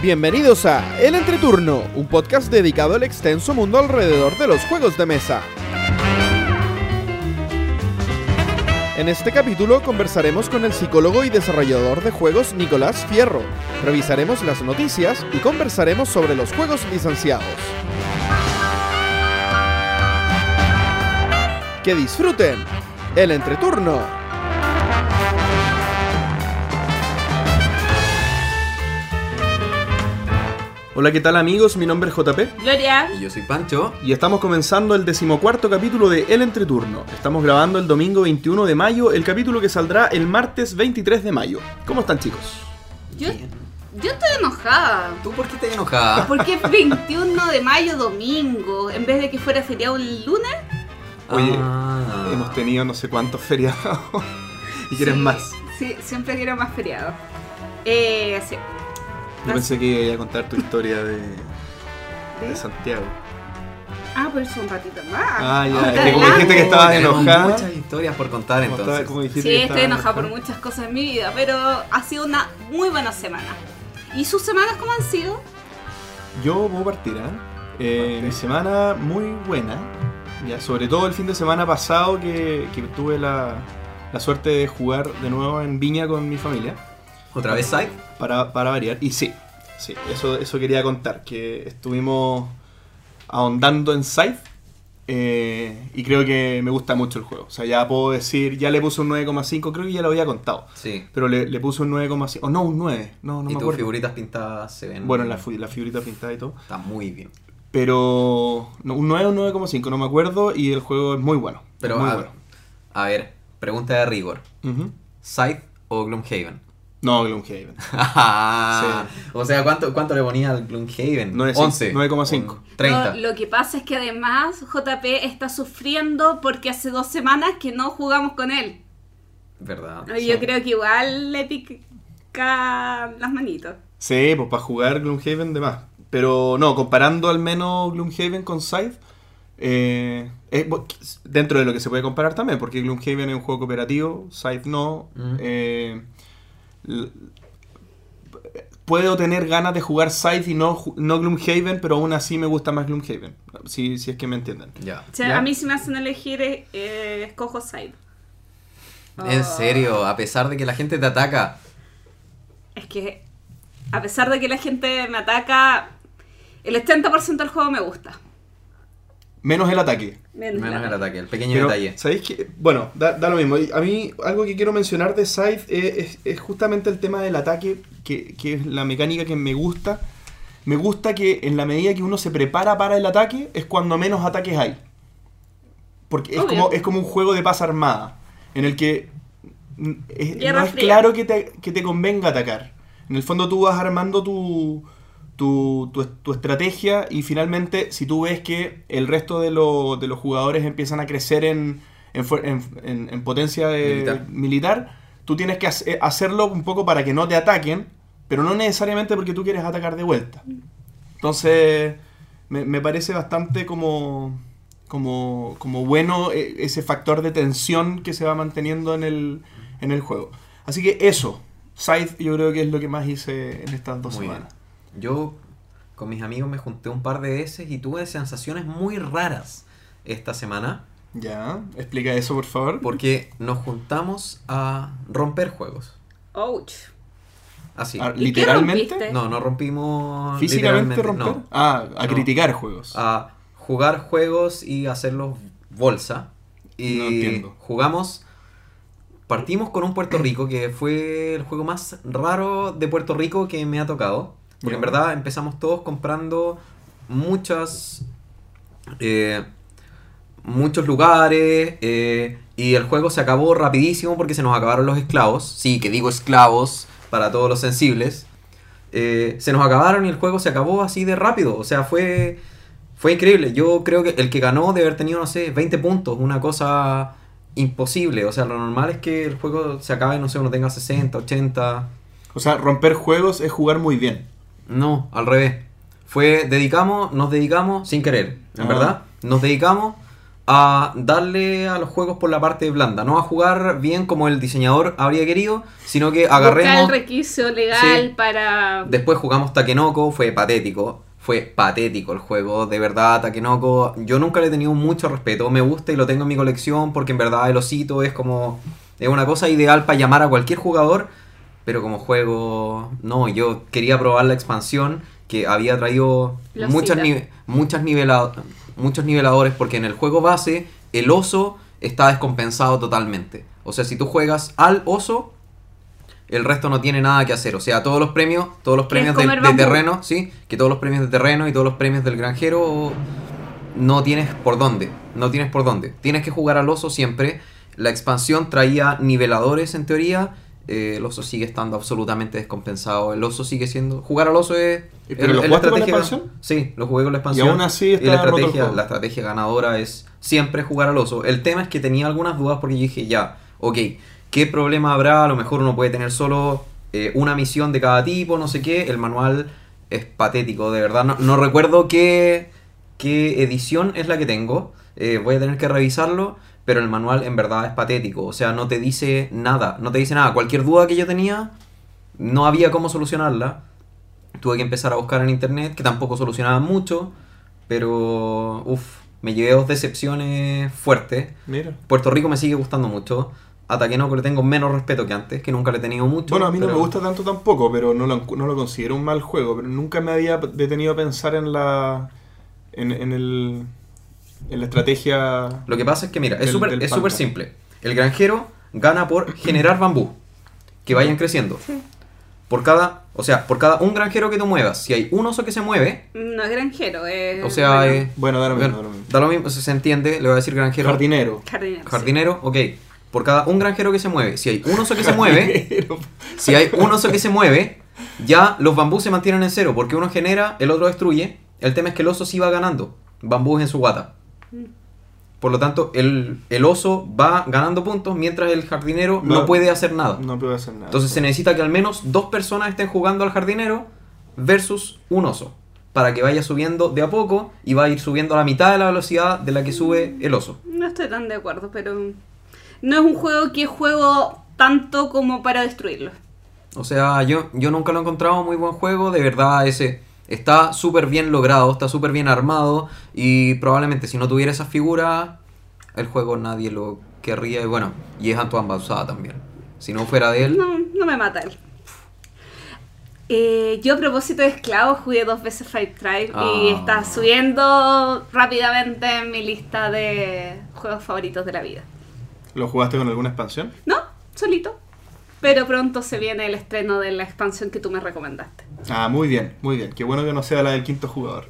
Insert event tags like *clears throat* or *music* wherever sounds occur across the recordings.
Bienvenidos a El Entreturno, un podcast dedicado al extenso mundo alrededor de los juegos de mesa. En este capítulo conversaremos con el psicólogo y desarrollador de juegos Nicolás Fierro. Revisaremos las noticias y conversaremos sobre los juegos licenciados. Que disfruten el entreturno. Hola, ¿qué tal amigos? Mi nombre es JP Gloria. Y yo soy Pancho. y estamos comenzando el decimocuarto capítulo de El Entreturno. Estamos grabando el domingo 21 de mayo, el capítulo que saldrá el martes 23 de mayo. ¿Cómo están chicos? Yo, yo estoy enojada. ¿Tú por qué estás enojada? *laughs* Porque es 21 de mayo domingo, en vez de que fuera feriado el lunes. Oye, Ah. Hemos tenido no sé cuántos feriados *laughs* y quieren Sí, más. Sí, siempre quiero más feriado. Eh, sí. Yo pensé que iba a contar tu historia de, ¿De? de Santiago. Ah, pues un ratito más. Ah, ya, es que como dijiste que estabas enojada. muchas historias por contar Como estaba- entonces. como dijiste Sí, estoy estabas enojada por muchas cosas en mi vida, pero ha sido una muy buena semana. ¿Y sus semanas cómo han sido? Yo puedo partir, ¿eh? Eh, Mi semana muy buena. Ya, sobre todo el fin de semana pasado que, que tuve la, la suerte de jugar de nuevo en Viña con mi familia. ¿Otra vez Side? Para, para variar. Y sí, sí, eso, eso quería contar. Que estuvimos ahondando en Scythe. eh, y creo que me gusta mucho el juego. O sea, ya puedo decir, ya le puse un 9,5, creo que ya lo había contado. Sí. Pero le, le puse un 9,5. O no, un 9. No, no y me tus acuerdo. figuritas pintadas se ven. Bueno, la, fu- la figurita pintada y todo. Está muy bien. Pero no, un 9 o un 9,5, no me acuerdo. Y el juego es muy bueno. Pero muy a, bueno. a ver, pregunta de rigor: Ujú. ¿Side o Gloomhaven? No, Gloomhaven. *laughs* O sea, ¿cuánto, ¿cuánto le ponía al Gloomhaven? Nueve- 11. 9,5. O 30. Lo, lo que pasa es que además JP está sufriendo porque hace dos semanas que no jugamos con él. ¿Verdad? Yo Sí. creo que igual le pica las manitos. Sí, pues para jugar Gloomhaven de más. Pero no, comparando al menos Gloomhaven con Scythe, eh, dentro de lo que se puede comparar también, porque Gloomhaven es un juego cooperativo, Scythe no. Ujú. eh, puedo tener ganas de jugar Scythe y no, no Gloomhaven, pero aún así me gusta más Gloomhaven, si, si es que me entienden. A mí si me hacen elegir, eh, eh, escojo Side. En Oh. serio, a pesar de que la gente te ataca. Es que, a pesar de que la gente me ataca, el 80% del juego me gusta. Menos el ataque. Menos, Menos el ataque, el pequeño Pero, detalle. ¿sabéis qué? Bueno, da, da lo mismo. A mí, algo que quiero mencionar de Scythe es, es- es justamente el tema del ataque, que, que es la mecánica que me gusta. Me gusta que en la medida que uno se prepara para el ataque, es cuando menos ataques hay. Porque es Obvio. como, es como un juego de paz armada, en el que mm, es- no es fría. claro que te, que te convenga atacar. En el fondo tú vas armando tu, tu, tu- tu estrategia y finalmente si tú ves que el resto de, lo- de los jugadores empiezan a crecer en, en, potencia de- Militar. militar, tú tienes que hace- hacerlo un poco para que no te ataquen, pero no necesariamente porque tú quieres atacar de vuelta. Entonces, me, me parece bastante como, como, como bueno eh, ese factor de tensión que se va manteniendo en el, en el juego. Así que eso, Scythe yo creo que es lo que más hice en estas dos Muy bien. Yo con mis amigos me junté un par de veces y tuve sensaciones muy raras esta semana Ya, explica eso por favor. porque nos juntamos a romper juegos. Ouch. Así. Ah, ¿Y qué ¿Literalmente? No, no rompimos ¿Físicamente literalmente, romper? no. Ah, a No. criticar juegos. A jugar juegos y hacerlos bolsa. Y No entiendo. jugamos. Partimos con un Puerto Rico que fue el juego más raro de Puerto Rico que me ha tocado. Porque en verdad empezamos todos comprando muchas. eh, muchos lugares. eh, y el juego se acabó rapidísimo porque se nos acabaron los esclavos. Sí, que digo esclavos para todos los sensibles. Eh, se nos acabaron y el juego se acabó así de rápido. O sea, fue, fue increíble. Yo creo que el que ganó debe haber tenido, no sé, 20 puntos. Una cosa imposible. O sea, lo normal es que el juego se acabe, no sé, uno tenga 60, 80. O sea, romper juegos es jugar muy bien. No, al revés. Fue, dedicamos, nos dedicamos sin querer, en Ah. verdad. Nos dedicamos a darle a los juegos por la parte blanda, no a jugar bien como el diseñador habría querido, sino que Buscar agarremos... el requisito legal Sí. para... Después jugamos Takenoko, fue patético. Fue patético el juego, de verdad, Takenoko. Yo nunca le he tenido mucho respeto. Me gusta y lo tengo en mi colección porque en verdad el osito es como. Es una cosa ideal para llamar a cualquier jugador. Pero como juego. No, yo quería probar la expansión que había traído Los muchas, nive- muchas nivela- muchos niveladores porque en el juego base el oso está descompensado totalmente. O sea, si tú juegas al oso, el resto no tiene nada que hacer. O sea, todos los premios, todos los premios de, de terreno, sí, que todos los premios de terreno y todos los premios del granjero no tienes por dónde. No tienes por dónde. Tienes que jugar al oso siempre. La expansión traía niveladores en teoría. Eh, el oso sigue estando absolutamente descompensado. El oso sigue siendo. Jugar al oso es. ¿Y pero es- lo jugaste con la expansión? Sí, lo jugué con la expansión. aún así Y está la roto el estrategia, la estrategia ganadora es siempre jugar al oso. El tema es que tenía algunas dudas porque yo dije, ya, ok, ¿qué problema habrá? A lo mejor uno puede tener solo eh, una misión de cada tipo, no sé qué. El manual es patético, de verdad. No, no recuerdo qué, qué edición es la que tengo. Eh, voy a tener que revisarlo. Pero el manual en verdad es patético. O sea, no te dice nada. No te dice nada. Cualquier duda que yo tenía, no había cómo solucionarla. Tuve que empezar a buscar en internet, que tampoco solucionaba mucho. Pero, uff, me llevé dos decepciones fuertes. Mira. Puerto Rico me sigue gustando mucho. A Takenoko le tengo menos respeto que antes, que nunca le he tenido mucho. Bueno, a mí no me gusta tanto tampoco, pero no lo, no lo considero un mal juego. Pero nunca me había detenido a pensar en la. en, en el. En la estrategia. Lo que pasa es que, mira, es Del- es súper simple. El granjero gana por generar bambú. Que vayan creciendo. Por cada, o sea, por cada un granjero que tú muevas, si hay un oso que se mueve, No es granjero, es... o sea, bueno, eh, Bueno, da lo mismo, da lo mismo. da lo mismo, se entiende, le voy a decir granjero. Jardinero. jardinero. sí. Jardinero, ok. Por cada un granjero que se mueve, si hay un oso que se mueve, si hay un oso que se mueve, ya los bambús se mantienen en cero, porque uno genera, el otro destruye. El tema es que el oso sí va ganando bambús en su guata. Por lo tanto, el, el oso va ganando puntos mientras el jardinero no, No. puede hacer nada. No puedo hacer nada. Entonces se necesita que al menos dos personas estén jugando al jardinero versus un oso. Para que vaya subiendo de a poco y va a ir subiendo a la mitad de la velocidad de la que sube el oso. No estoy tan de acuerdo, pero... No es un juego que juego tanto como para destruirlo. O sea, yo, yo nunca lo he encontrado muy buen juego. De verdad, ese está súper bien logrado, está súper bien armado. Y probablemente si no tuviera esas figuras, el juego nadie lo querría. Y bueno, y es Antoine Bausada también. Si no fuera de él, No, no me mata él. Eh, yo a propósito de esclavos jugué dos veces Five Tribe y Ah. está subiendo rápidamente en mi lista de juegos favoritos de la vida. ¿Lo jugaste con alguna expansión? No, solito. Pero pronto se viene el estreno de la expansión que tú me recomendaste. Ah, muy bien, muy bien. Qué bueno que no sea la del quinto jugador.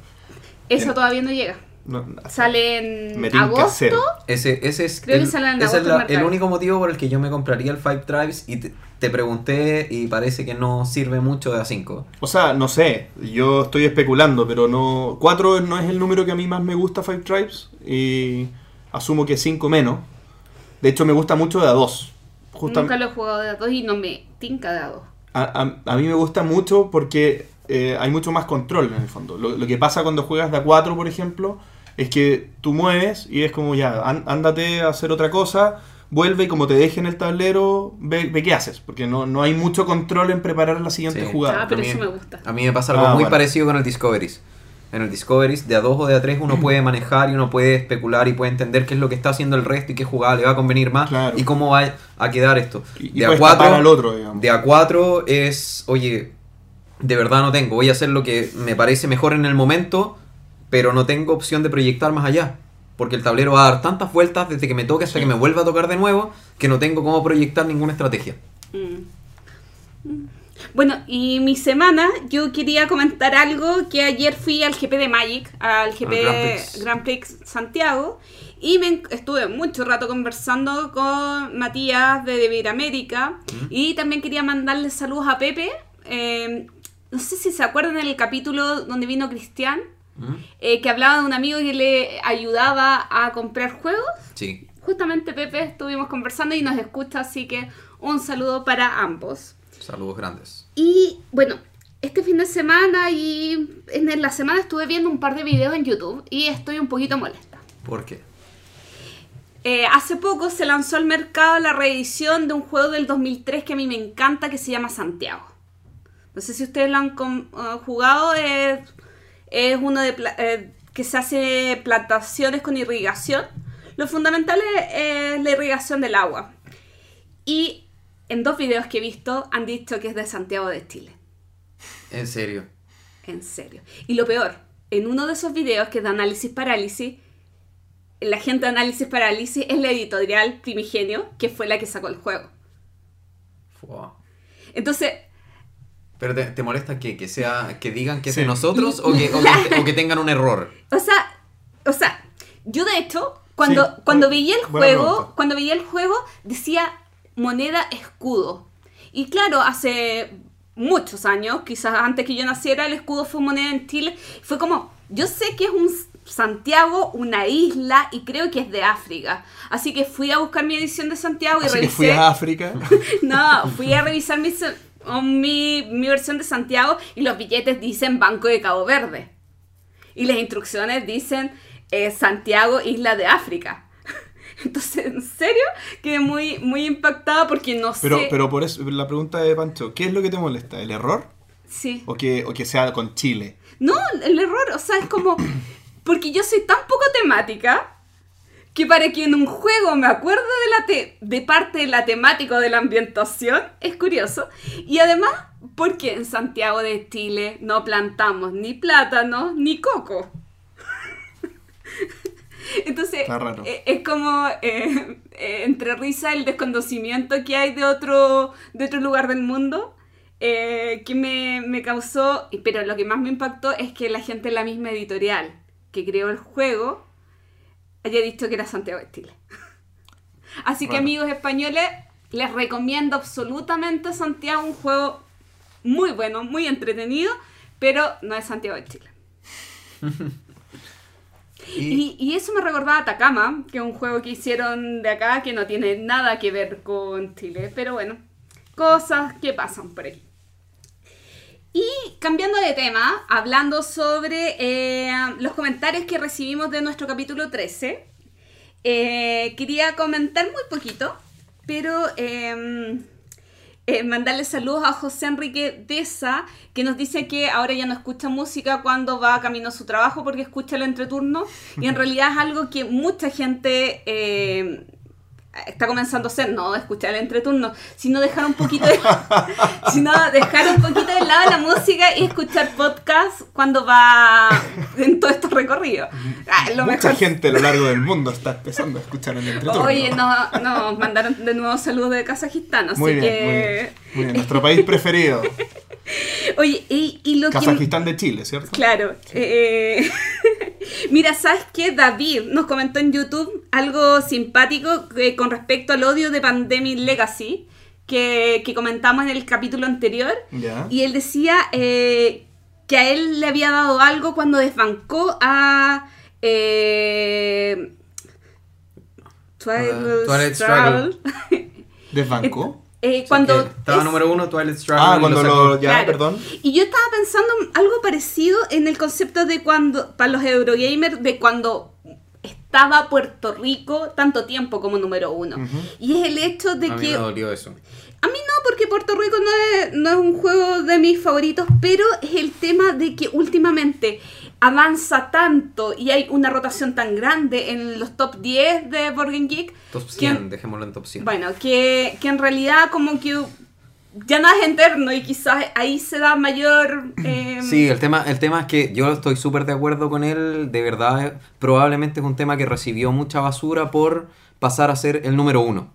Eso Bien. todavía no llega. No, Sale en agosto. ese, ese es, Creo que el, sale en ese es la- el único motivo por el que yo me compraría el Five Tribes. Y te, te pregunté y parece que no sirve mucho de A5. O sea, no sé, yo estoy especulando, pero no. 4 no es el número que a mí más me gusta Five Tribes y asumo que 5 menos. De hecho, me gusta mucho de a 2. Nunca lo he jugado de a dos y no me tinca de a dos. A, a- a mí me gusta mucho porque eh, hay mucho más control en el fondo. Lo, lo que pasa cuando juegas de a 4, por ejemplo, es que tú mueves y es como ya, án- ándate a hacer otra cosa, vuelve y como te deje en el tablero, ve, ve qué haces. Porque no, no hay mucho control en preparar la siguiente Sí. jugada. Ah, pero A mí- eso me gusta. A mí me pasa algo Ah, muy bueno. parecido con el Discoveries. En el Discoveries, de a 2 o de a 3 uno puede manejar y uno puede especular y puede entender qué es lo que está haciendo el resto y qué jugada le va a convenir más Claro. y cómo va a quedar esto. Y, y de a puedes 4 tapar al otro, digamos. de a 4 es, oye, de verdad no tengo, voy a hacer lo que me parece mejor en el momento, pero no tengo opción de proyectar más allá. Porque el tablero va a dar tantas vueltas desde que me toque hasta Sí. que me vuelva a tocar de nuevo que no tengo cómo proyectar ninguna estrategia. Mm. Bueno, y mi semana yo quería comentar algo que ayer fui al GP de Magic, al GP Al Grand Prix. Grand Prix Santiago, y me estuve mucho rato conversando con Matías de Devir América, y también quería mandarle saludos a Pepe. eh, no sé si se acuerdan del capítulo donde vino Cristian, ¿Mm? eh, que hablaba de un amigo que le ayudaba a comprar juegos. Sí. Justamente Pepe estuvimos conversando y nos escucha, así que un saludo para ambos. Saludos grandes. Y bueno, este fin de semana y en la semana estuve viendo un par de videos en YouTube y estoy un poquito molesta. ¿Por qué? eh, hace poco se lanzó al mercado la reedición de un juego del 2003 que a mí me encanta que se llama Santiago. No sé si ustedes lo han eh, jugado, es, es uno de eh, que se hace plantaciones con irrigación. Lo fundamental es, es la irrigación del agua. Y en dos videos que he visto han dicho que es de Santiago de Chile. En serio. En serio. Y lo peor, en uno de esos videos que es de Análisis Parálisis, la gente de Análisis Parálisis es la editorial Primigenio, que fue la que sacó el juego. Fua. Entonces, Pero te, te molesta que, que sea que digan que es de nosotros o que, o que- *laughs* o que tengan un error. o sea, o sea, yo de hecho, cuando, Sí, cuando veía el juego, pregunta. cuando veía el juego, decía moneda escudo. Y claro, hace muchos años, quizás antes que yo naciera, el escudo fue moneda en Chile. Fue como, yo sé que es un Santiago, una isla, y creo que es de África. Así que fui a buscar mi edición de Santiago y Así que revisé. fui a África. *laughs* No, fui a revisar mi, mi, mi versión de Santiago y los billetes dicen Banco de Cabo Verde. Y las instrucciones dicen eh, Santiago, Isla de África. *laughs* Entonces, en serio, quedé muy, muy impactada porque no Pero, sé. pero por eso, la pregunta de Pancho, ¿qué es lo que te molesta? ¿El error? Sí. ¿O que, o que sea con Chile? No, el error, o sea, es como. *clears throat* Porque yo soy tan poco temática que para que en un juego me acuerde de, la te- de parte de la temática o de la ambientación, es curioso. Y además, porque en Santiago de Chile no plantamos ni plátano ni coco. *laughs* Entonces, raro. eh, es como eh, eh, entre risa el desconocimiento que hay de otro, de otro lugar del mundo eh, que me, me causó, pero lo que más me impactó es que la gente de la misma editorial que creó el juego haya dicho que era Santiago de Chile. *laughs* Así que amigos españoles, les recomiendo absolutamente Santiago, un juego muy bueno, muy entretenido, pero no es Santiago de Chile. *laughs* Y, eso me recordaba a que es un juego que hicieron de acá que no tiene nada que ver con Chile. Pero bueno, cosas que pasan por aquí. Y cambiando de tema, hablando sobre eh, los comentarios que recibimos de nuestro capítulo 13, eh, quería comentar muy poquito, pero eh, eh, mandarle saludos a José Enrique Deza, que nos dice que ahora ya no escucha música cuando va camino a su trabajo porque escucha el entreturno. Y en *laughs* realidad es algo que mucha gente eh, está comenzando a hacer, no escuchar el entreturno, sino dejar un poquito de, *laughs* sino dejar un poquito de lado la música y escuchar podcast cuando va en todo estos recorridos. Ah, lo Mucha mejor- gente a lo largo del mundo está empezando a escuchar el entreturno. Oye, no, no, mandaron de nuevo saludos de Kazajistán, así Muy bien, que... muy bien. Muy bien, nuestro país preferido. *laughs* *laughs* Oye, y, y lo que... Kazajistán de Chile, ¿cierto? Claro. eh, *laughs* Mira, ¿sabes qué? David nos comentó en YouTube algo simpático eh, con respecto al odio de Pandemic Legacy que, que comentamos en el capítulo anterior. Ya. Y él decía eh, que a él le había dado algo cuando desbancó a... Eh, Twilight, Twilight Struggle. ¿Desbancó? *laughs* Eh, cuando estaba es- número uno, Twilight Struggle. Ah, cuando lo... Ya, Claro. perdón. Y yo estaba pensando algo parecido en el concepto de cuando, para los Eurogamers, de cuando estaba Puerto Rico tanto tiempo como número uno. Y es el hecho de A mí que... me dolió eso. A mí no, porque Puerto Rico no es, no es un juego de mis favoritos, pero es el tema de que últimamente avanza tanto y hay una rotación tan grande en los top 10 de Game Geek. Top que- 100, dejémoslo en top 100. bueno, que, que en realidad como que ya nada es eterno y quizás ahí se da mayor... eh, Sí, el tema, el tema es que yo estoy súper de acuerdo con él. De verdad, eh, probablemente es un tema que recibió mucha basura por pasar a ser el número uno.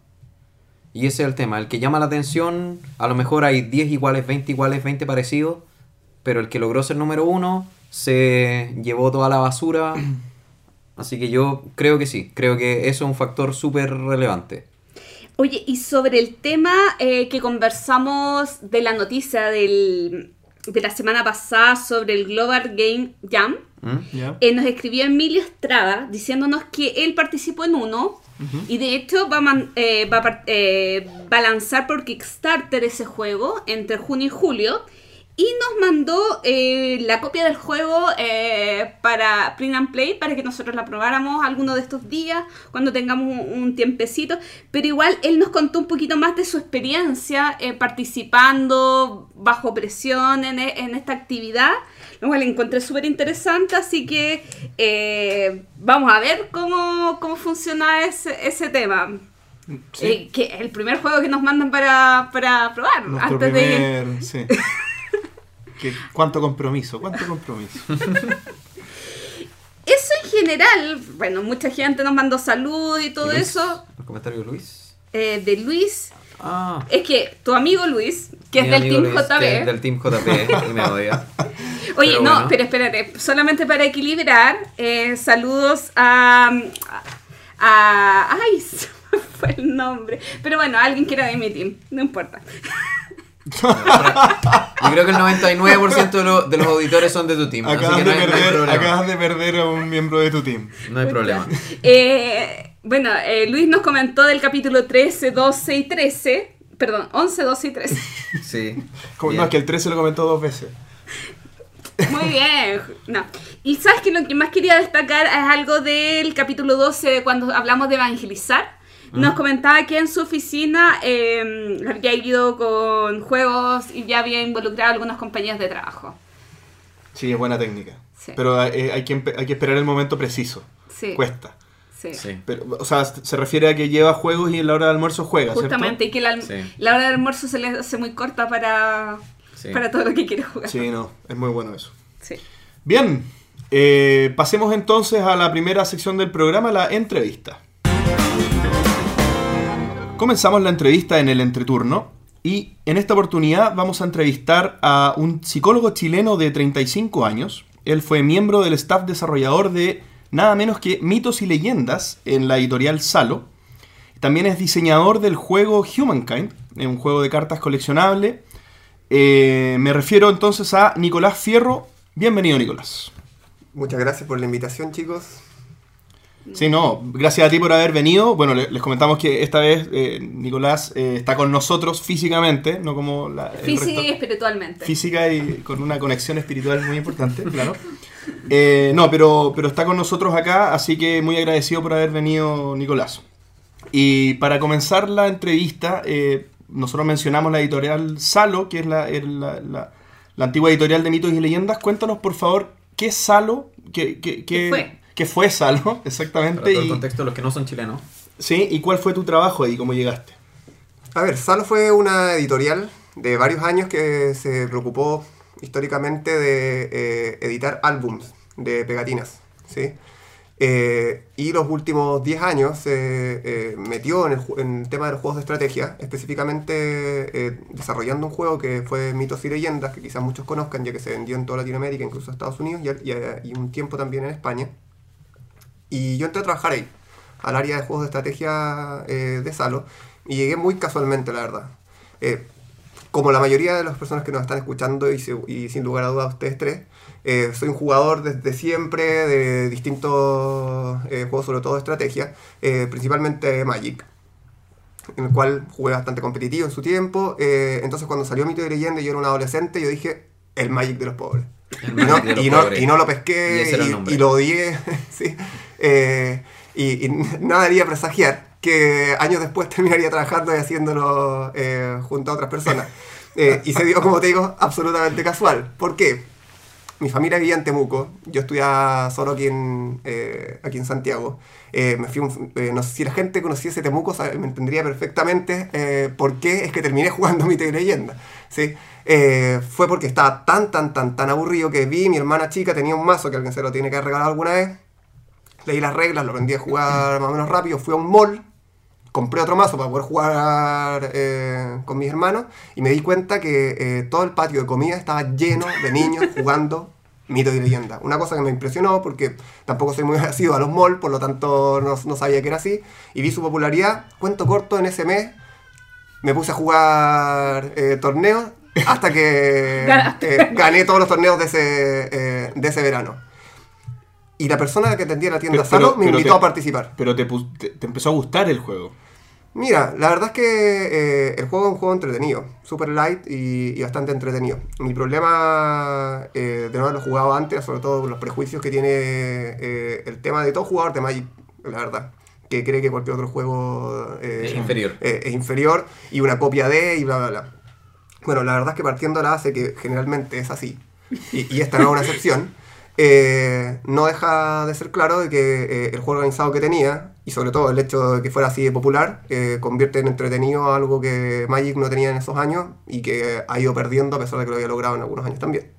Y ese es el tema. El que llama la atención, a lo mejor hay 10 iguales, 20 iguales, 20 parecidos. Pero el que logró ser número uno se llevó toda la basura. *clears throat* Así que yo creo que sí. Creo que eso es un factor súper relevante. Oye, y sobre el tema eh, que conversamos de la noticia del, de la semana pasada sobre el Global Game Jam, ¿Mm? Eh, nos escribió Emilio Estrada diciéndonos que él participó en uno y de hecho va a, man- eh, va, a par- eh, va a lanzar por Kickstarter ese juego entre junio y julio y nos mandó eh, la copia del juego eh, para Print and Play para que nosotros la probáramos alguno de estos días cuando tengamos un, un tiempecito. Pero igual él nos contó un poquito más de su experiencia eh, participando bajo presión en, e- en esta actividad. Lo cual encontré súper interesante, así que vamos a ver cómo, cómo funciona ese, ese tema. Sí. Que el primer juego que nos mandan para, para probar Nuestro antes de. Sí. *laughs* Que- ¿Cuánto compromiso? ¿Cuánto compromiso? *laughs* Eso en general, bueno, mucha gente nos mandó saludos y todo Luis, eso. ¿El comentario de Luis? eh, de Luis. Ah. Es que tu amigo Luis, que es del amigo Team Luis, JB. que es del Team JB *laughs* y me odia. Oye, pero no, bueno. pero espérate, solamente para equilibrar, eh, saludos a, a... Ay, *laughs* se me fue el nombre. Pero bueno, alguien que era de mi team, no importa. Yo creo que el 99% de, lo- de los auditores son de tu team. así Acabas que de, no hay, no hay perder, problema. acabas de perder a un miembro de tu team. No hay problema. *laughs* Eh, bueno, eh, Luis nos comentó del capítulo 13, 12 y 13. Perdón, 11, 12 y 13. *laughs* Sí. Como- no, es que el 13 lo comentó dos veces. Muy bien. No. Y sabes que lo que más quería destacar es algo del capítulo 12 de cuando hablamos de evangelizar. Nos comentaba que en su oficina eh, había ido con juegos y ya había involucrado a algunas compañías de trabajo. Sí, es buena técnica. Sí. Pero eh, hay, que, hay que esperar el momento preciso. Sí. Cuesta. Sí. Sí. Pero, o sea, se refiere a que lleva juegos y en la hora de almuerzo juega, Justamente, y que la, Sí. la hora del almuerzo se le hace muy corta para, Sí. para todo lo que quiere jugar. ¿cierto? Sí, no, es muy bueno eso. Sí. Bien, eh, pasemos entonces a la primera sección del programa, la entrevista. Comenzamos la entrevista en el entreturno y en esta oportunidad vamos a entrevistar a un psicólogo chileno de 35 años. Él fue miembro del staff desarrollador de nada menos que Mitos y Leyendas en la editorial Salo. También es diseñador del juego Humankind, eh, un juego de cartas coleccionable. Eh, me refiero entonces a Nicolás Fierro. Bienvenido, Nicolás. Muchas gracias por la invitación, chicos. Sí, no, gracias a ti por haber venido. Bueno, le- les comentamos que esta vez eh, Nicolás eh, está con nosotros físicamente, no como la, Física y espiritualmente. física y con una conexión espiritual muy importante, *laughs* claro. Eh, no, pero, pero está con nosotros acá, así que muy agradecido por haber venido, Nicolás. Y para comenzar la entrevista, nosotros mencionamos la editorial Salo, que es la, el- la- la- la antigua editorial de mitos y leyendas. Cuéntanos, por favor, ¿qué es Salo? ¿Qué, qué, ¿Qué fue? Qué fue Salo, *laughs* Para exactamente? todo el Y, contexto de los que no son chilenos. sí, ¿Y cuál fue tu trabajo ahí? ¿Cómo llegaste? A ver, Salo fue una editorial de varios años que se preocupó históricamente de eh, editar álbums de pegatinas, ¿sí? Eh, y los últimos 10 años se eh, metió en el, ju- en el tema de los juegos de estrategia, específicamente eh, desarrollando un juego que fue Mitos y Leyendas, que quizás muchos conozcan, ya que se vendió en toda Latinoamérica, incluso Estados Unidos, y, y- y un tiempo también en España. Y yo entré a trabajar ahí, al área de juegos de estrategia eh, de Salo, y llegué muy casualmente, la verdad. Eh, como la mayoría de las personas que nos están escuchando, y, se- y sin lugar a dudas ustedes tres, eh, soy un jugador desde siempre de distintos eh, juegos, sobre todo de estrategia, eh, principalmente Magic, en el cual jugué bastante competitivo en su tiempo. eh, entonces, cuando salió Mito y Leyenda y yo era un adolescente, yo dije, el Magic de los pobres. El Y no, de los y no- y no lo pesqué y, y lo odié. *laughs* sí. Eh, y, y *laughs* nada haría presagiar que años después *laughs* terminaría trabajando y haciéndolo eh, junto a otras personas. *laughs* Eh, y se dio, como te digo, absolutamente casual. ¿Por qué? Mi familia vivía en Temuco, yo estudiaba solo aquí en, eh, aquí en Santiago. Eh, me fui un- eh, no sé si la gente conociese Temuco, sabe- me entendería perfectamente por qué es que terminé jugando y Leyenda. ¿sí? Eh, fue porque estaba tan, tan, tan, tan aburrido que vi, mi hermana chica tenía un mazo que alguien se lo tiene que regalado alguna vez. Leí las reglas, lo aprendí a jugar más o menos rápido, fui a un mall, compré otro mazo para poder jugar eh, con mis hermanos y me di cuenta que eh, todo el patio de comida estaba lleno de niños *laughs* jugando mito y leyenda. Una cosa que me impresionó porque tampoco soy muy *laughs* asiduo a los malls, por lo tanto no, no sabía que era así. Y vi su popularidad. Cuento corto, en ese mes me puse a jugar eh, torneos hasta que *laughs* gané todos los torneos de ese, de ese verano. Y la persona que atendía la tienda Pero- Salo pero- me invitó te- a participar. Pero te, te- te empezó a gustar el juego. Mira, la verdad es que eh, el juego es un juego entretenido, super light y, y bastante entretenido. Mi problema eh, de no haberlo jugado antes, sobre todo por los prejuicios que tiene eh, el tema de todo jugador de Magic, la verdad, que cree que cualquier otro juego eh, Es inferior. eh, es inferior y una copia de y bla, bla, bla. Bueno, la verdad es que partiendo de la base que generalmente es así, y, y esta no es una excepción, eh, no deja de ser claro de que eh, el juego organizado que tenía, y sobre todo el hecho de que fuera así de popular, eh, convierte en entretenido algo que Magic no tenía en esos años y que ha ido perdiendo a pesar de que lo había logrado en algunos años también.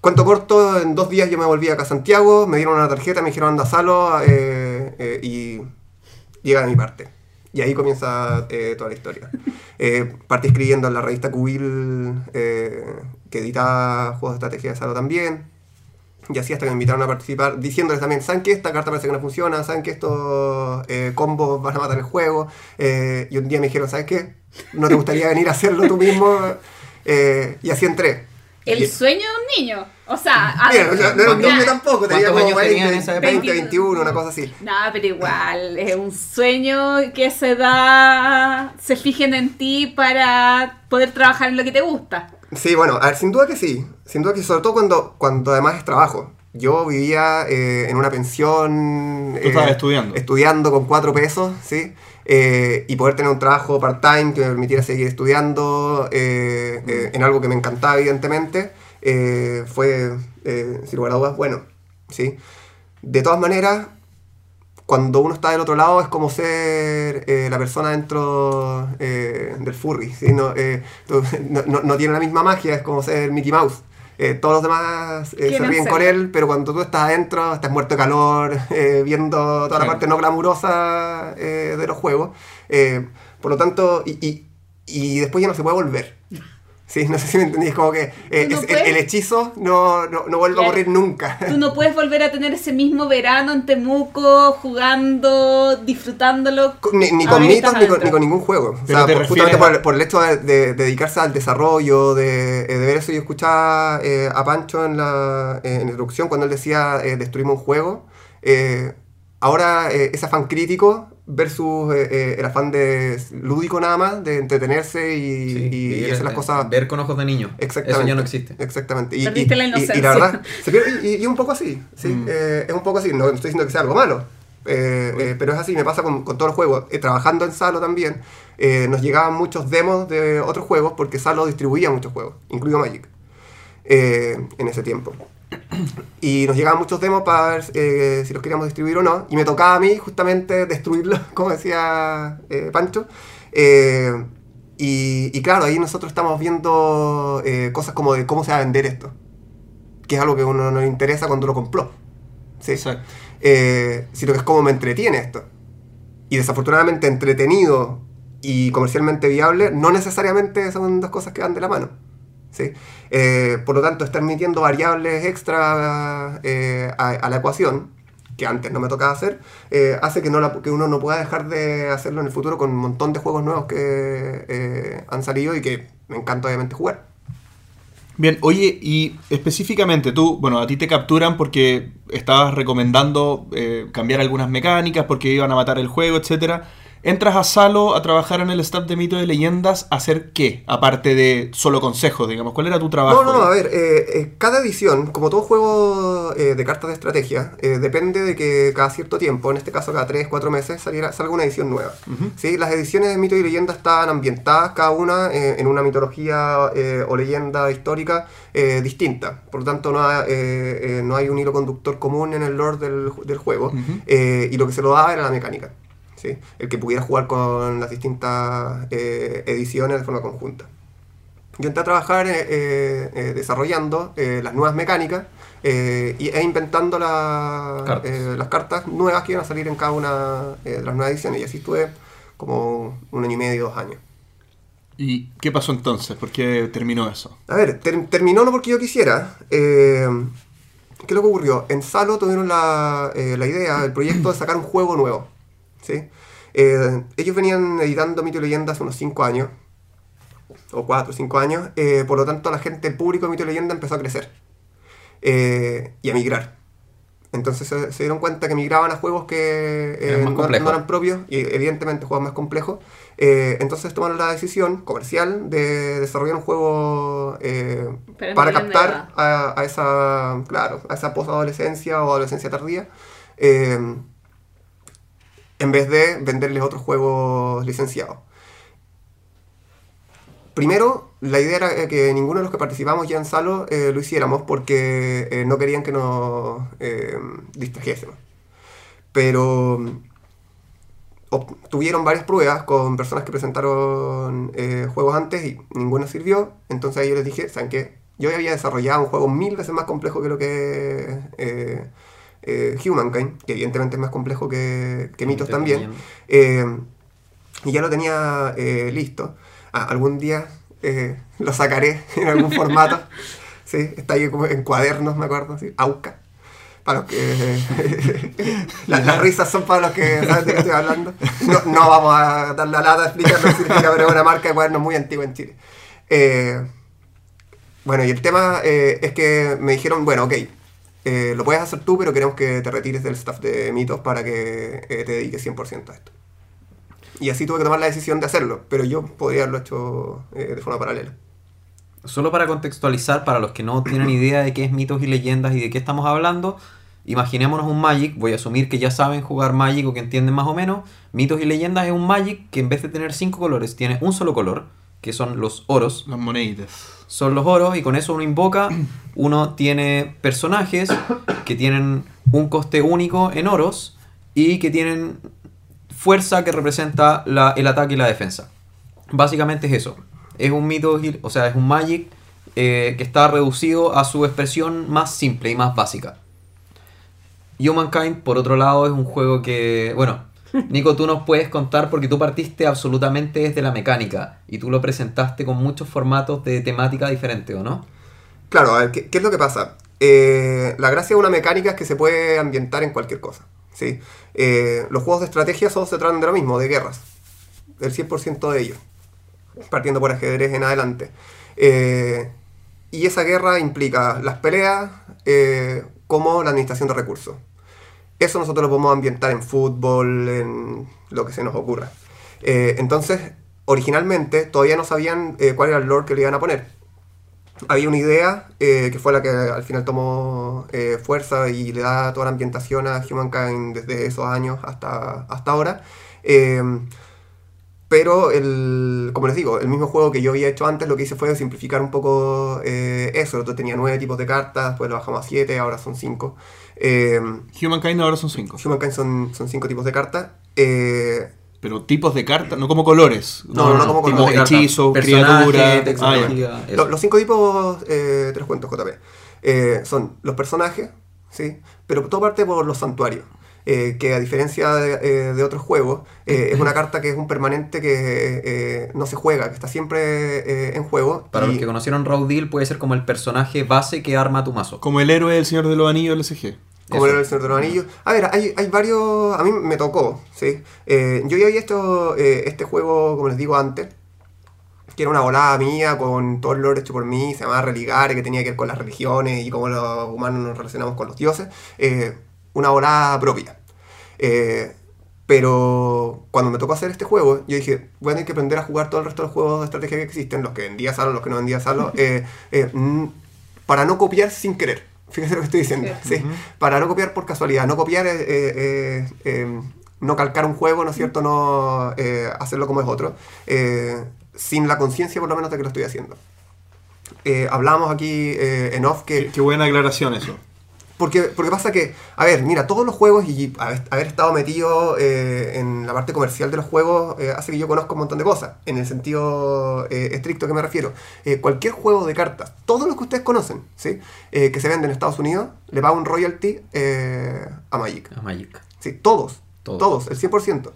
Cuento corto, en dos días yo me volví acá a Santiago, me dieron una tarjeta, me dijeron anda Salo y llega de mi parte. Y ahí comienza toda la historia. Partí escribiendo en la revista Cubil, que editaba juegos de estrategia de Salo también. Y así hasta que me invitaron a participar, diciéndoles también, ¿saben que esta carta parece que no funciona? ¿Saben que estos eh, combos van a matar el juego? Eh, y un día me dijeron, ¿sabes qué? ¿No te gustaría venir a hacerlo tú mismo? Eh, y así entré. El Y- sueño de un niño. O sea, Mira, no, no era un niño tampoco, tenía ¿Cuántos como años tenía 20, en esa época? 20, 21, una cosa así. No, pero igual, es un sueño que se da, se fijen en ti para poder trabajar en lo que te gusta. Sí, bueno, a ver, sin duda que sí. Sin duda que sobre todo cuando, cuando además es trabajo. Yo vivía eh, en una pensión... Tú estabas estudiando. Estudiando con cuatro pesos, ¿sí? Eh, y poder tener un trabajo part-time que me permitiera seguir estudiando eh, eh, en algo que me encantaba, evidentemente, eh, fue, eh, sin lugar a dudas, bueno, ¿sí? De todas maneras, cuando uno está del otro lado es como ser eh, la persona dentro eh, del furry, ¿sí? no, eh, *laughs* no, tiene la misma magia, es como ser Mickey Mouse. Eh, todos los demás eh, se ríen ser. con él, pero cuando tú estás adentro, estás muerto de calor, *laughs* eh, viendo toda la parte no glamurosa eh, de los juegos. Eh, por lo tanto, y, y- y después ya no se puede volver. Sí, no sé si me entendís, como que eh, Tú no es- el, puedes- el hechizo no, no, no vuelve Claro. a ocurrir nunca. Tú no puedes volver a tener ese mismo verano en Temuco, jugando, disfrutándolo. Ni, ni Ah, con mitos ni con, adentro. ni con ningún juego. O sea, por- justamente a- por, por el hecho de, de- de dedicarse al desarrollo, de, eh, de ver eso. Yo escuchaba eh, a Pancho en la, eh, en la introducción cuando él decía eh, destruimos un juego. Eh, ahora eh, ese afán crítico versus eh, eh, el afán de lúdico nada más, de entretenerse y, Sí, y y hacer las cosas Ver con ojos de niño. Exactamente. Eso ya no existe. Exactamente. Y, Perdiste y- la y- y inocencia. verdad, se pierde- y, un poco así, ¿sí? Mm. Eh, es un poco así, no, no estoy diciendo que sea algo malo, eh, eh, pero es así, me pasa con, con todos los juegos. Eh, trabajando en Salo también, eh, nos llegaban muchos demos de otros juegos porque Salo distribuía muchos juegos, incluido Magic, eh, en ese tiempo. Y nos llegaban muchos demos para ver eh, si los queríamos distribuir o no. Y me tocaba a mí justamente destruirlos, *laughs* como decía eh, Pancho. Eh, y, y claro, ahí nosotros estamos viendo cosas como de cómo se va a vender esto. Que es algo que a uno no le interesa cuando lo compró. ¿sí? Sino que es cómo me entretiene esto. Y desafortunadamente entretenido y comercialmente viable no necesariamente son dos cosas que van de la mano. ¿Sí? Eh, por lo tanto, estar metiendo variables extra eh, a, la ecuación, que antes no me tocaba hacer, eh, hace que, no la- que uno no pueda dejar de hacerlo en el futuro con un montón de juegos nuevos que han salido y que me encanta obviamente jugar. Bien, oye, y específicamente tú, bueno, a ti te capturan porque estabas recomendando cambiar algunas mecánicas, porque iban a matar el juego, etcétera. Entras a Salo a trabajar en el staff de Mito de Leyendas, ¿a hacer qué? Aparte de solo consejos, digamos. ¿Cuál era tu trabajo? No, no, no, a ver, eh, eh, cada edición, como todo juego eh, de cartas de estrategia, eh, depende de que cada cierto tiempo, en este caso cada 3, 4 meses, saliera, salga una edición nueva. ¿sí? Las ediciones de mito y leyenda están ambientadas cada una eh, en una mitología eh, o leyenda histórica distinta. Por lo tanto, no hay, eh, eh, no hay un hilo conductor común en el lore del, ju- del juego. Y lo que se lo daba era la mecánica. ¿Sí? El que pudiera jugar con las distintas eh, ediciones de forma conjunta. Yo entré a trabajar eh, eh, desarrollando las nuevas mecánicas y, e inventando la- Cartas. las cartas nuevas que iban a salir en cada una de las nuevas ediciones. Y así estuve como un año y medio, dos años. ¿Y qué pasó entonces? ¿Por qué terminó eso? A ver, ter- terminó no porque yo quisiera. eh, ¿Qué es lo que ocurrió? En Salo tuvieron la, eh, la idea, el proyecto de sacar un juego nuevo. ¿Sí? Eh, ellos venían editando Mito y Leyenda hace unos 5 años, o 4 o 5 años, eh, por lo tanto la gente, el público de Mito y Leyenda empezó a crecer eh, y a migrar. Entonces se, se dieron cuenta que migraban a juegos que eh, no, eran propios y evidentemente juegos más complejos. Eh, entonces tomaron la decisión comercial de desarrollar un juego eh, para captar a, a esa, claro, a esa posadolescencia o adolescencia tardía. En vez de venderles otros juegos licenciados. Primero, la idea era que ninguno de los que participamos ya en Salo eh, lo hiciéramos porque eh, no querían que nos eh, distrajésemos. Pero mm, obtuvieron varias pruebas con personas que presentaron eh, juegos antes y ninguna sirvió. Entonces yo les dije, ¿saben qué? Yo había desarrollado un juego mil veces más complejo que lo que eh, Humankind, que evidentemente es más complejo que, que Mitos también. Eh, y ya lo tenía eh, listo. Ah, algún día eh, *laughs* lo sacaré en algún formato. *laughs* Sí, está ahí como en cuadernos, me acuerdo, sí, AUCA. Para los que. *laughs* las, las risas son para los que saben de qué estoy hablando. No, no vamos a dar la lata a explicar lo que significa, pero es una marca de cuadernos muy antigua en Chile. Eh, bueno, y el tema eh, es que me dijeron, bueno, ok, eh, lo puedes hacer tú, pero queremos que te retires del staff de mitos para que eh, te dediques 100% a esto. Y así tuve que tomar la decisión de hacerlo, pero yo podría haberlo hecho eh, de forma paralela. Solo para contextualizar, para los que no tienen idea de qué es mitos y leyendas y de qué estamos hablando, imaginémonos un Magic, voy a asumir que ya saben jugar Magic o que entienden más o menos. Mitos y leyendas es un Magic que en vez de tener cinco colores tiene un solo color, que son los oros. Las moneditas. Son los oros y con eso uno invoca, uno tiene personajes que tienen un coste único en oros y que tienen fuerza que representa la- el ataque y la defensa. Básicamente es eso. Es un mito, o sea, es un Magic eh, que está reducido a su expresión más simple y más básica. Humankind, por otro lado, es un juego que, bueno, Nico, tú nos puedes contar porque tú partiste absolutamente desde la mecánica y tú lo presentaste con muchos formatos de temática diferente, ¿o no? Claro, a ver, ¿qué, es lo que pasa? Eh, la gracia de una mecánica es que se puede ambientar en cualquier cosa. ¿sí? Eh, los juegos de estrategia solo se tratan de lo mismo, de guerras. El 100% de ellos. Partiendo por ajedrez en adelante. Eh, y esa guerra implica las peleas como la administración de recursos. Eso nosotros lo podemos ambientar en fútbol, en lo que se nos ocurra. Eh, entonces, originalmente todavía no sabían eh, cuál era el lore que le iban a poner había una idea eh, que fue la que al final tomó fuerza y le da toda la ambientación a Humankind desde esos años hasta, hasta ahora. Pero, el, como les digo, el mismo juego que yo había hecho antes, lo que hice fue simplificar un poco eso. Yo tenía nueve tipos de cartas, después lo bajamos a siete, ahora son cinco. Eh, Humankind ahora son cinco. Humankind son, son cinco tipos de cartas. Eh, Pero tipos de cartas, no como colores. No, no, como tipo colores de cartas. hechizo, criatura. Ah, tecnología, eso. Lo- los cinco tipos, eh, te los cuento, JP. Eh, son los personajes, ¿sí? Pero todo parte por los santuarios. eh, que a diferencia de, eh, de otros juegos, eh, es una carta que es un permanente que eh, no se juega, que está siempre eh, en juego. Para y- los que conocieron Raudil, puede ser como el personaje base que arma tu mazo. Como el héroe del Señor de los Anillos LSG. Como era el Señor de los Anillos. A ver, hay, hay varios. A mí me tocó, ¿sí? Eh, yo ya había visto eh, este juego, como les digo antes, que era una volada mía con todo el lore hecho por mí, se llamaba Religare, que tenía que ver con las religiones y cómo los humanos nos relacionamos con los dioses. Eh, una volada propia. Pero cuando me tocó hacer este juego, yo dije, voy a tener que aprender a jugar todo el resto de los juegos de estrategia que existen, los que vendía Salo, los que no vendía Salo, *laughs* mm, para no copiar sin querer. Fíjese lo que estoy diciendo. Sí. Para no copiar por casualidad, no copiar, eh, eh, eh, no calcar un juego, ¿no es cierto? No eh, hacerlo como es otro, eh, sin la conciencia por lo menos de que lo estoy haciendo. Eh, hablamos aquí eh, en off que Qué, qué buena aclaración eso. Porque, porque pasa que, a ver, mira, todos los juegos y haber, haber estado metido eh, en la parte comercial de los juegos eh, hace que yo conozca un montón de cosas, en el sentido eh, estricto que me refiero. Eh, cualquier juego de cartas, todos los que ustedes conocen, ¿sí? Eh, que se venden en Estados Unidos, le paga un royalty eh, a Magic. A Magic. Sí, todos, Todos. todos, el 100%.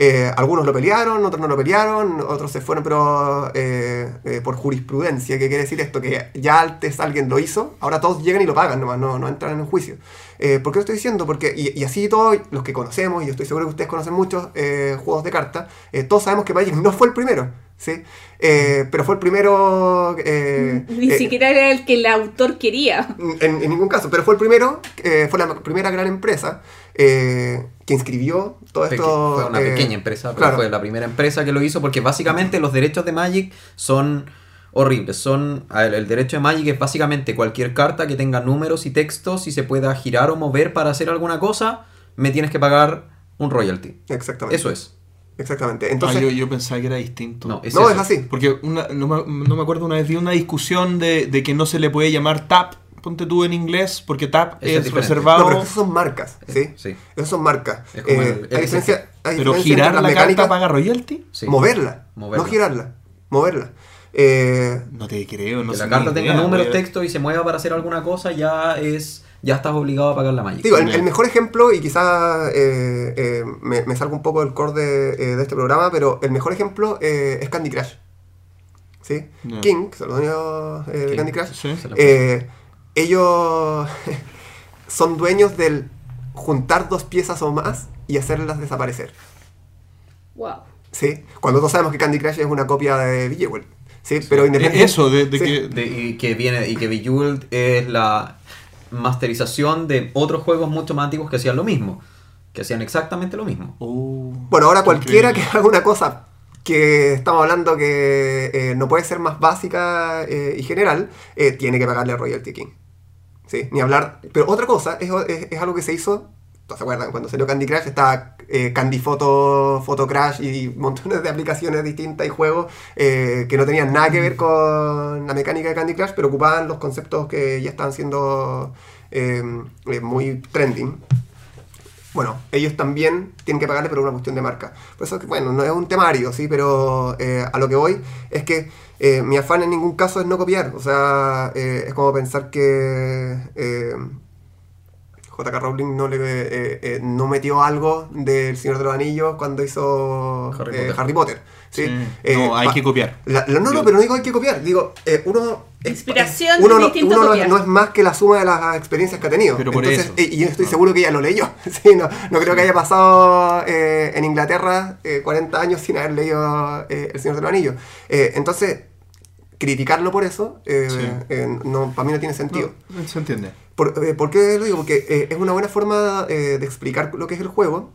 Eh, algunos lo pelearon, otros no lo pelearon, otros se fueron pero eh, eh, por jurisprudencia, que quiere decir esto, que ya antes alguien lo hizo, ahora todos llegan y lo pagan nomás, no, no entran en juicio. Eh, ¿Por qué lo estoy diciendo? Porque, y, y así todos los que conocemos, y yo estoy seguro que ustedes conocen muchos eh, juegos de cartas, eh, todos sabemos que Magic no fue el primero. ¿sí? Eh, pero fue el primero... eh, Ni eh, siquiera era el que el autor quería. En, en ningún caso, pero fue el primero, eh, fue la primera gran empresa eh, que inscribió todo Peque- esto. fue una eh, pequeña empresa, pero claro. fue la primera empresa que lo hizo porque básicamente los derechos de Magic son horribles. Son el derecho de Magic es básicamente cualquier carta que tenga números y textos y se pueda girar o mover para hacer alguna cosa, me tienes que pagar un royalty. Exactamente. Eso es. Exactamente. Ah, Entonces, yo, yo pensaba que era distinto. No, es no, es así. Porque una- no, me, no me acuerdo una vez vi una discusión de, de que no se le puede llamar tap, ponte tú en inglés, porque tap es reservado. No, pero esos son marcas, ¿sí? Sí. Esos son marcas. Es como Eh, el hay diferencia, hay pero diferencia girar la carta paga royalty. Sí. Moverla, Moverla. no girarla, moverla. Eh, No te creo, no que la carta tenga idea, números, textos y se mueva para hacer alguna cosa, ya es ya estás obligado a pagar la Magic. Digo, el, mejor ejemplo, y quizás eh, eh, me, me salgo un poco del core de, eh, de este programa, pero el mejor ejemplo eh, es Candy Crush. ¿Sí? Ya. King, que de Candy Crush, Sí. Eh, ellos *laughs* son dueños del juntar dos piezas o más y hacerlas desaparecer. Wow. ¿Sí? Cuando todos sabemos que Candy Crush es una copia de Bejeweled. ¿Sí? Pero Eh, independiente- Eso, de, de Sí. que. De- y que viene y que Bejeweled es la masterización de otros juegos mucho más antiguos que hacían lo mismo, que hacían exactamente lo mismo. Oh, Bueno, ahora cualquiera increíble. que haga una cosa que estamos hablando que eh, no puede ser más básica eh, y general, eh, tiene que pagarle royalty king. Sí, ni hablar. Pero otra cosa, es, es- es algo que se hizo. ¿Se acuerdan? Cuando salió Candy Crush estaba eh, Candy Photo, Photo Crash y *laughs* montones de aplicaciones distintas y juegos eh, que no tenían nada que ver con la mecánica de Candy Crush, pero ocupaban los conceptos que ya estaban siendo eh, eh, muy trending. Bueno, ellos también tienen que pagarle, pero una cuestión de marca. Por eso, bueno, no es un temario, sí, pero a lo que voy es que mi afán en ningún caso es no copiar. O sea, es como pensar que J.K. Rowling no, le, eh, eh, no metió algo del Señor de los Anillos cuando hizo Harry eh, Potter. Harry Potter. ¿sí? Sí. Eh, no, hay que copiar. la- la- no, no, Yo- pero no digo hay que copiar. Digo, eh, uno. es- Inspiración uno, no, uno no, es, no es más que la suma de las experiencias que ha tenido. Pero por Entonces, eso. eh, y yo estoy seguro que ella lo leyó. *laughs* Sí, no, no creo que haya pasado eh, en Inglaterra eh, 40 años sin haber leído eh, El Señor de los Anillos. Eh, entonces, criticarlo por eso, eh, Sí. eh, no, para mí no tiene sentido. No, se entiende. ¿Por, eh, ¿por qué lo digo? Porque eh, es una buena forma de explicar lo que es el juego.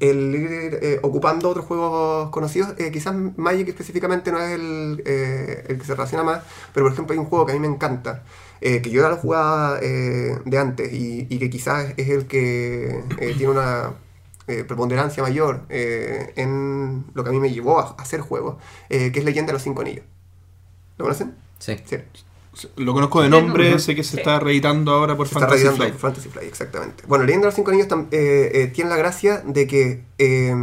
El ir eh, ocupando otros juegos conocidos. Quizás Magic específicamente no es el, eh, el que se relaciona más. Pero por ejemplo hay un juego que a mí me encanta. eh, que yo ya lo jugaba de antes. Y, y que quizás es el que tiene una eh, preponderancia mayor eh, en lo que a mí me llevó a hacer juegos. eh, que es Leyenda de los Cinco Anillos. ¿Lo conocen? Sí. Sí. Lo conozco de nombre, no. sé que se Sí. está reeditando ahora por Se está Fantasy reeditando Flight. Fantasy Flight, exactamente. Bueno, Leyenda de los Cinco Anillos tam- eh, eh, tiene la gracia de que, eh,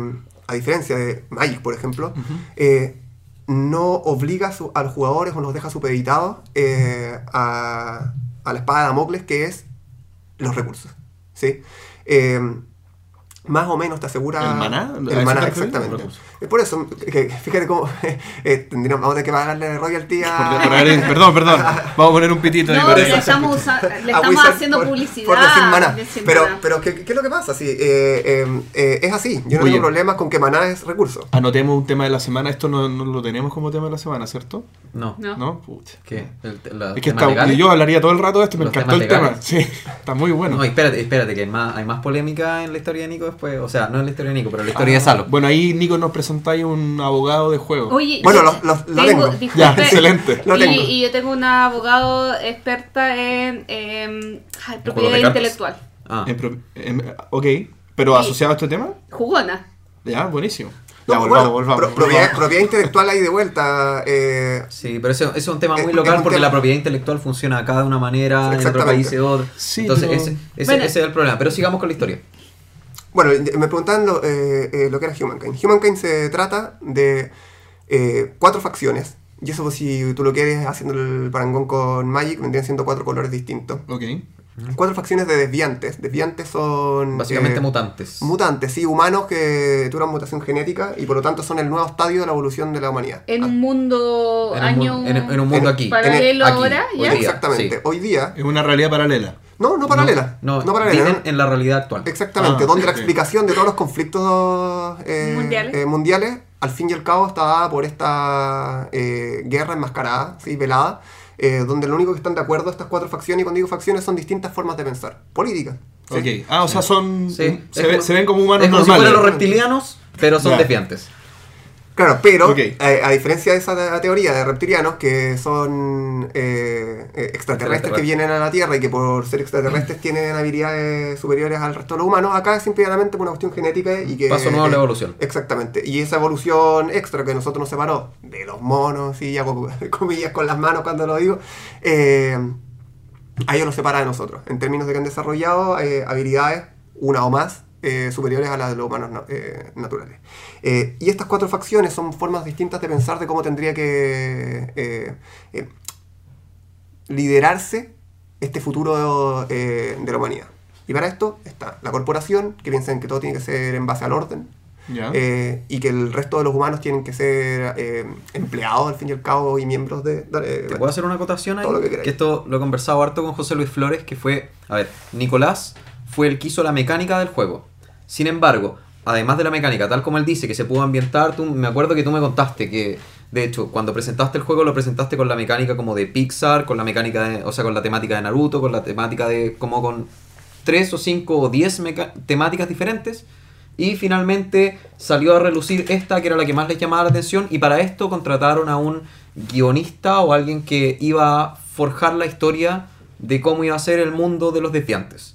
a diferencia de Magic, por ejemplo, eh, no obliga a, su- a los jugadores o los deja supeditados eh, a, a la espada de Damocles, que es los recursos. ¿sí? Eh, más o menos te asegura... ¿El maná? ¿A El maná, exactamente. Es por eso, que, que fíjate cómo *laughs* eh, tendríamos vamos a tener que pagarle royalty a... Por- por haber- perdón, perdón. *laughs* Vamos a poner un pitito ahí No, por le eso. estamos, usa- le *laughs* estamos haciendo por- publicidad. Por decir maná. Pero, pero ¿qué, qué es lo que pasa? Sí, eh, eh, eh, es así. Yo no Oye. tengo problemas con que maná es recurso. Anotemos un tema de la semana. Esto no, no lo tenemos como tema de la semana, ¿cierto? No. No. ¿No? Pucha. ¿Qué? El- Es que está, yo hablaría todo el rato de esto, me ¿Los encantó el tema. Sí, está muy bueno. No, espérate, espérate, que hay más, hay más polémica en la historia de Nico después. O sea, no en la historia de Nico, pero en la historia de Salo. Ah, Bueno, ahí Nico nos presentáis un abogado de juego. Oye, Bueno, lo- lo- lo tengo. disculpe, ya, excelente. Lo y, tengo. y yo tengo una abogado experta en em, propiedad intelectual. Ah, En pro- en- ok, pero asociado a este tema, Jugona. ya, buenísimo. No, Ya, bueno, volvamos, propiedad, volvamos. propiedad intelectual ahí de vuelta. eh, sí, pero eso, eso es un tema muy es local porque tema- la propiedad intelectual funciona acá de una manera, en otro país de otra. Sí, Entonces, pero- ese, ese- Bueno. ese es el problema. Pero sigamos con la historia. Bueno, me preguntaban lo, eh, eh, lo que era Humankind. Humankind se trata de eh, cuatro facciones. Y eso, pues, si tú lo quieres haciendo el parangón con Magic, vendrían siendo cuatro colores distintos. Ok. Cuatro facciones de desviantes. Desviantes son. Básicamente eh, mutantes. Mutantes, sí, humanos que tuvieron mutación genética y por lo tanto son el nuevo estadio de la evolución de la humanidad. En Ah, un mundo en, un, año mu- en, en un mundo en- aquí. paralelo Aquí, ahora, hoy ¿ya? día, Exactamente. sí. Hoy día. Es una realidad paralela. No, no paralela. No, No, paralela. viven ¿no? en la realidad actual. Exactamente, Ah, donde la explicación de todos los conflictos eh, Mundiales. eh, mundiales al fin y al cabo está dada por esta eh, guerra enmascarada, ¿sí? velada, eh, donde lo único que están de acuerdo estas cuatro facciones, y cuando digo facciones son distintas formas de pensar, políticas. ¿sí? Ok. Ah, o sea, son. Sí, Se, es ve- como- se ven como humanos es como si fueran los reptilianos, pero son desviantes. Claro, pero Ok. a, a diferencia de esa te- teoría de reptilianos que son eh, eh, extraterrestres que vienen a la Tierra y que por ser extraterrestres *clears throat* tienen habilidades superiores al resto de los humanos, acá es simplemente por una cuestión genética y que... Paso nuevo a la eh, evolución. Exactamente. Y esa evolución extra que nosotros nos separó de los monos, y hago *laughs* comillas con las manos cuando lo digo, eh, a ellos nos separa de nosotros, en términos de que han desarrollado eh, habilidades, una o más, eh, superiores a las de los humanos na- eh, naturales. Eh, y estas cuatro facciones son formas distintas de pensar de cómo tendría que eh, eh, liderarse este futuro eh, de la humanidad. Y para esto está la corporación, que piensa en que todo tiene que ser en base al orden, eh, y que el resto de los humanos tienen que ser eh, empleados al fin y al cabo y miembros de... de- ¿Te puedo hacer una acotación ahí? Todo lo que queráis. esto lo he conversado harto con José Luis Flores, que fue, a ver, Nicolás fue el que hizo la mecánica del juego. Sin embargo, además de la mecánica, tal como él dice, que se pudo ambientar, tú, me acuerdo que tú me contaste que, de hecho, cuando presentaste el juego lo presentaste con la mecánica como de Pixar, con la mecánica de, o sea, con la temática de Naruto, con la temática de, como con tres o cinco o diez temáticas diferentes. Y finalmente salió a relucir esta que era la que más les llamaba la atención y para esto contrataron a un guionista o alguien que iba a forjar la historia de cómo iba a ser el mundo de los desviantes.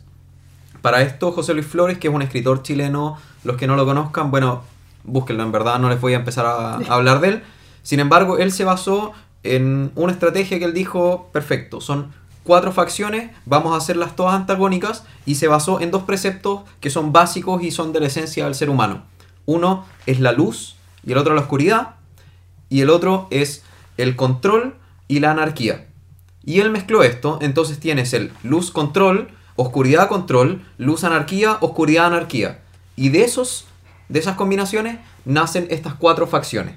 Para esto José Luis Flores, que es un escritor chileno, los que no lo conozcan, bueno, búsquenlo, en verdad no les voy a empezar a, a *laughs* hablar de él. Sin embargo, él se basó en una estrategia que él dijo, perfecto, son cuatro facciones, vamos a hacerlas todas antagónicas y se basó en dos preceptos que son básicos y son de la esencia del ser humano. Uno es la luz y el otro la oscuridad y el otro es el control y la anarquía. Y él mezcló esto, entonces tienes el luz control, oscuridad control, luz anarquía, oscuridad anarquía. Y de esos de esas combinaciones nacen estas cuatro facciones.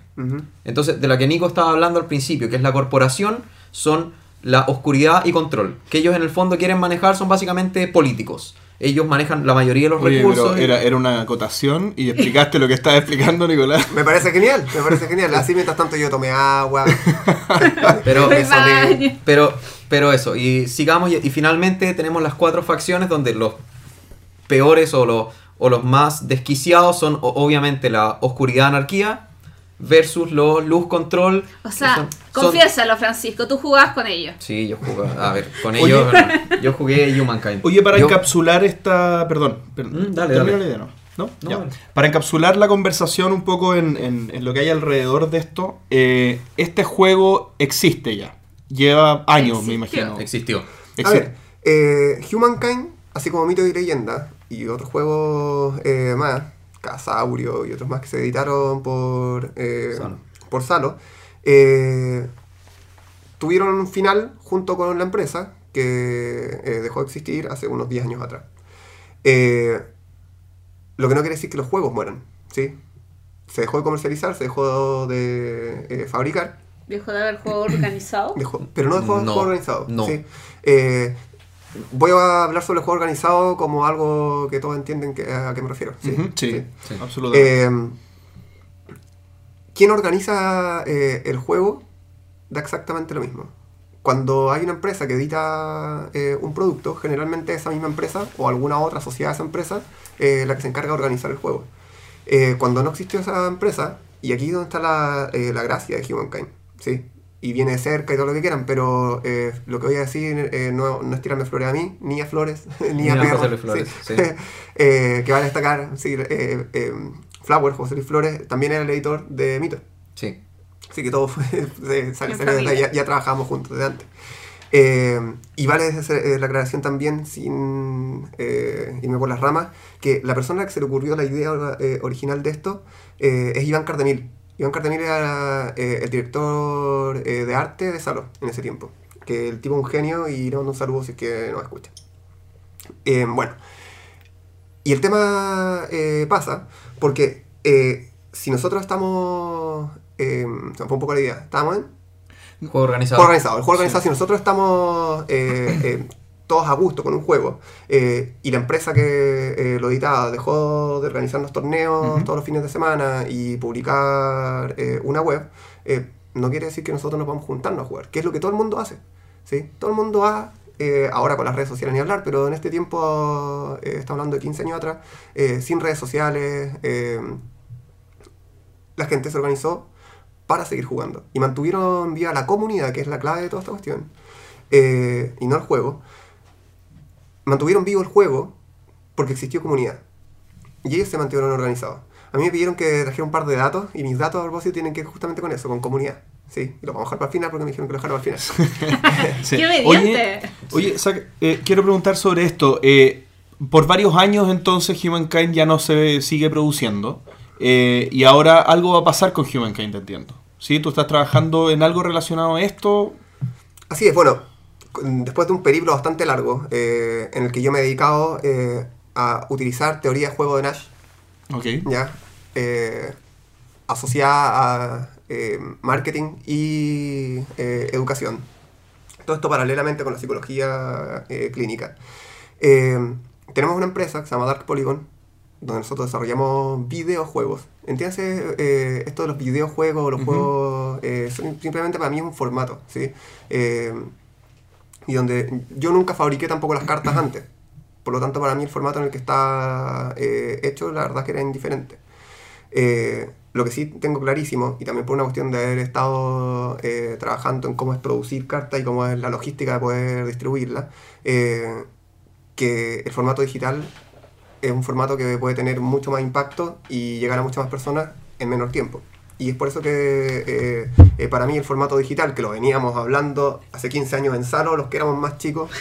Entonces, de la que Nico estaba hablando al principio, que es la corporación, son la oscuridad y control. Que ellos en el fondo quieren manejar son básicamente políticos. Ellos manejan la mayoría de los Oye, recursos. pero y- era, era una acotación y explicaste lo que estaba explicando Nicolás. Me parece genial, me parece genial. Así mientras tanto yo tomé agua. Pero, pero, pero eso, y sigamos, y, y finalmente tenemos las cuatro facciones donde los peores o los, o los más desquiciados son obviamente la oscuridad anarquía versus los luz control. O sea, son- son- confiésalo, Francisco, tú jugabas con ellos. Sí, yo jugué, a ver, con Oye. ellos, yo jugué Humankind. Oye, para Yo- encapsular esta. Perdón, perdón. Mm, dale, termina dale. la idea, ¿no? ¿No? No. Para encapsular la conversación un poco en, en- en lo que hay alrededor de esto, eh, este juego existe ya. Lleva años, me Existió. imagino. Existió. A ver, eh, Humankind, así como Mito y Leyenda, y otros juegos eh, más, Casaurio y otros más que se editaron por eh, Salo. por Salo, eh, tuvieron un final junto con la empresa que eh, dejó de existir hace unos 10 años atrás. Eh, lo que no quiere decir que los juegos mueran, ¿sí? Se dejó de comercializar, se dejó de eh, fabricar, Dejó de haber juego organizado. Dejó- pero no de juego, No, juego organizado. no. ¿sí? Eh, voy a hablar sobre el juego organizado como algo que todos entienden que- a qué me refiero. ¿sí? Sí, Sí. Sí. absolutamente. Eh, quien organiza eh, el juego da exactamente lo mismo. Cuando hay una empresa que edita eh, un producto, generalmente esa misma empresa o alguna otra sociedad de esa empresa eh, la que se encarga de organizar el juego. Eh, cuando no existió esa empresa, y aquí es donde está la, eh, la gracia de Humankind, ¿sí? Y viene de cerca y todo lo que quieran, pero eh, lo que voy a decir eh, no, no es tirarme flores a mí, ni a Flores, ni, *laughs* Ni a a Perro, José Luis Flores, sí. sí. *laughs* Eh, que va a destacar, sí, eh, eh, Flower, José Luis Flores, también era el editor de Mito. Sí. Así que todo fue, *laughs* se- sale- sale ya, ya trabajamos juntos de antes. Eh, y vale hacer, eh, la aclaración también, sin eh, irme por las ramas, que la persona que se le ocurrió la idea eh, original de esto eh, es Iván Cardemil. Iván Cardemil era eh, el director eh, de arte de Salo en ese tiempo. Que el tipo es un genio y le mando un saludo si es que nos escucha. Eh, bueno, y el tema pasa porque si nosotros estamos... Se me fue un poco la idea. Estamos en... Juego organizado. Juego organizado. El juego organizado, si nosotros estamos todos a gusto con un juego, eh, y la empresa que eh, lo editaba dejó de organizarnos torneos Ujú. todos los fines de semana y publicar eh, una web, eh, no quiere decir que nosotros nos vamos a juntarnos a jugar, que es lo que todo el mundo hace. ¿sí? Todo el mundo va, eh, ahora con las redes sociales ni hablar, pero en este tiempo, eh, estamos hablando de 15 años atrás, eh, sin redes sociales, eh, la gente se organizó para seguir jugando. Y mantuvieron viva la comunidad, que es la clave de toda esta cuestión, eh, y no el juego. Mantuvieron vivo el juego porque existió comunidad. Y ellos se mantuvieron organizados. A mí me pidieron que trajera un par de datos, y mis datos a propósito tienen que ver justamente con eso, con comunidad. Sí, y lo vamos a dejar para el final porque me dijeron que lo dejara para el final. *laughs* Sí. ¡Qué Oye, obediente! oye eh, quiero preguntar sobre esto. Eh, por varios años entonces Humankind ya no se sigue produciendo. eh, y ahora algo va a pasar con Humankind, entiendo. ¿Sí? ¿Tú estás trabajando en algo relacionado a esto? Así es, bueno, después de un periplo bastante largo eh, en el que yo me he dedicado eh, a utilizar teoría de juego de Nash, Ok. ¿ya? Eh, asociada a marketing y educación. Todo esto paralelamente con la psicología clínica. Tenemos una empresa que se llama Dark Polygon, donde nosotros desarrollamos videojuegos. Entiéndase, eh, esto de los videojuegos, los juegos, eh, son- simplemente para mí es un formato, ¿sí? Eh, y donde yo nunca fabriqué tampoco las cartas antes. Por lo tanto, para mí el formato en el que está eh, hecho, la verdad que era indiferente. Eh, lo que sí tengo clarísimo, y también por una cuestión de haber estado eh, trabajando en cómo es producir cartas y cómo es la logística de poder distribuirla, eh, que el formato digital es un formato que puede tener mucho más impacto y llegar a muchas más personas en menor tiempo. Y es por eso que eh, eh, para mí el formato digital, que lo veníamos hablando hace 15 años en Salo, los que éramos más chicos,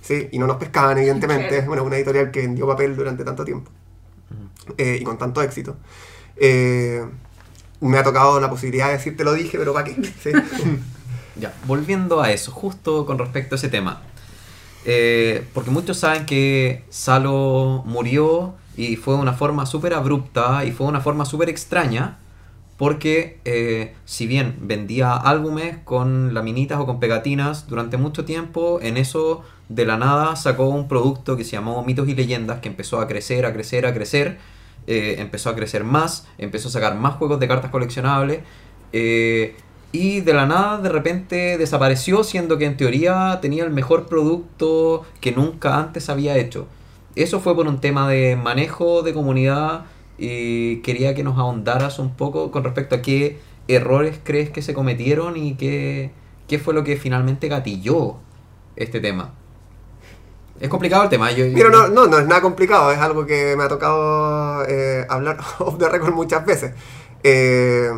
¿sí? y no nos pescaban evidentemente, Claro. bueno, una editorial que vendió papel durante tanto tiempo eh, y con tanto éxito. Eh, me ha tocado la posibilidad de decir te lo dije, pero ¿para qué? ¿Sí? *laughs* Ya, volviendo a eso, justo con respecto a ese tema. Eh, porque muchos saben que Salo murió y fue de una forma súper abrupta y fue de una forma súper extraña. Porque eh, si bien vendía álbumes con laminitas o con pegatinas durante mucho tiempo, en eso de la nada sacó un producto que se llamó Mitos y Leyendas, que empezó a crecer, a crecer, a crecer. eh, empezó a crecer más, empezó a sacar más juegos de cartas coleccionables. eh, y de la nada de repente desapareció, siendo que en teoría tenía el mejor producto que nunca antes había hecho. Eso fue por un tema de manejo de comunidad y quería que nos ahondaras un poco con respecto a qué errores crees que se cometieron y qué, qué fue lo que finalmente gatilló este tema. Es complicado el tema. Yo, Mira, no, no, no es nada complicado, es algo que me ha tocado eh, hablar *laughs* off the record muchas veces. Eh,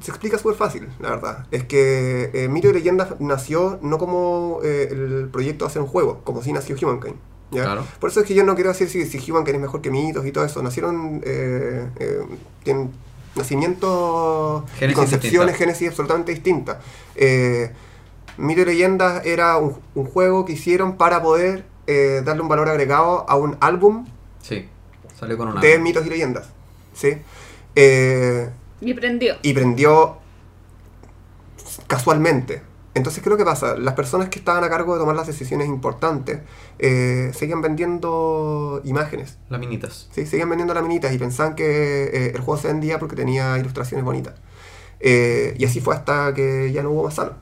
se explica súper fácil, la verdad. Es que eh, Mito y Leyendas nació no como eh, el proyecto de hacer un juego, como si nació Humankind. ¿Ya? Claro. Por eso es que yo no quiero decir si, si Humankind es mejor que Mitos y todo eso. Nacieron, eh, eh, tienen nacimientos y concepciones, génesis absolutamente distintas. Eh, Mito y Leyendas era un, un juego que hicieron para poder eh, darle un valor agregado a un álbum Sí, salió con una... de mitos y leyendas. ¿sí? Eh, Y prendió. y prendió casualmente. Entonces, ¿qué es lo que pasa? Las personas que estaban a cargo de tomar las decisiones importantes eh, seguían vendiendo imágenes, Laminitas. ¿sí? seguían vendiendo laminitas y pensaban que eh, el juego se vendía porque tenía ilustraciones bonitas. Eh, y así fue hasta que ya no hubo más salo.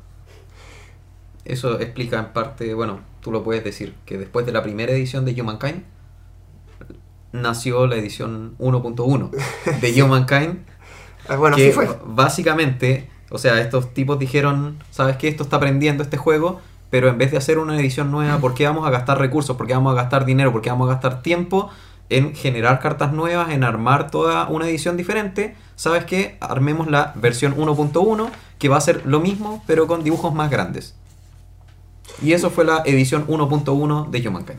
Eso explica en parte, bueno, tú lo puedes decir, que después de la primera edición de Humankind nació la edición 1.1 de *laughs* Humankind, Ah, bueno, que así fue. básicamente, o sea, estos tipos dijeron, ¿sabes qué? Esto está aprendiendo este juego, pero en vez de hacer una edición nueva, ¿por qué vamos a gastar recursos? ¿Por qué vamos a gastar dinero? ¿Por qué vamos a gastar tiempo en generar cartas nuevas, en armar toda una edición diferente? ¿Sabes qué? Armemos la versión 1.1, que va a ser lo mismo, pero con dibujos más grandes. Y eso fue la edición 1.1 de Humankind.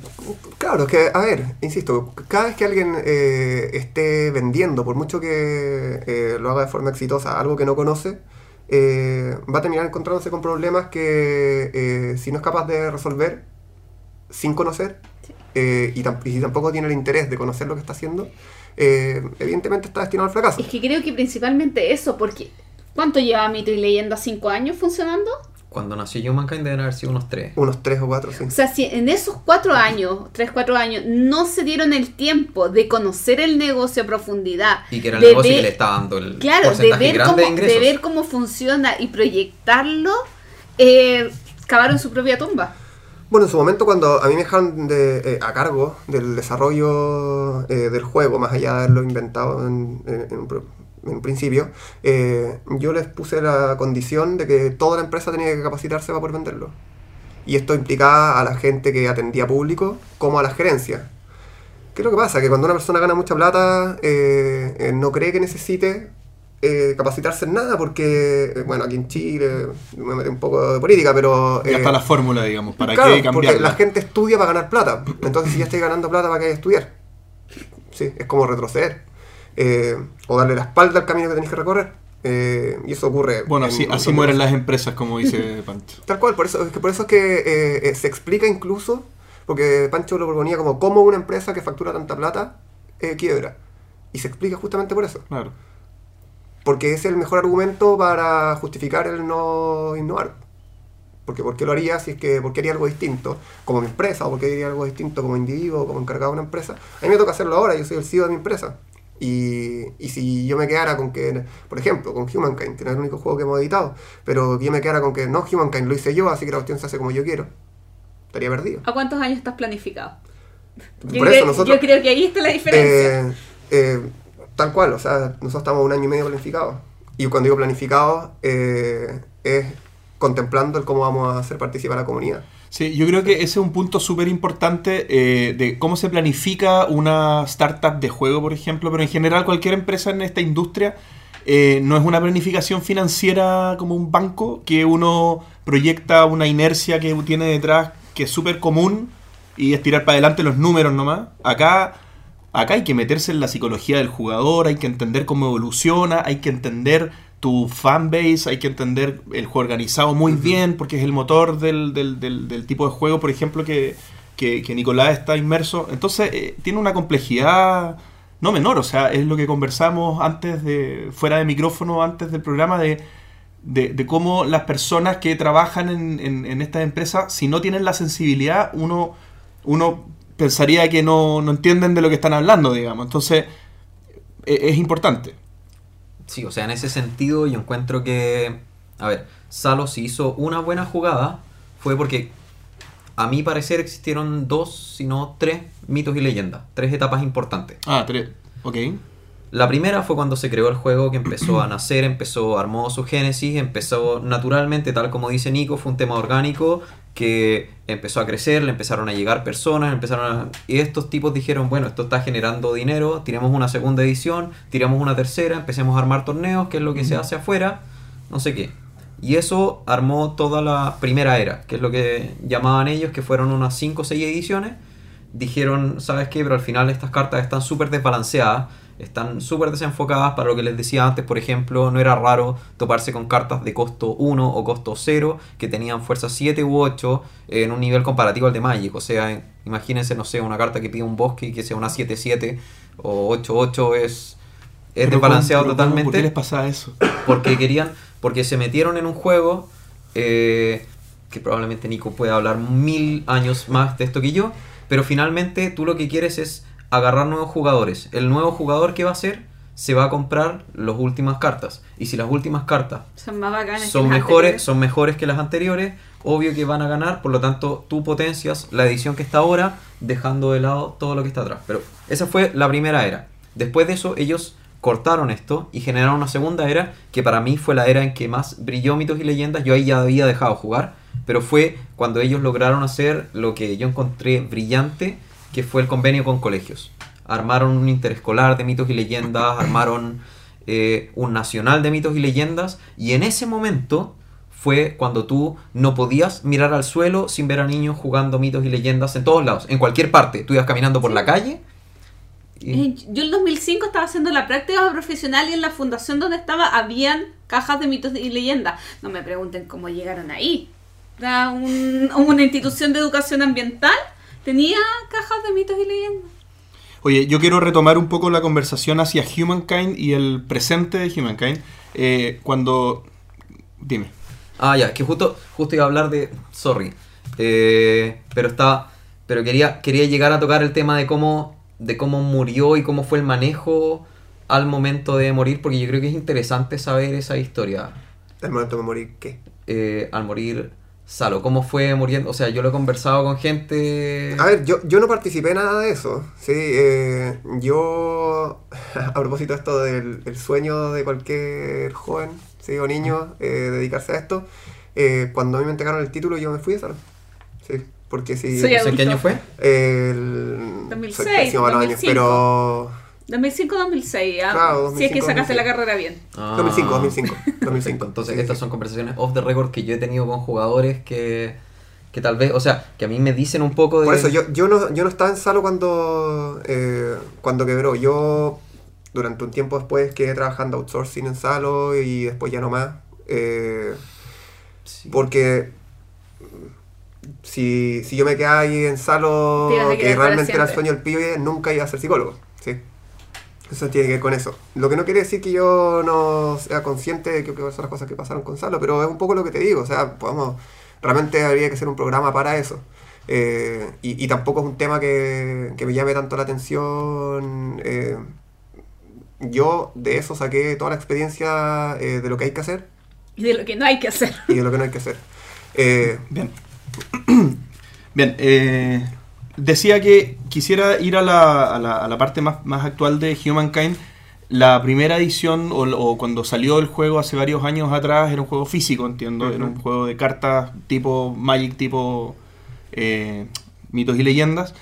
Claro, que, a ver, insisto, cada vez que alguien eh, esté vendiendo, por mucho que eh, lo haga de forma exitosa, algo que no conoce, eh, va a terminar encontrándose con problemas que eh, si no es capaz de resolver sin conocer, eh, y, tam- y si tampoco tiene el interés de conocer lo que está haciendo, evidentemente está destinado al fracaso. Es que creo que principalmente eso, porque ¿cuánto lleva Mito y Leyenda? ¿Cinco años funcionando? Cuando nació Humankind deben haber sido unos tres. Unos tres o cuatro, sí. O sea, si en esos cuatro años, tres, cuatro años, no se dieron el tiempo de conocer el negocio a profundidad. Y que era el de negocio que ver- le estaba dando el Claro, de porcentaje ver, grande cómo, de ingresos. de ver cómo funciona y proyectarlo, eh, cavaron su propia tumba. Bueno, en su momento cuando a mí me dejaron de, eh, a cargo del desarrollo eh, del juego, más allá de haberlo inventado en, en- en un, en principio, eh, yo les puse la condición de que toda la empresa tenía que capacitarse para poder venderlo. Y esto implicaba a la gente que atendía público como a las gerencias. ¿Qué es lo que pasa? Que cuando una persona gana mucha plata, eh, eh, no cree que necesite eh, capacitarse en nada, porque, bueno, aquí en Chile me metí un poco de política, pero... Ya eh, está la fórmula, digamos, ¿para Claro, qué porque cambiarla? la gente estudia para ganar plata. Entonces, si ya estoy ganando plata, ¿para qué hay que estudiar? Sí, es como retroceder. Eh, o darle la espalda al camino que tenéis que recorrer. Eh, y eso ocurre. Bueno, en así, así mueren las empresas, como dice Pancho. Tal cual, por eso es que, por eso es que eh, eh, se explica incluso, porque Pancho lo proponía como cómo una empresa que factura tanta plata quiebra. Y se explica justamente por eso. Claro. Porque es el mejor argumento para justificar el no innovar. Porque ¿por qué lo haría si es que por qué haría algo distinto como mi empresa o por qué haría algo distinto como individuo o como encargado de una empresa? A mí me toca hacerlo ahora, yo soy el CEO de mi empresa. Y, y si yo me quedara con que, por ejemplo, con Humankind, que no es el único juego que hemos editado, pero que yo me quedara con que no, Humankind lo hice yo, así que la cuestión se hace como yo quiero, estaría perdido. ¿A cuántos años estás planificado? Yo, Por creo, eso nosotros... yo creo que ahí está la diferencia. Eh, eh, tal cual, o sea, nosotros estamos un año y medio planificados. Y cuando digo planificado, eh, es contemplando el cómo vamos a hacer participar a la comunidad. Sí, yo creo que ese es un punto súper importante eh, de cómo se planifica una startup de juego, por ejemplo, pero en general cualquier empresa en esta industria eh, no es una planificación financiera como un banco que uno proyecta una inercia que tiene detrás que es súper común y es tirar para adelante los números nomás. Acá, acá hay que meterse en la psicología del jugador, hay que entender cómo evoluciona, hay que entender tu fanbase, hay que entender el juego organizado muy bien, porque es el motor del, del- del- del tipo de juego, por ejemplo, que, que, que Nicolás está inmerso. Entonces, eh, tiene una complejidad no menor, o sea, es lo que conversamos antes de, fuera de micrófono, antes del programa, de, de, de cómo las personas que trabajan en, en, en estas empresas, si no tienen la sensibilidad, uno, uno pensaría que no, no entienden de lo que están hablando, digamos. Entonces, e- es importante. Sí, o sea, en ese sentido yo encuentro que, a ver, Salo si hizo una buena jugada fue porque a mi parecer existieron dos, si no tres mitos y leyendas, tres etapas importantes. Ah, tres. Ok. La primera fue cuando se creó el juego, que empezó a nacer, empezó, armó su génesis, empezó naturalmente, tal como dice Nico, fue un tema orgánico que empezó a crecer, le empezaron a llegar personas, empezaron a... y estos tipos dijeron, bueno, esto está generando dinero, tiremos una segunda edición, tiramos una tercera, empecemos a armar torneos, que es lo que se hace afuera, no sé qué. Y eso armó toda la primera era, que es lo que llamaban ellos, que fueron unas 5 o 6 ediciones. Dijeron, ¿sabes qué? Pero al final estas cartas están súper desbalanceadas, están súper desenfocadas para lo que les decía antes, por ejemplo, no era raro toparse con cartas de costo 1 o costo 0 que tenían fuerza 7 u 8 en un nivel comparativo al de Magic. O sea, imagínense, no sé, una carta que pide un bosque y que sea una 7-7 o 8-8 es, es desbalanceado ¿cómo- pero cómo- totalmente ¿Por qué les pasa eso? *coughs* porque querían, porque se metieron en un juego eh, que probablemente Nico pueda hablar mil años más de esto que yo, pero finalmente tú lo que quieres es agarrar nuevos jugadores. El nuevo jugador que va a ser se va a comprar las últimas cartas y si las últimas cartas Son más son mejores, anteriores. son mejores que las anteriores, obvio que van a ganar, por lo tanto tú potencias la edición que está ahora, dejando de lado todo lo que está atrás. Pero esa fue la primera era. Después de eso ellos cortaron esto y generaron una segunda era que para mí fue la era en que más brilló mitos y leyendas. Yo ahí ya había dejado jugar, pero fue cuando ellos lograron hacer lo que yo encontré brillante, que fue el convenio con colegios. Armaron un interescolar de mitos y leyendas, armaron eh, un nacional de mitos y leyendas, y en ese momento fue cuando tú no podías mirar al suelo sin ver a niños jugando mitos y leyendas en todos lados, en cualquier parte. Tú ibas caminando por la calle. y- Yo en el 2005 estaba haciendo la práctica profesional y en la fundación donde estaba habían cajas de mitos y leyendas. No me pregunten cómo llegaron ahí. Era un- una institución de educación ambiental, tenía cajas de mitos y leyendas. Oye, yo quiero retomar un poco la conversación hacia Humankind y el presente de Humankind. Eh, cuando. Dime. Ah, ya, que justo, justo iba a hablar de. Sorry. Eh, pero estaba. Pero quería, quería llegar a tocar el tema de cómo. de cómo murió y cómo fue el manejo al momento de morir, porque yo creo que es interesante saber esa historia. El momento de morir, ¿qué? Eh, al morir Salo, ¿cómo fue muriendo? O sea, yo lo he conversado con gente. A ver, yo, yo no participé en nada de eso. Sí, eh, yo, *laughs* a propósito de esto del el sueño de cualquier joven sí, o niño, eh, dedicarse a esto, eh, cuando a mí me entregaron el título yo me fui de Salo. Sí, porque si... ¿Ese qué año fue? El, 2006, soy pésimo para los años, 2005. pero... 2005-2006, ¿ah? Claro, si es que 2005, sacaste la 2006. carrera bien. Ah. 2005, 2005, 2005. Entonces, Sí, estas sí. son conversaciones off the record que yo he tenido con jugadores que, que tal vez, o sea, que a mí me dicen un poco de. Por eso, yo, yo, no, yo no estaba en Salo cuando, eh, cuando quebró. Yo, durante un tiempo después, quedé trabajando outsourcing en Salo y después ya no más. eh, Sí. porque si, si yo me quedaba ahí en Salo, que realmente era el sueño del pibe, nunca iba a ser psicólogo. Eso tiene que ver con eso. Lo que no quiere decir que yo no sea consciente de que que son las cosas que pasaron con Salo, pero es un poco lo que te digo. O sea, podemos, realmente habría que hacer un programa para eso. Eh, y, y tampoco es un tema que, que me llame tanto la atención. eh, yo de eso saqué toda la experiencia eh, de lo que hay que hacer Y de lo que no hay que hacer. y de lo que no hay que hacer. Eh, Bien. *clears throat* Bien, eh, decía que quisiera ir a la, a la- a la parte más, más actual de Humankind. La primera edición, o, o cuando salió el juego hace varios años atrás, era un juego físico, entiendo. Era un juego de cartas tipo Magic, tipo eh, mitos y leyendas.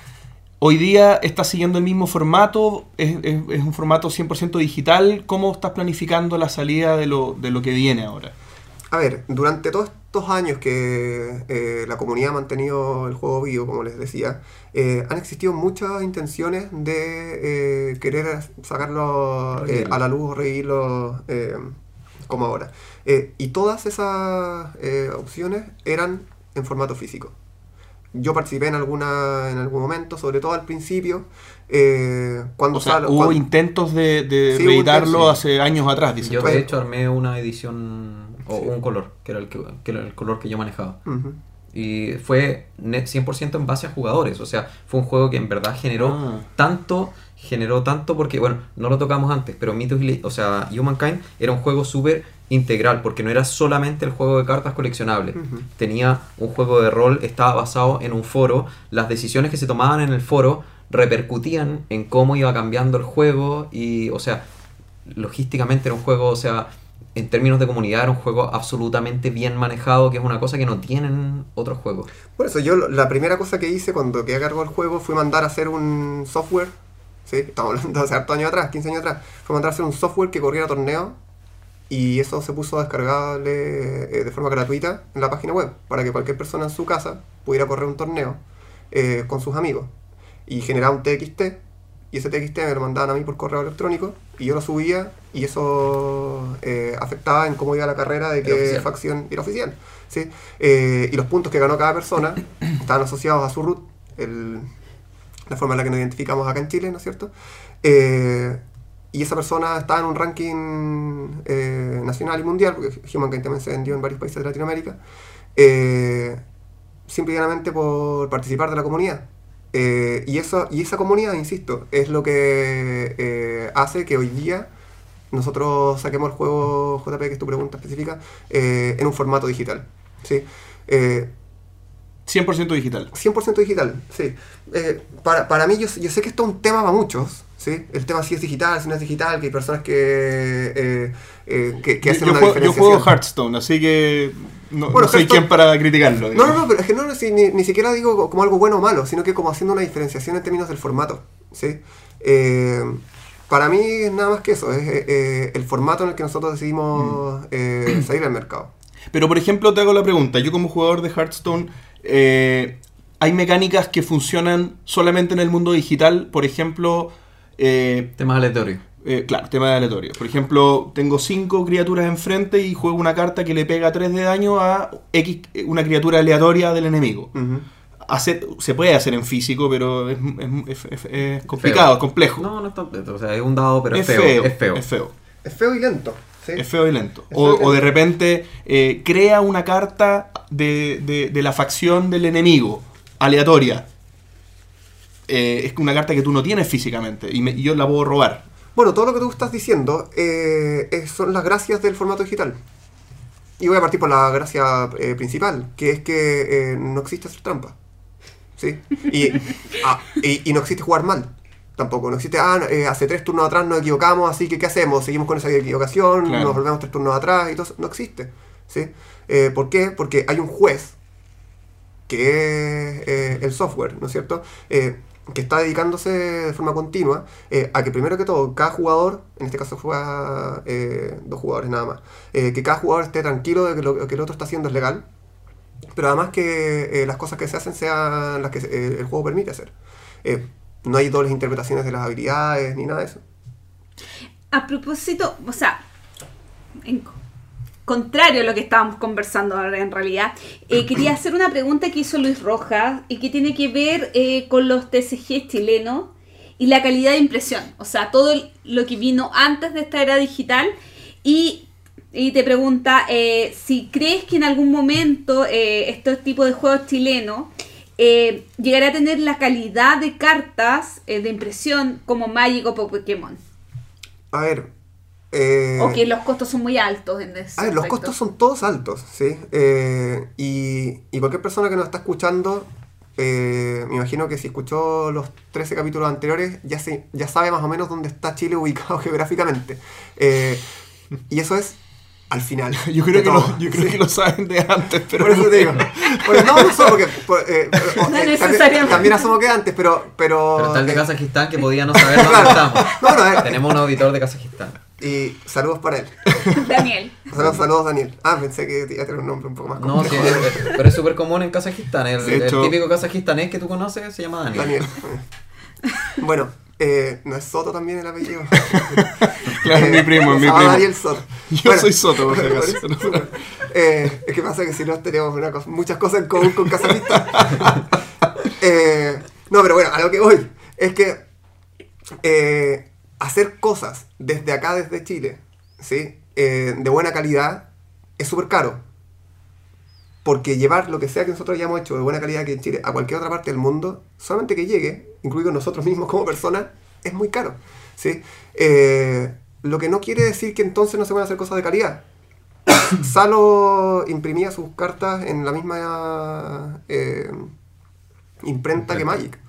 Hoy día está siguiendo el mismo formato, es, es- es un formato 100% digital. ¿Cómo estás planificando la salida de lo, de lo que viene ahora? A ver, durante todos estos años que eh, la comunidad ha mantenido el juego vivo, como les decía, eh, han existido muchas intenciones de eh, querer sacarlo eh, a la luz, revivirlo eh, como ahora. Eh, y todas esas eh, opciones eran en formato físico. Yo participé en alguna en algún momento, sobre todo al principio, eh, cuando O sea, sal- hubo cuando- intentos de, de Sí, reeditarlo hace años atrás, dice. Yo de hecho armé una edición o Sí. un color, que era el que, que era el color que yo manejaba. Y fue net 100% en base a jugadores, o sea, fue un juego que en verdad generó Ah. tanto, generó tanto porque, bueno, no lo tocamos antes, pero Mythos, o sea, Humankind era un juego súper integral porque no era solamente el juego de cartas coleccionables. Ujú. Tenía un juego de rol, estaba basado en un foro, las decisiones que se tomaban en el foro repercutían en cómo iba cambiando el juego y, o sea, logísticamente era un juego, o sea, en términos de comunidad era un juego absolutamente bien manejado, que es una cosa que no tienen otros juegos. Por eso yo la primera cosa que hice cuando quedé a cargo del juego fue mandar a hacer un software, ¿sí? estamos hablando de hace hartos años atrás, 15 años atrás, fue mandar a hacer un software que corriera torneos y eso se puso descargable eh, de forma gratuita en la página web para que cualquier persona en su casa pudiera correr un torneo eh, con sus amigos y generaba un TXT y ese TXT me lo mandaban a mí por correo electrónico y yo lo subía y eso eh, afectaba en cómo iba la carrera de qué facción era oficial. ¿sí? Eh, y los puntos que ganó cada persona *coughs* estaban asociados a su root, el- la forma en la que nos identificamos acá en Chile, ¿no es cierto? Eh, y esa persona estaba en un ranking nacional y mundial, porque Humankind también se vendió en varios países de Latinoamérica, simple y llanamente por participar de la comunidad. Eh, y, eso, y esa comunidad, insisto, es lo que eh, hace que hoy día nosotros saquemos el juego JP, que es tu pregunta específica, eh, en un formato digital. ¿sí? Eh, 100% digital. 100% digital, sí. Eh, para, para mí, yo, yo sé que esto es un tema para muchos, ¿sí? El tema si es digital, si no es digital, que hay personas que, eh, eh, que, que hacen yo una juego, yo juego Hearthstone, así que no, Bueno, no soy Hearthstone- quien para criticarlo. No, digamos. no, no, pero es que no, ni, ni siquiera digo como algo bueno o malo, sino que como haciendo una diferenciación en términos del formato, ¿sí? Eh, para mí es nada más que eso, es eh, eh, el formato en el que nosotros decidimos Mm. eh, salir al mercado. Pero por ejemplo, te hago la pregunta. Yo como jugador de Hearthstone, eh, ¿hay mecánicas que funcionan solamente en el mundo digital? Por ejemplo, eh, Temas aleatorios. Eh, claro, tema de aleatorio. Por ejemplo, tengo cinco criaturas enfrente y juego una carta que le pega 3 de daño a X, eh, una criatura aleatoria del enemigo. Hacer- se puede hacer en físico, pero es, es- es- es- es complicado, Feo. es complejo. No, no es tan- O sea, es un dado, pero es, es, feo, feo, Es feo. Es feo. Es feo y lento. Sí. Es feo y lento. O, o de repente eh, crea una carta de, de- de la facción del enemigo, aleatoria. Eh, es una carta que tú no tienes físicamente y, me- y yo la puedo robar. Bueno, todo lo que tú estás diciendo eh, son las gracias del formato digital. Y voy a partir por la gracia eh, principal, que es que eh, no existe hacer trampa. ¿Sí? Y, *laughs* ah, y, y no existe jugar mal. Tampoco. No existe, ah, hace tres turnos atrás nos equivocamos, así que ¿qué hacemos? Seguimos con esa equivocación, Claro. nos volvemos tres turnos atrás y todo eso. No existe. ¿Sí? ¿Por qué? Porque hay un juez que es el software, ¿no es cierto? Eh, que está dedicándose de forma continua eh, a que primero que todo cada jugador, en este caso juega eh, dos jugadores nada más, eh, que cada jugador esté tranquilo de que lo que el otro está haciendo es legal, pero además que eh, las cosas que se hacen sean las que el juego permite hacer. No hay dobles interpretaciones de las habilidades ni nada de eso. A propósito, o sea, contrario a lo que estábamos conversando ahora en realidad, eh, *clears throat* quería hacer una pregunta que hizo Luis Rojas y que tiene que ver eh, con los TCG chilenos y la calidad de impresión, o sea, todo lo que vino antes de esta era digital y, y te pregunta eh, si crees que en algún momento estos tipos de juegos chilenos llegará a tener la calidad de cartas de impresión como Magic o Pokémon. A ver. Eh, O que los costos son muy altos en ese A ver, los costos son todos altos, ¿sí? Eh, y, y cualquier persona que nos está escuchando, eh, me imagino que si escuchó los 13 capítulos anteriores, ya, se, ya sabe más o menos dónde está Chile ubicado *laughs* geográficamente. Eh, y eso es al final. *laughs* Yo creo, que lo, yo creo ¿sí? que lo saben de antes, pero Por eso te digo. Bueno, no, no solo porque. *laughs* por- eh, eh, No eh, también, necesariamente. también asumo que antes, pero. Pero, Pero está el de eh, Kazajistán que podía no saber dónde Claro. estamos. No, no, eh, Tenemos un auditor de Kazajistán. Y saludos para él. *laughs* Daniel. *laughs* Saludos, saludos, Daniel. Ah, pensé que iba a tener un nombre un poco más No, complejo. sí, es- pero es súper común en Kazajistán. El, el hecho- típico kazajistanés que tú conoces se llama Daniel. Daniel. *laughs* Bueno, eh, ¿no es Soto también el apellido? Claro, es mi primo, es mi primo. Daniel Soto. Yo soy Soto, por si acaso. Eh, es que pasa que si no tenemos una cosa- muchas cosas en común con Kazajistán. Eh, no, pero bueno, a lo que voy es que eh, hacer cosas desde acá, desde Chile, ¿sí? Eh, de buena calidad, es súper caro. Porque llevar lo que sea que nosotros hayamos hecho de buena calidad aquí en Chile a cualquier otra parte del mundo, solamente que llegue, incluido nosotros mismos como personas, es muy caro. ¿sí? Eh, lo que no quiere decir que entonces no se puedan hacer cosas de calidad. *coughs* Salo imprimía sus cartas en la misma eh, imprenta que Magic.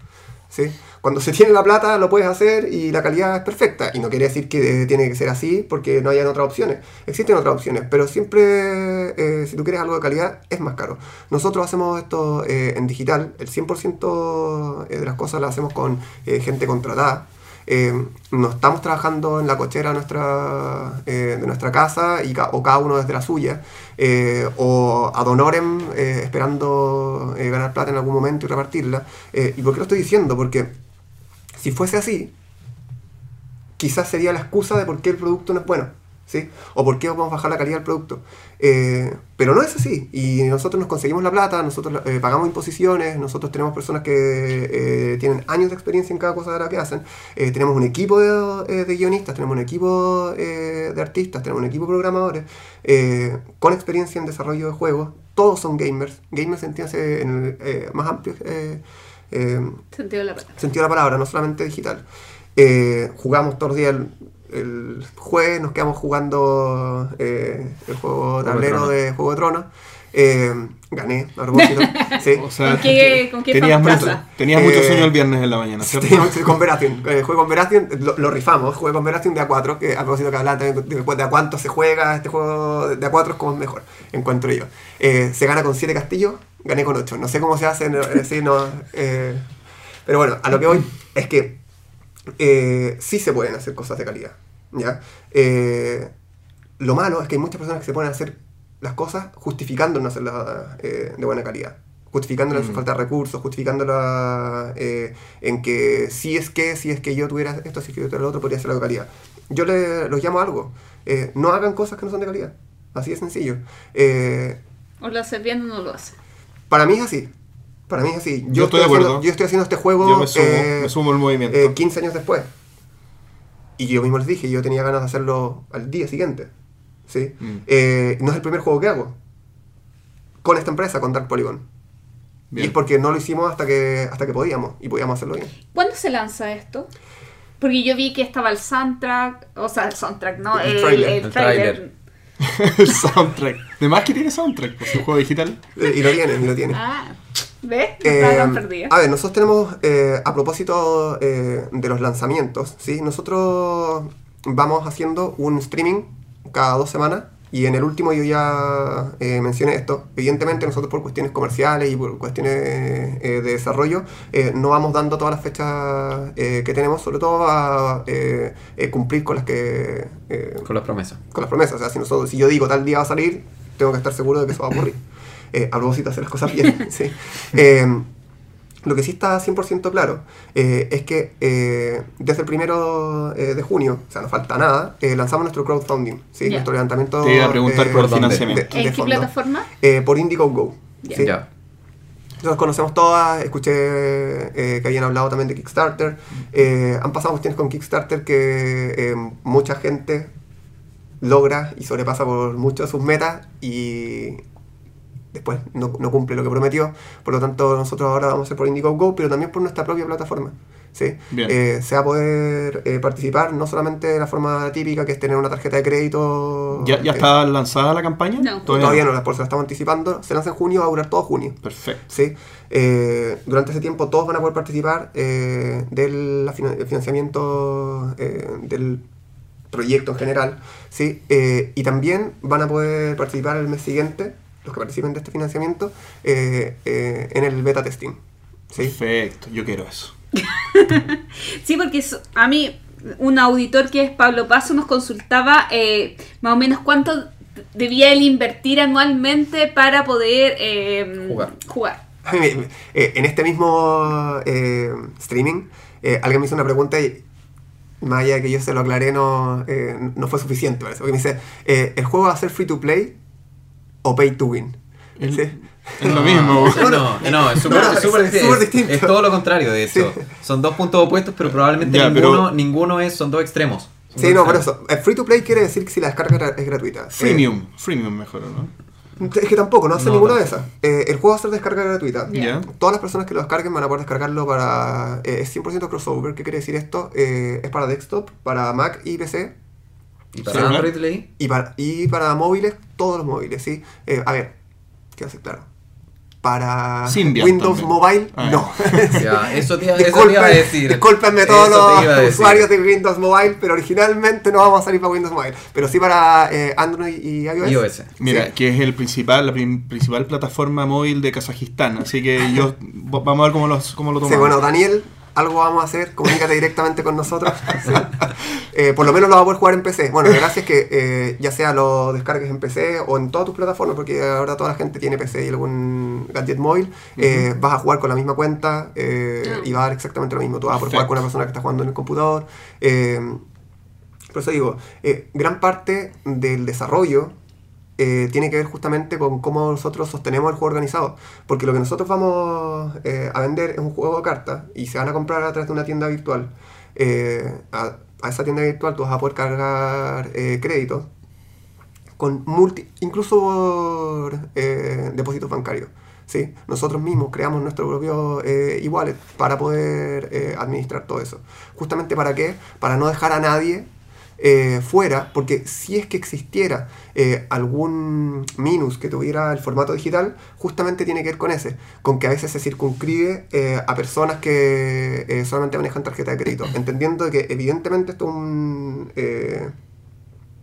¿sí? Cuando se tiene la plata lo puedes hacer y la calidad es perfecta. Y no quiere decir que tiene que ser así porque no hayan otras opciones. Existen otras opciones, pero siempre eh, si tú quieres algo de calidad es más caro. Nosotros hacemos esto eh, en digital, el 100% de las cosas las hacemos con eh, gente contratada. Eh, no estamos trabajando en la cochera nuestra, eh, de nuestra casa o cada uno desde la suya, eh, o ad honorem eh, esperando eh, ganar plata en algún momento y repartirla. Eh, ¿Y por qué lo estoy diciendo? Porque si fuese así, quizás sería la excusa de por qué el producto no es bueno, ¿sí? O por qué vamos a bajar la calidad del producto. Eh, pero no es así, y nosotros nos conseguimos la plata, nosotros eh, pagamos imposiciones, nosotros tenemos personas que eh, tienen años de experiencia en cada cosa de la que hacen, eh, tenemos un equipo de, de guionistas, tenemos un equipo de artistas, tenemos un equipo de programadores, con experiencia en desarrollo de juegos, todos son gamers, gamers entiéndase en el más amplio eh, Sentido de la palabra. sentido de la palabra, no solamente digital. Eh, jugamos todos los días el, el jueves, nos quedamos jugando eh, el juego de tablero Tronos. de Juego de Tronos. Eh, gané, a propósito. *laughs* sí. O sea, ¿Con qué- con qué tenías, mucho, tenías mucho Eh, sueño el viernes en la mañana, ¿cierto? Sí, *laughs* con Veration. Eh, juego con Veration, lo, lo rifamos. Jugué con Veration de A4, que a propósito que hablaban también de, de a cuánto se juega este juego de A4 es como es mejor, encuentro yo. Eh, se gana con 7 castillos, gané con 8. No sé cómo se hace, no, eh, sí, no, eh, pero bueno, a lo que voy es que eh, sí se pueden hacer cosas de calidad. ¿ya? Eh, lo malo es que hay muchas personas que se ponen a hacer las cosas justificando no hacerlas eh, de buena calidad. Justificándola en su Mm. falta de recursos, justificándola eh, en que si es que, si es que yo tuviera esto, si es que yo tuviera lo otro, podría ser algo de calidad. Yo le, los llamo a algo. Eh, no hagan cosas que no son de calidad. Así de sencillo. Eh, O lo haces bien o no lo haces. Para mí es así. Para mí es así. Yo estoy de haciendo- acuerdo. yo estoy haciendo este juego Yo me sumo, eh, me sumo al movimiento. eh, 15 años después. Y yo mismo les dije, yo tenía ganas de hacerlo al día siguiente. ¿sí? Mm. Eh, no es el primer juego que hago con esta empresa, con Dark Polygon. Y es porque no lo hicimos hasta que, hasta que podíamos, y podíamos hacerlo bien. ¿Cuándo se lanza esto? Porque yo vi que estaba el soundtrack, o sea, el soundtrack, ¿no? El El, tráiler. el El tráiler. tráiler. *laughs* el soundtrack. De más que tiene soundtrack, pues un juego digital. Eh, y lo tienen, y lo tienen. Ah, ¿ves? No Eh, a ver, nosotros tenemos, eh, a propósito eh, de los lanzamientos, ¿sí? nosotros vamos haciendo un streaming cada dos semanas y en el último yo ya eh, mencioné esto. Evidentemente nosotros por cuestiones comerciales y por cuestiones eh, de desarrollo eh, no vamos dando todas las fechas eh, que tenemos, sobre todo a eh, cumplir con las que... Con las promesas. con las promesas. O sea, si, nosotros, si yo digo tal día va a salir, tengo que estar seguro de que eso va a ocurrir. *laughs* A propósito hacer las cosas *laughs* bien. sí. Lo que sí está 100% claro eh, es que eh, desde el primero eh, de junio, o sea, no falta nada, eh, lanzamos nuestro crowdfunding, ¿sí? Nuestro levantamiento Te iba a preguntar eh, por ¿por dónde? financiamiento. de- ¿En qué fondo. plataforma? Eh, por Indiegogo. Ya. ¿sí? Ya. Nosotros conocemos todas, escuché eh, que habían hablado también de Kickstarter. Eh, han pasado cuestiones con Kickstarter que eh, mucha gente logra y sobrepasa por mucho sus metas y después no, no cumple lo que prometió. Por lo tanto, nosotros ahora vamos a hacer por Indiegogo, pero también por nuestra propia plataforma. ¿sí? Eh, se va a poder eh, participar no solamente de la forma típica, que es tener una tarjeta de crédito. ¿Ya, ya eh, está lanzada la campaña? No. Todavía no, por eso la estamos anticipando. Se lanza en junio, va a durar todo junio. Perfecto. ¿sí? Eh, durante ese tiempo todos van a poder participar eh, del la fina- el financiamiento eh, del proyecto en general, ¿sí? Eh, y también van a poder participar el mes siguiente, los que participen de este financiamiento, eh, eh, en el beta testing. ¿sí? Perfecto, yo quiero eso. *laughs* Sí, porque eso- a mí un auditor que es Pablo Paso nos consultaba eh, más o menos cuánto debía él invertir anualmente para poder eh, Jugar. jugar. Eh, en este mismo eh, streaming, eh, alguien me hizo una pregunta y más allá de que yo se lo aclaré, no, eh, no fue suficiente. parece, Porque me dice, eh, ¿el juego va a ser free to play o pay to win? Es, Sí. es lo mismo. No, *laughs* no, no, es súper No, distinto. Es todo lo contrario, de hecho. Sí. Son dos puntos opuestos, pero probablemente Ya, ninguno, pero- ninguno es, son dos extremos. Son Sí, dos no, por extremos. eso. El free to play quiere decir que si la descarga es gra- es gratuita. Eh, Freemium. Freemium mejor, ¿no? es que tampoco, no hace No, ninguna de esas. Eh, el juego va a ser descarga gratuita. Ya. Ya. Todas las personas que lo descarguen van a poder descargarlo para... eh, es 100% crossover. ¿Qué quiere decir esto? Eh, es para desktop, para Mac y PC. Y para Sí, Android leí. Y para, y para móviles, todos los móviles, ¿sí? Eh, a ver, quiero ser claro. Para Symbian Windows también. Mobile, Ah, no. *laughs* Ya, eso te, Disculpen, iba a decir. discúlpenme todos los usuarios de Windows Mobile, pero originalmente no vamos a salir para Windows Mobile. Pero sí para eh, Android y iOS. iOS. Mira, Sí. que es el principal, la prim- principal plataforma móvil de Kazajistán. Así que yo vamos a ver cómo, los, cómo lo Sí, tomamos. bueno, Daniel, algo vamos a hacer, comunícate directamente con nosotros. Sí. Eh, por lo menos lo va a poder jugar en PC. Bueno, la gracia es que eh, ya sea lo descargues en PC o en todas tus plataformas, porque ahora toda la gente tiene PC y algún gadget móvil, eh, vas a jugar con la misma cuenta eh, Ah. y va a dar exactamente lo mismo. Tú vas a poder jugar con una persona que está jugando en el computador. eh, por eso digo, eh, gran parte del desarrollo eh, tiene que ver justamente con cómo nosotros sostenemos el juego organizado. Porque lo que nosotros vamos eh, a vender es un juego de cartas y se van a comprar a través de una tienda virtual. Eh, a, esa tienda virtual tú vas a poder cargar eh, créditos con multi, incluso por depósitos bancarios. ¿sí? Nosotros mismos creamos nuestro propio e-wallet para poder administrar todo eso. Justamente para qué? Para no dejar a nadie eh, fuera, porque si es que existiera eh, algún minus que tuviera el formato digital, justamente tiene que ver con ese, con que a veces se circunscribe eh, a personas que solamente manejan tarjeta de crédito, *clears throat* entendiendo que evidentemente esto es un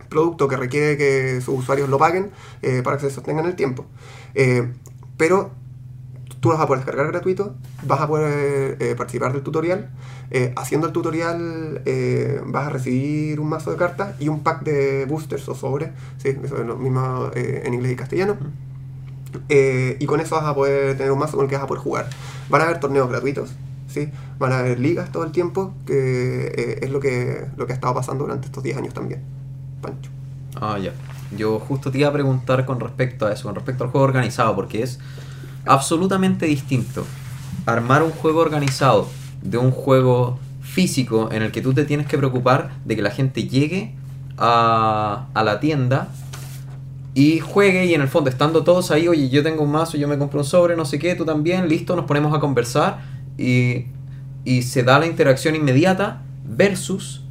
producto que requiere que sus usuarios lo paguen para que se sostengan el tiempo. Pero tú vas a poder descargar gratuito, vas a poder eh, participar del tutorial. eh, haciendo el tutorial eh, vas a recibir un mazo de cartas y un pack de boosters o sobres, ¿sí? eso es lo mismo eh, en inglés y castellano. Eh, y con eso vas a poder tener un mazo con el que vas a poder jugar. Van a haber torneos gratuitos, ¿sí? van a haber ligas todo el tiempo, que eh, es lo que, lo que ha estado pasando durante estos 10 años también. Pancho. Ah, ya. Yo justo te iba a preguntar con respecto a eso, con respecto al juego organizado, porque es absolutamente distinto armar un juego organizado de un juego físico en el que tú te tienes que preocupar de que la gente llegue a, a la tienda y juegue y en el fondo estando todos ahí, oye, yo tengo un mazo, yo me compro un sobre, no sé qué, tú también, listo, nos ponemos a conversar y, y se da la interacción inmediata versus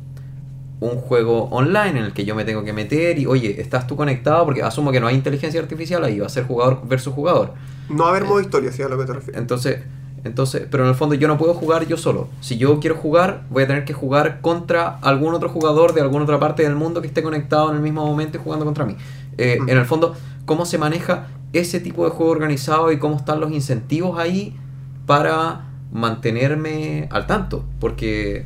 un juego online en el que yo me tengo que meter y, oye, ¿estás tú conectado? Porque asumo que no hay inteligencia artificial ahí, va a ser jugador versus jugador. No va a haber Eh, modo historia, si es a lo que te refieres. Entonces, entonces, pero en el fondo yo no puedo jugar yo solo. Si yo quiero jugar, voy a tener que jugar contra algún otro jugador de alguna otra parte del mundo que esté conectado en el mismo momento y jugando contra mí. Eh, Ujú. En el fondo, ¿cómo se maneja ese tipo de juego organizado y cómo están los incentivos ahí para mantenerme al tanto? Porque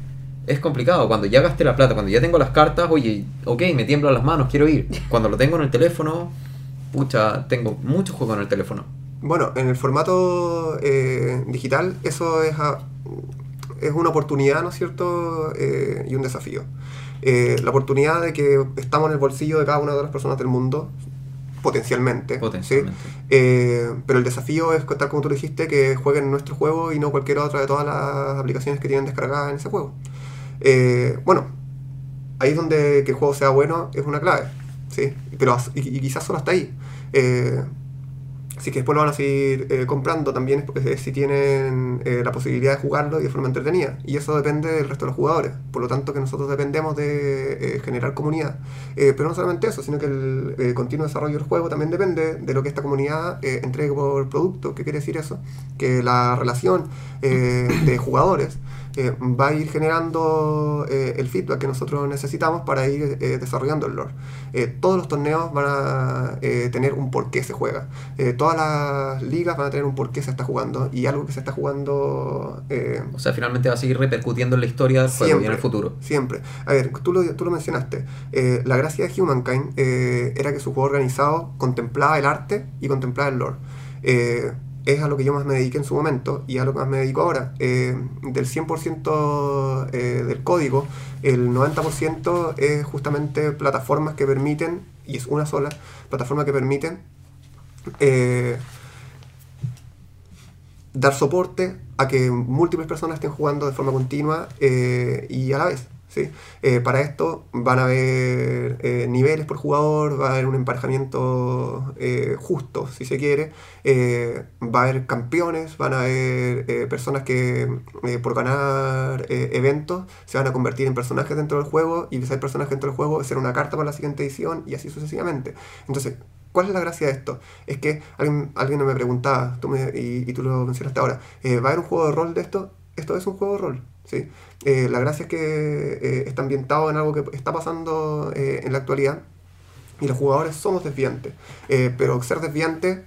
es complicado. Cuando ya gasté la plata, cuando ya tengo las cartas, oye, ok, me tiemblan las manos, quiero ir. *laughs* Cuando lo tengo en el teléfono, pucha, tengo muchos juegos en el teléfono. Bueno, en el formato eh, digital eso es, a- es una oportunidad, ¿no es cierto? Eh, y un desafío. Eh, la oportunidad de que estamos en el bolsillo de cada una de las personas del mundo, potencialmente. ¿sí? Potencialmente. Eh, pero el desafío es, tal como tú dijiste, que jueguen nuestro juego y no cualquier otra de todas las aplicaciones que tienen descargadas en ese juego. Eh, bueno, ahí es donde que el juego sea bueno es una clave, ¿sí? Pero y, quizás solo hasta ahí. Eh, así que después lo van a seguir eh, comprando también si tienen eh, la posibilidad de jugarlo y de forma entretenida. Y eso depende del resto de los jugadores. Por lo tanto que nosotros dependemos de eh, generar comunidad. Pero no solamente eso, sino que el eh, continuo desarrollo del juego también depende de lo que esta comunidad entregue por producto. ¿Qué quiere decir eso? Que la relación de jugadores va a ir generando eh, el feedback que nosotros necesitamos para ir eh, desarrollando el lore. Eh, todos los torneos van a tener un por qué se juega. Todas las ligas van a tener un por qué se está jugando y algo que se está jugando O sea, finalmente va a seguir repercutiendo en la historia del juego y en el futuro. Siempre. A ver, tú lo, tú lo mencionaste. La gracia de Humankind era que su juego organizado contemplaba el arte y contemplaba el lore. Es a lo que yo más me dediqué en su momento y a lo que más me dedico ahora. Eh, del 100% eh, del código, el 90% es justamente plataformas que permiten, y es una sola, plataforma que permiten eh, dar soporte a que múltiples personas estén jugando de forma continua y a la vez. ¿Sí? Eh, para esto van a haber eh, niveles por jugador, va a haber un emparejamiento eh, justo, si se quiere, va a haber campeones, van a haber personas que por ganar eventos se van a convertir en personajes dentro del juego y ser personajes dentro del juego será una carta para la siguiente edición y así sucesivamente. Entonces, ¿Cuál es la gracia de esto? Es que alguien, alguien me preguntaba, tú me- y, y tú lo mencionaste ahora, ¿va a haber un juego de rol de esto? Esto es un juego de rol, ¿sí? Eh, la gracia es que eh, está ambientado en algo que está pasando eh, en la actualidad y los jugadores somos desviantes. Pero ser desviante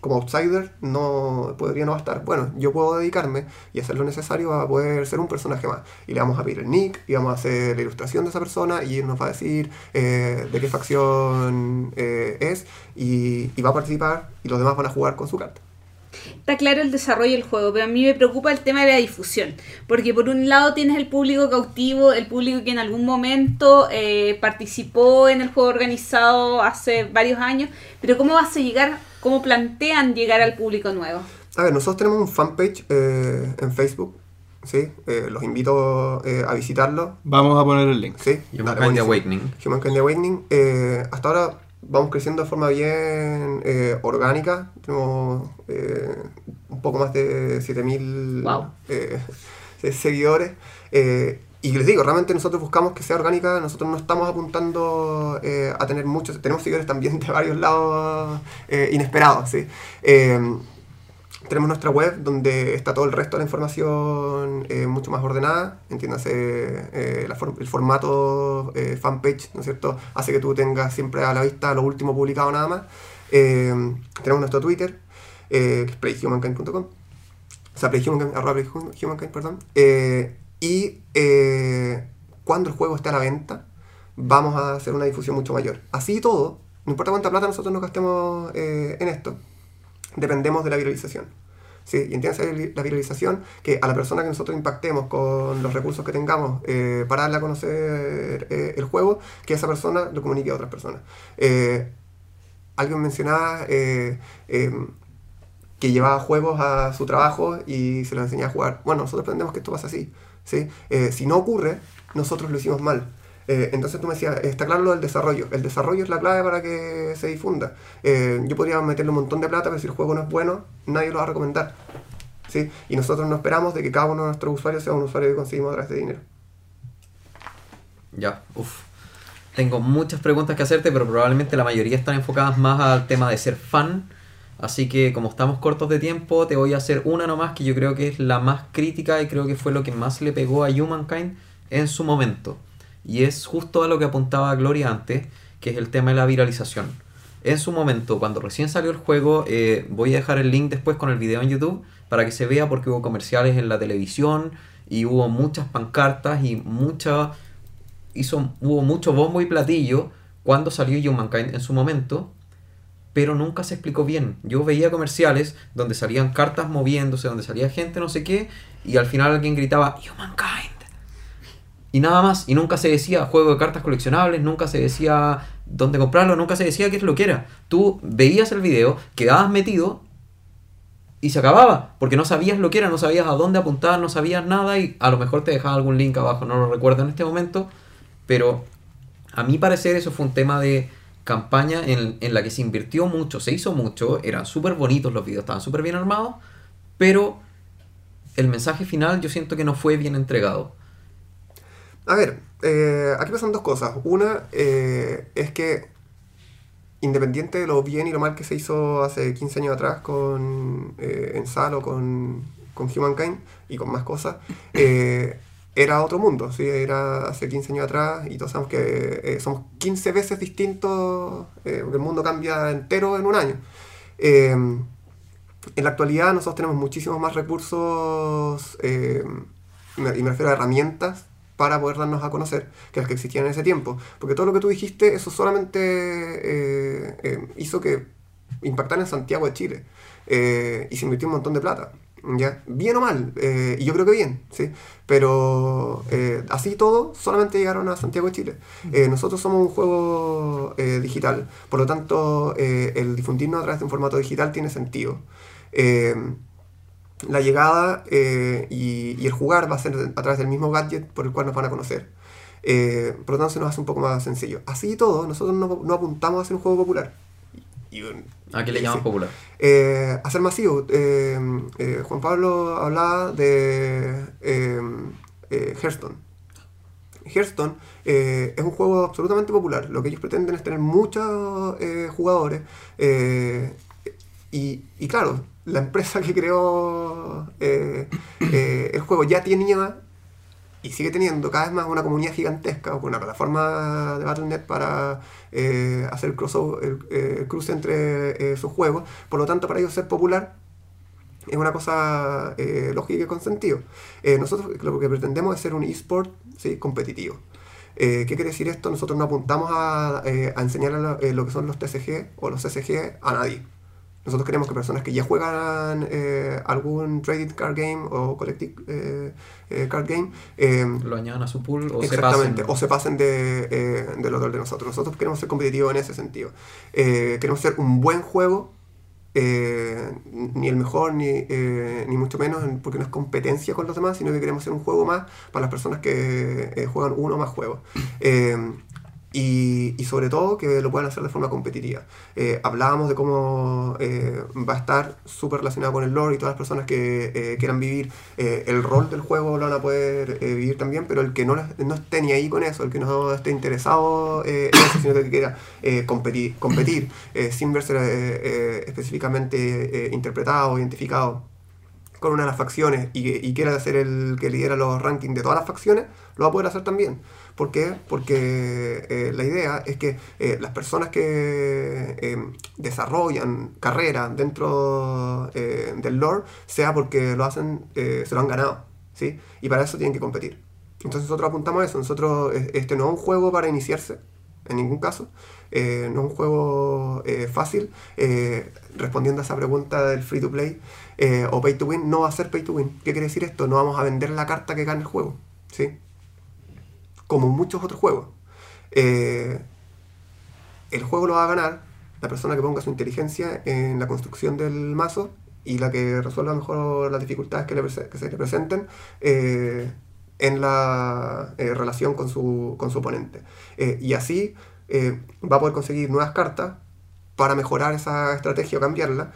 como outsider no podría no bastar. Bueno, yo puedo dedicarme y hacer lo necesario a poder ser un personaje más. Y le vamos a pedir el nick y vamos a hacer la ilustración de esa persona y él nos va a decir de qué facción es y va a participar y los demás van a jugar con su carta. Está claro el desarrollo del juego, pero a mí me preocupa el tema de la difusión. Porque por un lado tienes el público cautivo, el público que en algún momento eh, participó en el juego organizado hace varios años, pero ¿cómo vas a llegar, cómo plantean llegar al público nuevo? A ver, nosotros tenemos un fanpage eh, en Facebook, ¿sí? Eh, los invito eh, a visitarlo, Vamos a poner el link. ¿sí? Humankind. Awakening. Humankind Awakening. eh, hasta ahora vamos creciendo de forma bien eh, orgánica. Tenemos eh, un poco más de 7000 Wow. eh, se- *laughs* seguidores. eh, y les digo, realmente nosotros buscamos que sea orgánica, nosotros no estamos apuntando eh, a tener muchos, tenemos seguidores también *laughs* de varios lados inesperados, ¿sí? Tenemos nuestra web donde está todo el resto de la información eh, mucho más ordenada. Entiéndase, eh, el formato eh, fanpage, ¿no es cierto? Hace que tú tengas siempre a la vista lo último publicado nada más. Tenemos nuestro Twitter, que es playhumankind.com. O sea, playhumankind, arroba playhumankind, perdón. Y cuando el juego esté a la venta, vamos a hacer una difusión mucho mayor. Así y todo, no importa cuánta plata nosotros nos gastemos en esto, dependemos de la viralización. ¿sí? Y la viralización, que a la persona que nosotros impactemos con los recursos que tengamos eh, para darle a conocer eh, el juego, que esa persona lo comunique a otras personas. Eh, alguien mencionaba eh, que llevaba juegos a su trabajo y se los enseñaba a jugar. Bueno, nosotros aprendemos que esto pasa así. ¿sí? Si no ocurre, nosotros lo hicimos mal. Eh, entonces tú me decías, está claro lo del desarrollo. El desarrollo es la clave para que se difunda. Eh, yo podría meterle un montón de plata, pero si el juego no es bueno, nadie lo va a recomendar. ¿sí? Y nosotros no esperamos de que cada uno de nuestros usuarios sea un usuario que conseguimos a través de dinero. Ya, uff. Tengo muchas preguntas que hacerte, pero probablemente la mayoría están enfocadas más al tema de ser fan. Así que como estamos cortos de tiempo, te voy a hacer una nomás que yo creo que es la más crítica y creo que fue lo que más le pegó a Humankind en su momento. Y es justo a lo que apuntaba Gloria antes, que es el tema de la viralización. En su momento, cuando recién salió el juego, eh, voy a dejar el link después con el video en YouTube para que se vea porque hubo comerciales en la televisión y hubo muchas pancartas y mucha hizo, hubo mucho bombo y platillo cuando salió Humankind en su momento, pero nunca se explicó bien. Yo veía comerciales donde salían cartas moviéndose, donde salía gente no sé qué, y al final alguien gritaba Humankind. Y nada más, y nunca se decía juego de cartas coleccionables, nunca se decía dónde comprarlo, nunca se decía qué es lo que era. Tú veías el video, quedabas metido y se acababa, porque no sabías lo que era, no sabías a dónde apuntar, no sabías nada y a lo mejor te dejaba algún link abajo, no lo recuerdo en este momento, pero a mi parecer eso fue un tema de campaña en, en la que se invirtió mucho, se hizo mucho, eran súper bonitos los videos, estaban súper bien armados, pero el mensaje final yo siento que no fue bien entregado. A ver, eh, aquí pasan dos cosas. Una eh, es que, independiente de lo bien y lo mal que se hizo hace 15 años atrás con eh, Salo, con, con Humankind y con más cosas, *laughs* eh, era otro mundo, ¿sí? Era hace 15 años atrás y todos sabemos que eh, somos 15 veces distintos, porque el mundo cambia entero en un año. En la actualidad nosotros tenemos muchísimos más recursos, y me refiero a herramientas, para poder darnos a conocer que las que existían en ese tiempo. Porque todo lo que tú dijiste, eso solamente eh, eh, hizo que impactara en Santiago de Chile. Eh, y se invirtió un montón de plata. ¿Ya? Bien o mal, y yo creo que bien, ¿sí? Pero así todo, solamente llegaron a Santiago de Chile. Eh, nosotros somos un juego digital, por lo tanto, el difundirnos a través de un formato digital tiene sentido. La llegada eh, y, y el jugar va a ser a través del mismo gadget por el cual nos van a conocer. Eh, por lo tanto, se nos hace un poco más sencillo. Así y todo, nosotros no, no apuntamos a hacer un juego popular. Y, ¿A qué le Sí. llaman popular? eh, masivo. Eh, eh, Juan Pablo hablaba de Hearthstone. Hearthstone eh, es un juego absolutamente popular. Lo que ellos pretenden es tener muchos eh, jugadores. eh, y, y claro, la empresa que creó eh, eh, el juego ya tenía y sigue teniendo cada vez más una comunidad gigantesca, o una plataforma de Battle.net para eh, hacer el, crossover- el, cruce entre sus juegos. Por lo tanto, para ellos ser popular es una cosa eh, lógica y con sentido. Nosotros lo que pretendemos es ser un eSport ¿sí? competitivo. ¿Qué quiere decir esto? Nosotros no apuntamos a, enseñar a lo, lo que son los TCG o los CCG a nadie. Nosotros queremos que personas que ya juegan eh, algún trading card game o collective eh, eh, card game eh, ¿Lo añadan a su pool o se pasen? o se pasen de, eh, del otro de nosotros. Nosotros queremos ser competitivos en ese sentido. Queremos ser un buen juego, ni el mejor, ni, ni mucho menos, en- porque no es competencia con los demás, sino que queremos ser un juego más para las personas que juegan uno o más juegos. Y, sobre todo que lo puedan hacer de forma competitiva. Eh, hablábamos de cómo eh, va a estar súper relacionado con el lore y todas las personas que eh, quieran vivir el rol del juego lo van a poder vivir también, pero el que no, no esté ni ahí con eso, el que no esté interesado en eso, sino que quiera competir, competir sin verse específicamente interpretado identificado con una de las facciones y, quiera ser el que lidera los rankings de todas las facciones, lo va a poder hacer también. ¿Por qué? Porque eh, la idea es que eh, las personas que eh, desarrollan carrera dentro del lore sea porque lo hacen, se lo han ganado, ¿sí? Y para eso tienen que competir. Entonces nosotros apuntamos a eso. Nosotros, este no es un juego para iniciarse, en ningún caso. Eh, no es un juego eh, fácil. Eh, respondiendo a esa pregunta del free to play o pay to win, no va a ser pay to win. ¿Qué quiere decir esto? No vamos a vender la carta que gana el juego. ¿sí? Como muchos otros juegos. El juego lo va a ganar la persona que ponga su inteligencia en la construcción del mazo y la que resuelva mejor las dificultades que, se le presenten en la eh, relación con su, con su oponente. Eh, y así eh, va a poder conseguir nuevas cartas para mejorar esa estrategia o cambiarla.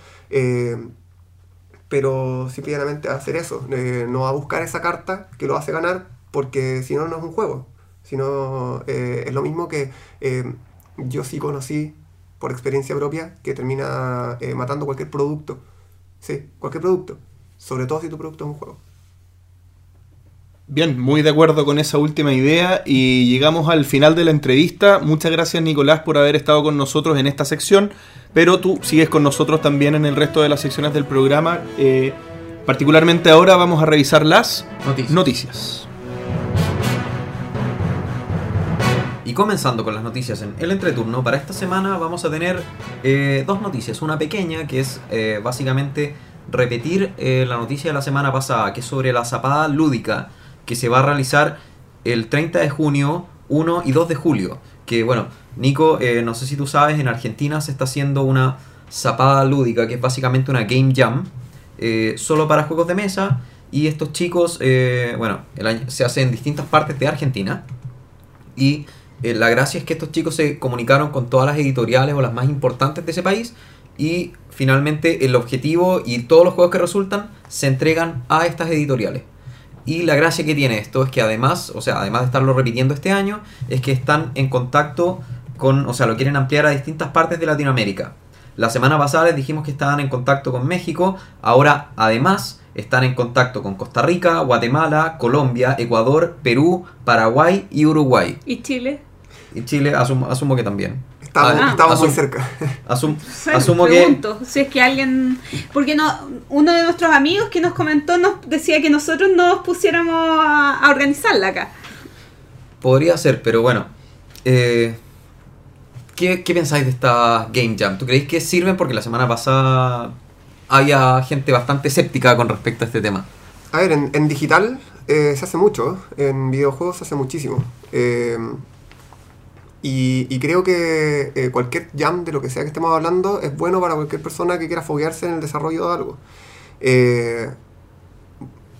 pero simplemente hacer eso, no a buscar esa carta que lo hace ganar porque si no, no es un juego. Sino, es lo mismo que yo sí conocí por experiencia propia que termina matando cualquier producto. Sí, cualquier producto. Sobre todo si tu producto es un juego. Bien, muy de acuerdo con esa última idea y llegamos al final de la entrevista. Muchas gracias Nicolás por haber estado con nosotros en esta sección, pero tú sigues con nosotros también en el resto de las secciones del programa. Eh, particularmente ahora vamos a revisar las Noticias. noticias. Y comenzando con las noticias en el entreturno, para esta semana vamos a tener eh, dos noticias. Una pequeña que es eh, básicamente repetir la noticia de la semana pasada, que es sobre la zapada lúdica que se va a realizar el 30 de junio, 1 y 2 de julio. Que bueno, Nico, eh, no sé si tú sabes, en Argentina se está haciendo una zapada lúdica, que es básicamente una game jam, eh, solo para juegos de mesa. Y estos chicos, eh, bueno, el año- se hace en distintas partes de Argentina. Y la gracia es que estos chicos se comunicaron con todas las editoriales o las más importantes de ese país. Y finalmente el objetivo y todos los juegos que resultan se entregan a estas editoriales. Y la gracia que tiene esto es que además, o sea, además de estarlo repitiendo este año, es que están en contacto con, o sea, lo quieren ampliar a distintas partes de Latinoamérica. La semana pasada les dijimos que estaban en contacto con México, ahora además están en contacto con Costa Rica, Guatemala, Colombia, Ecuador, Perú, Paraguay y Uruguay. ¿Y Chile? Y Chile asumo, asumo que también. Estamos, Ah, estamos muy cerca. asum- *laughs* Sí, asumo que... pregunto, si es que alguien... Porque no, uno de nuestros amigos que nos comentó nos decía que nosotros nos pusiéramos a, a organizarla acá. Podría ser, pero bueno. eh, ¿qué, qué pensáis de esta Game Jam? ¿Tú creéis que sirven? Porque la semana pasada había gente bastante escéptica con respecto a este tema. A ver, en, en digital eh, se hace mucho, en videojuegos se hace muchísimo. Eh, y, y creo que eh, cualquier jam de lo que sea que estemos hablando es bueno para cualquier persona que quiera foguearse en el desarrollo de algo. Eh,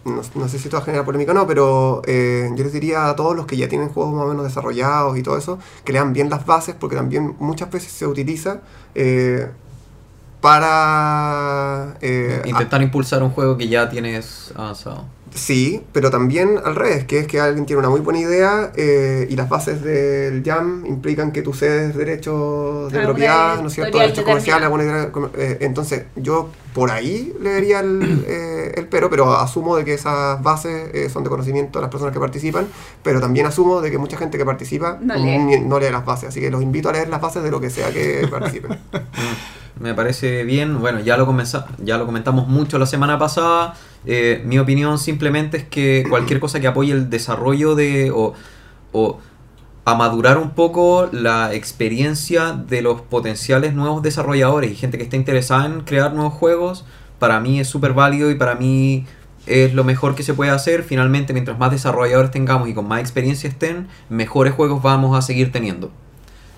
no, no sé si esto va a generar polémica o no, pero eh, yo les diría a todos los que ya tienen juegos más o menos desarrollados y todo eso, que lean bien las bases, porque también muchas veces se utiliza eh, para... eh, Intentar impulsar un juego que ya tienes avanzado. Sí, pero también al revés, que es que alguien tiene una muy buena idea eh, y las bases del jam implican que tú cedes derechos de propiedad, ¿no es cierto? Derechos comerciales, alguna idea, eh, entonces yo por ahí le daría el, *clears throat* eh, el pero, pero asumo de que esas bases eh, son de conocimiento de las personas que participan, pero también asumo de que mucha gente que participa No lee. ni- no lee las bases, así que los invito a leer las bases de lo que sea que *laughs* participen. Mm, Me parece bien. Bueno, ya lo, ya lo comentamos mucho la semana pasada. Eh, mi opinión simplemente es que cualquier cosa que apoye el desarrollo de. o, o a madurar un poco la experiencia de los potenciales nuevos desarrolladores y gente que esté interesada en crear nuevos juegos, para mí es súper válido y para mí es lo mejor que se puede hacer. Finalmente, mientras más desarrolladores tengamos y con más experiencia estén, mejores juegos vamos a seguir teniendo.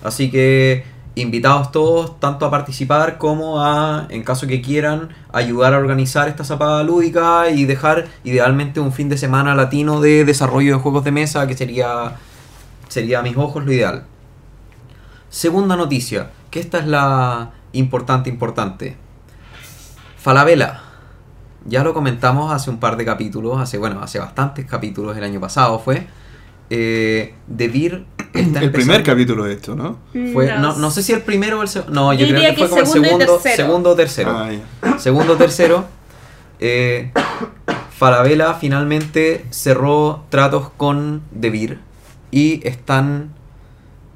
Así que invitados todos tanto a participar como a, en caso que quieran, ayudar a organizar esta zapada lúdica y dejar idealmente un fin de semana latino de desarrollo de juegos de mesa que sería, sería a mis ojos lo ideal. Segunda noticia, que esta es la importante, importante. Falabella. Ya lo comentamos hace un par de capítulos, hace, bueno, hace bastantes capítulos el año pasado fue. Eh, Devir está El primer capítulo de esto, ¿no? fue, no, no sé si el primero o el segundo. No, yo, Yo creo diría que fue como el segundo segundo, tercero. segundo o tercero. Ah. Segundo o tercero. Eh, Falabella finalmente cerró tratos con Devir y están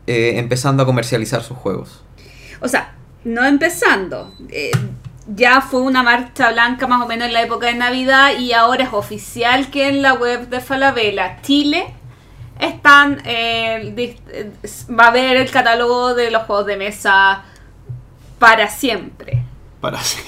eh, empezando a comercializar sus juegos. O sea, no empezando. eh, ya fue una marcha blanca más o menos en la época de Navidad y ahora es oficial que en la web de Falabella Chile están eh, va a haber el catálogo de los juegos de mesa para siempre. Para sí.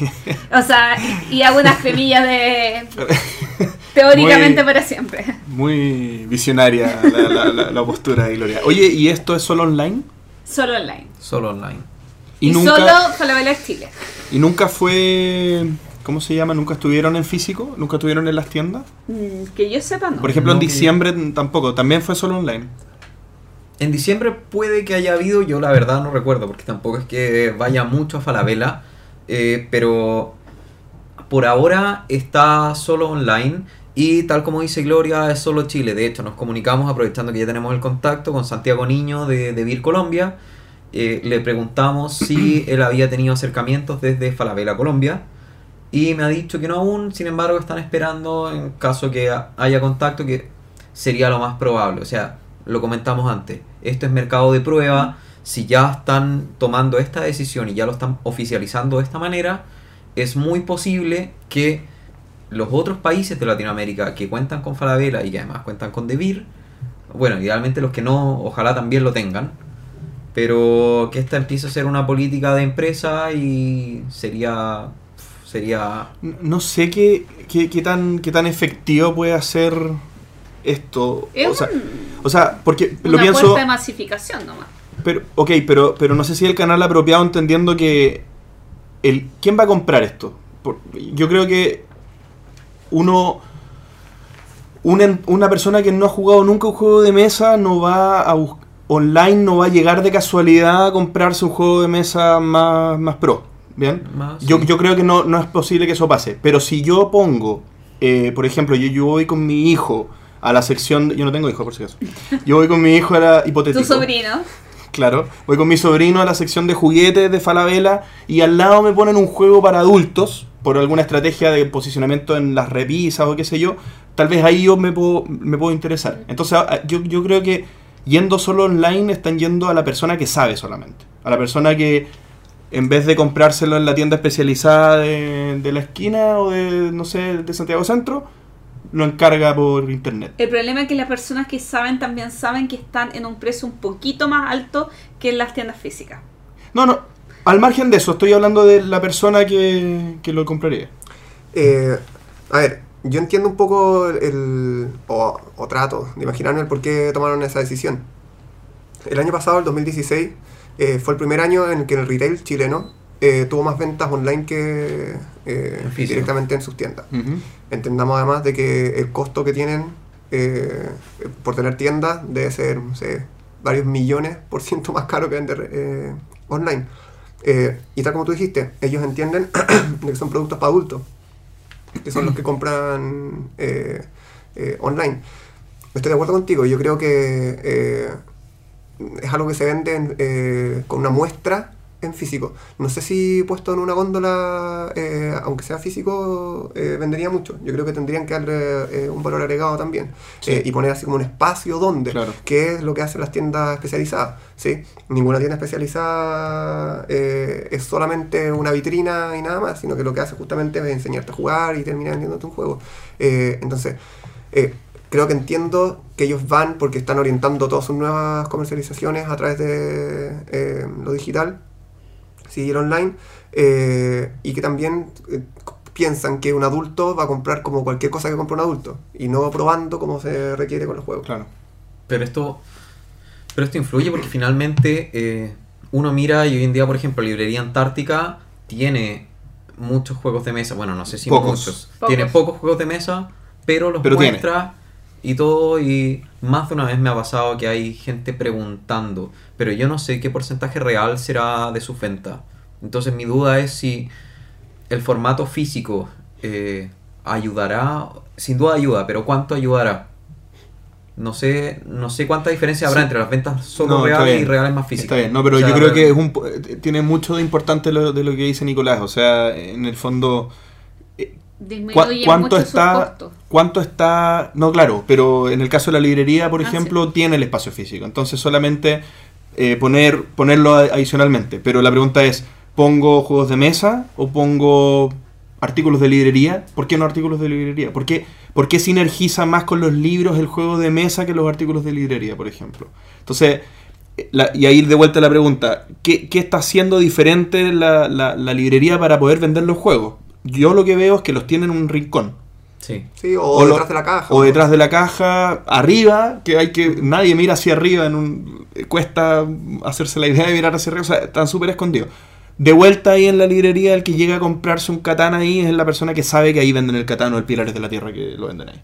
O sea, y, y hago unas cremillas de *laughs* teóricamente Muy- para siempre. Muy visionaria la, la- la- la postura de Gloria. Oye, ¿y esto es solo online? Solo online. Solo online. Y, nunca, solo Falabella Chile. y nunca fue ¿cómo se llama? ¿Nunca estuvieron en físico? ¿Nunca estuvieron en las tiendas? Mm, Que yo sepa, no. Por ejemplo, en que- diciembre tampoco, también fue solo online. En diciembre puede que haya habido, yo la verdad no recuerdo, porque tampoco es que vaya mucho a Falabella, eh, pero por ahora está solo online y tal como dice Gloria, es solo Chile. De hecho, nos comunicamos aprovechando que ya tenemos el contacto con Santiago Niño de, de Vir Colombia. Eh, le preguntamos si él había tenido acercamientos desde Falabella, Colombia. Y me ha dicho que no aún, sin embargo, están esperando en caso que ha- haya contacto, que sería lo más probable. O sea, lo comentamos antes, esto es mercado de prueba. Si ya están tomando esta decisión y ya lo están oficializando de esta manera, es muy posible que los otros países de Latinoamérica que cuentan con Falabella y que además cuentan con Devir, bueno, idealmente los que no, ojalá también lo tengan, pero que esta empiece a ser una política de empresa y sería sería No sé qué, qué, qué tan, qué tan efectivo puede hacer esto. Es o, sea, un- o sea, porque lo una pienso... de masificación nomás. Pero, ok, pero, pero no sé si el canal apropiado entendiendo que... El, ¿Quién va a comprar esto? Por- yo creo que uno... Una, una persona que no ha jugado nunca un juego de mesa no va a online no va a llegar de casualidad a comprarse un juego de mesa más, más pro. ¿Bien? Más, Yo, sí. yo creo que no, no es posible que eso pase. Pero si yo pongo, eh, por ejemplo, yo, yo voy con mi hijo a la sección. de- yo no tengo hijo, por si acaso. Yo voy con mi hijo a la hipotético. Tu sobrino. Claro, voy con mi sobrino a la sección de juguetes de Falabella y al lado me ponen un juego para adultos por alguna estrategia de posicionamiento en las repisas o qué sé yo. Tal vez ahí yo me puedo, me puedo interesar. Entonces a- yo, yo creo que yendo solo online están yendo a la persona que sabe solamente. A la persona que en vez de comprárselo en la tienda especializada de, de la esquina o de, no sé, de Santiago Centro, lo encarga por internet. El problema es que las personas que saben también saben que están en un precio un poquito más alto que en las tiendas físicas. No, no, al margen de eso, estoy hablando de la persona que, que lo compraría. Eh, a ver, yo entiendo un poco el. o, o trato de imaginarme el por qué tomaron esa decisión. El año pasado, el 2016, eh, fue el primer año en que el retail chileno eh, tuvo más ventas online que eh, directamente en sus tiendas. Entendamos además de que el costo que tienen por tener tiendas debe ser, no sé, varios millones por ciento más caro que vender online. Y tal como tú dijiste, ellos entienden *clears throat* de que son productos para adultos, que son los que compran online. Estoy de acuerdo contigo, yo creo que es algo que se vende en, eh, con una muestra en físico. No sé si puesto en una góndola, eh, aunque sea físico, eh, vendería mucho. Yo creo que tendrían que darle eh, un valor agregado también. Sí. Y poner así como un espacio donde, Claro. que es lo que hacen las tiendas especializadas. ¿sí? Ninguna tienda especializada es solamente una vitrina y nada más, sino que lo que hace justamente es enseñarte a jugar y terminar vendiéndote un juego. Entonces, creo que entiendo que ellos van porque están orientando todas sus nuevas comercializaciones a través de eh, lo digital, sí, el online, eh, y que también eh, piensan que un adulto va a comprar como cualquier cosa que compra un adulto, y no probando como se requiere con los juegos. Claro. Pero esto, pero esto influye porque finalmente eh, uno mira y hoy en día, por ejemplo, Librería Antártica tiene muchos juegos de mesa. Bueno, no sé si Pocos. muchos. Pocos. Tiene pocos juegos de mesa, pero los Pero tiene. Y todo. Y más de una vez me ha pasado que hay gente preguntando, pero yo no sé qué porcentaje real será de su venta. Entonces mi duda es si el formato físico eh, ayudará. Sin duda ayuda, pero ¿cuánto ayudará? No sé, no sé cuánta diferencia habrá Sí. entre las ventas solo No, reales y reales más físicas. Está bien, no, pero O sea, yo creo que es un, eh, tiene mucho de importante lo, de lo que dice Nicolás. O sea, en el fondo, ¿cu- Disminuye ¿cuánto mucho sus está, costos. cuánto está? No, claro, pero en el caso de la librería, por Ah, ejemplo, tiene el espacio físico. Entonces solamente eh, poner ponerlo adicionalmente. Pero la pregunta es, ¿pongo juegos de mesa o pongo artículos de librería? ¿Por qué no artículos de librería? ¿Por qué, por qué sinergiza más con los libros el juego de mesa que los artículos de librería, por ejemplo? Entonces, eh, la- y ahí de vuelta la pregunta, ¿qué, qué está haciendo diferente la, la- la librería para poder vender los juegos? Yo lo que veo es que los tienen en un rincón. Sí. Sí, o, O lo- detrás de la caja. O detrás de la caja, arriba, que hay que. Nadie mira hacia arriba, en un, cuesta hacerse la idea de mirar hacia arriba, o sea, están súper escondidos. de vuelta ahí en la librería, el que llega a comprarse un katana ahí es la persona que sabe que ahí venden el katana o el Pilares de la Tierra que lo venden ahí.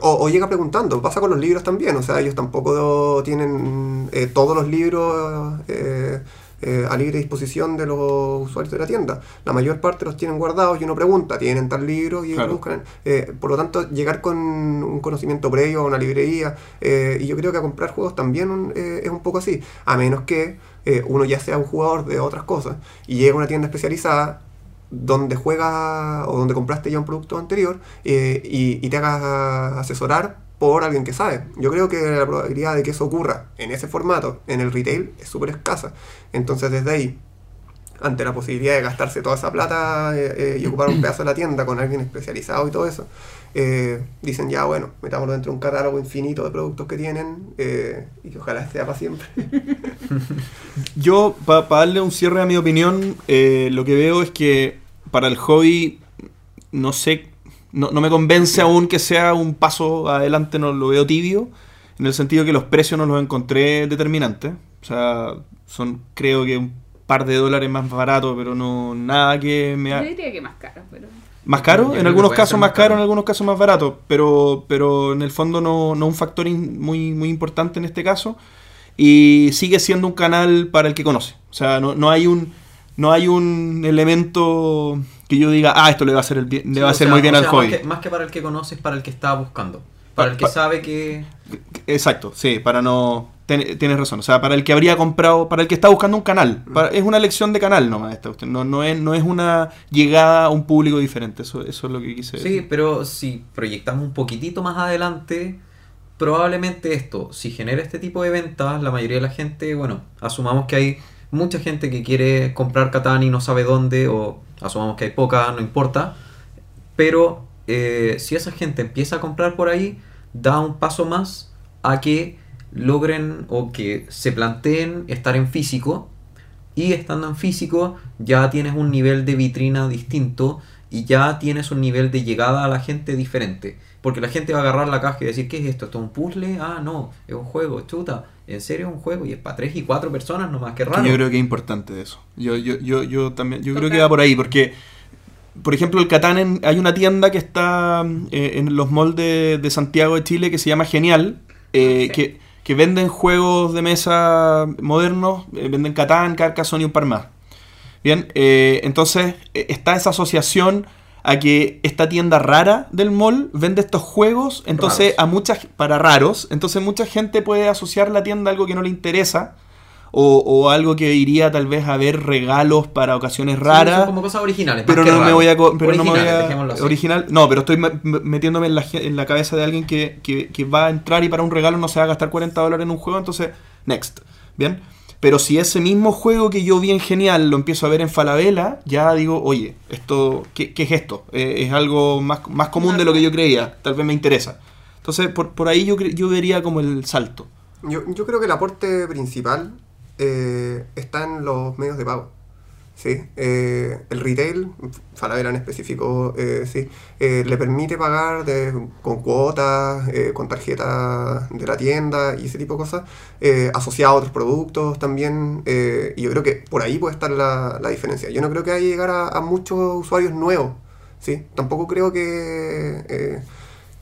O, o llega preguntando, pasa con los libros también, o sea, ellos tampoco tienen eh, todos los libros eh, eh, a libre disposición de los usuarios de la tienda. La mayor parte los tienen guardados y uno pregunta, ¿tienen tal libro? Y Claro. buscan. eh, por lo tanto, llegar con un conocimiento previo a una librería, eh, y yo creo que a comprar juegos también eh, es un poco así, a menos que uno ya sea un jugador de otras cosas y llega a una tienda especializada donde juegas o donde compraste ya un producto anterior eh, y, y te hagas asesorar por alguien que sabe. Yo creo que la probabilidad de que eso ocurra en ese formato, en el retail, es súper escasa. Entonces desde ahí, ante la posibilidad de gastarse toda esa plata eh, eh, y ocupar un *clears throat* pedazo de la tienda con alguien especializado y todo eso, eh, dicen ya, bueno, metámoslo dentro de un catálogo infinito de productos que tienen y que ojalá sea para siempre. *laughs* Yo, para darle un cierre a mi opinión, lo que veo es que para el hobby, no sé, no, no me convence aún que sea un paso adelante, no lo veo tibio, en el sentido que los precios no los encontré determinantes. O sea, son creo que un par de dólares más barato, pero no nada que me... Yo ha- diría que más caro, pero... Más Yo caro, en algunos casos más caro, caro. en algunos casos más barato, pero, pero en el fondo no, no un factor in- muy, muy importante en este caso. Y sigue siendo un canal para el que conoce. O sea, no, no hay un no hay un elemento que yo diga, ah, esto le va a hacer, el bien- le Sí, va a hacer sea- muy bien al sea, hobby. Más que, más que para el que conoce, es para el que está buscando. Para Pa- el que sabe que... Exacto, sí, para no... ten- tienes razón, o sea, para el que habría comprado, para el que está buscando un canal, para- es una elección de canal nomás esta cuestión, no, no, es, no es una llegada a un público diferente, eso, eso es lo que quise Sí, decir. pero si proyectamos un poquitito más adelante, probablemente esto, si genera este tipo de ventas, la mayoría de la gente, bueno, asumamos que hay mucha gente que quiere comprar Catán y no sabe dónde, o asumamos que hay poca, no importa, pero eh, si esa gente empieza a comprar por ahí, da un paso más a que logren o que se planteen estar en físico y estando en físico ya tienes un nivel de vitrina distinto y ya tienes un nivel de llegada a la gente diferente. Porque la gente va a agarrar la caja y decir, ¿qué es esto? ¿Esto es un puzzle? Ah, no, es un juego, chuta. ¿En serio es un juego? Y es para tres y cuatro personas nomás, qué Que raro. Yo creo que es importante eso. Yo, yo, yo, yo también, yo creo que va por ahí, porque, por ejemplo, el Catán, en- hay una tienda que está eh, en los malls de, de Santiago de Chile que se llama Genial, eh, Sí. que, que venden juegos de mesa modernos, eh, venden Catán, Carcassonne y un par más. Bien, eh, entonces eh, está esa asociación a que esta tienda rara del mall vende estos juegos, entonces Raros. a muchas para raros, entonces mucha gente puede asociar la tienda a algo que no le interesa o, o algo que iría tal vez a ver regalos para ocasiones Sí, raras. son como cosas originales. pero no me voy a pero no me voy a original no pero estoy me- me- metiéndome en la, en la cabeza de alguien que, que- que va a entrar y para un regalo no se va a gastar 40 dólares en un juego entonces next bien pero si ese mismo juego que yo vi en genial lo empiezo a ver en Falabella ya digo oye esto qué, es esto Eh, es algo más, más común de lo que yo creía tal vez me interesa entonces por, por ahí yo yo vería como el salto. Yo, yo creo que el aporte principal eh, está en los medios de pago. Sí, eh, el retail, Falabella en específico, eh, sí, eh, le permite pagar con cuotas, eh, con tarjeta de la tienda y ese tipo de cosas, eh, asociado a otros productos también. y yo creo que por ahí puede estar la, la diferencia. Yo no creo que vaya a llegar a, muchos usuarios nuevos. ¿sí? Tampoco creo que,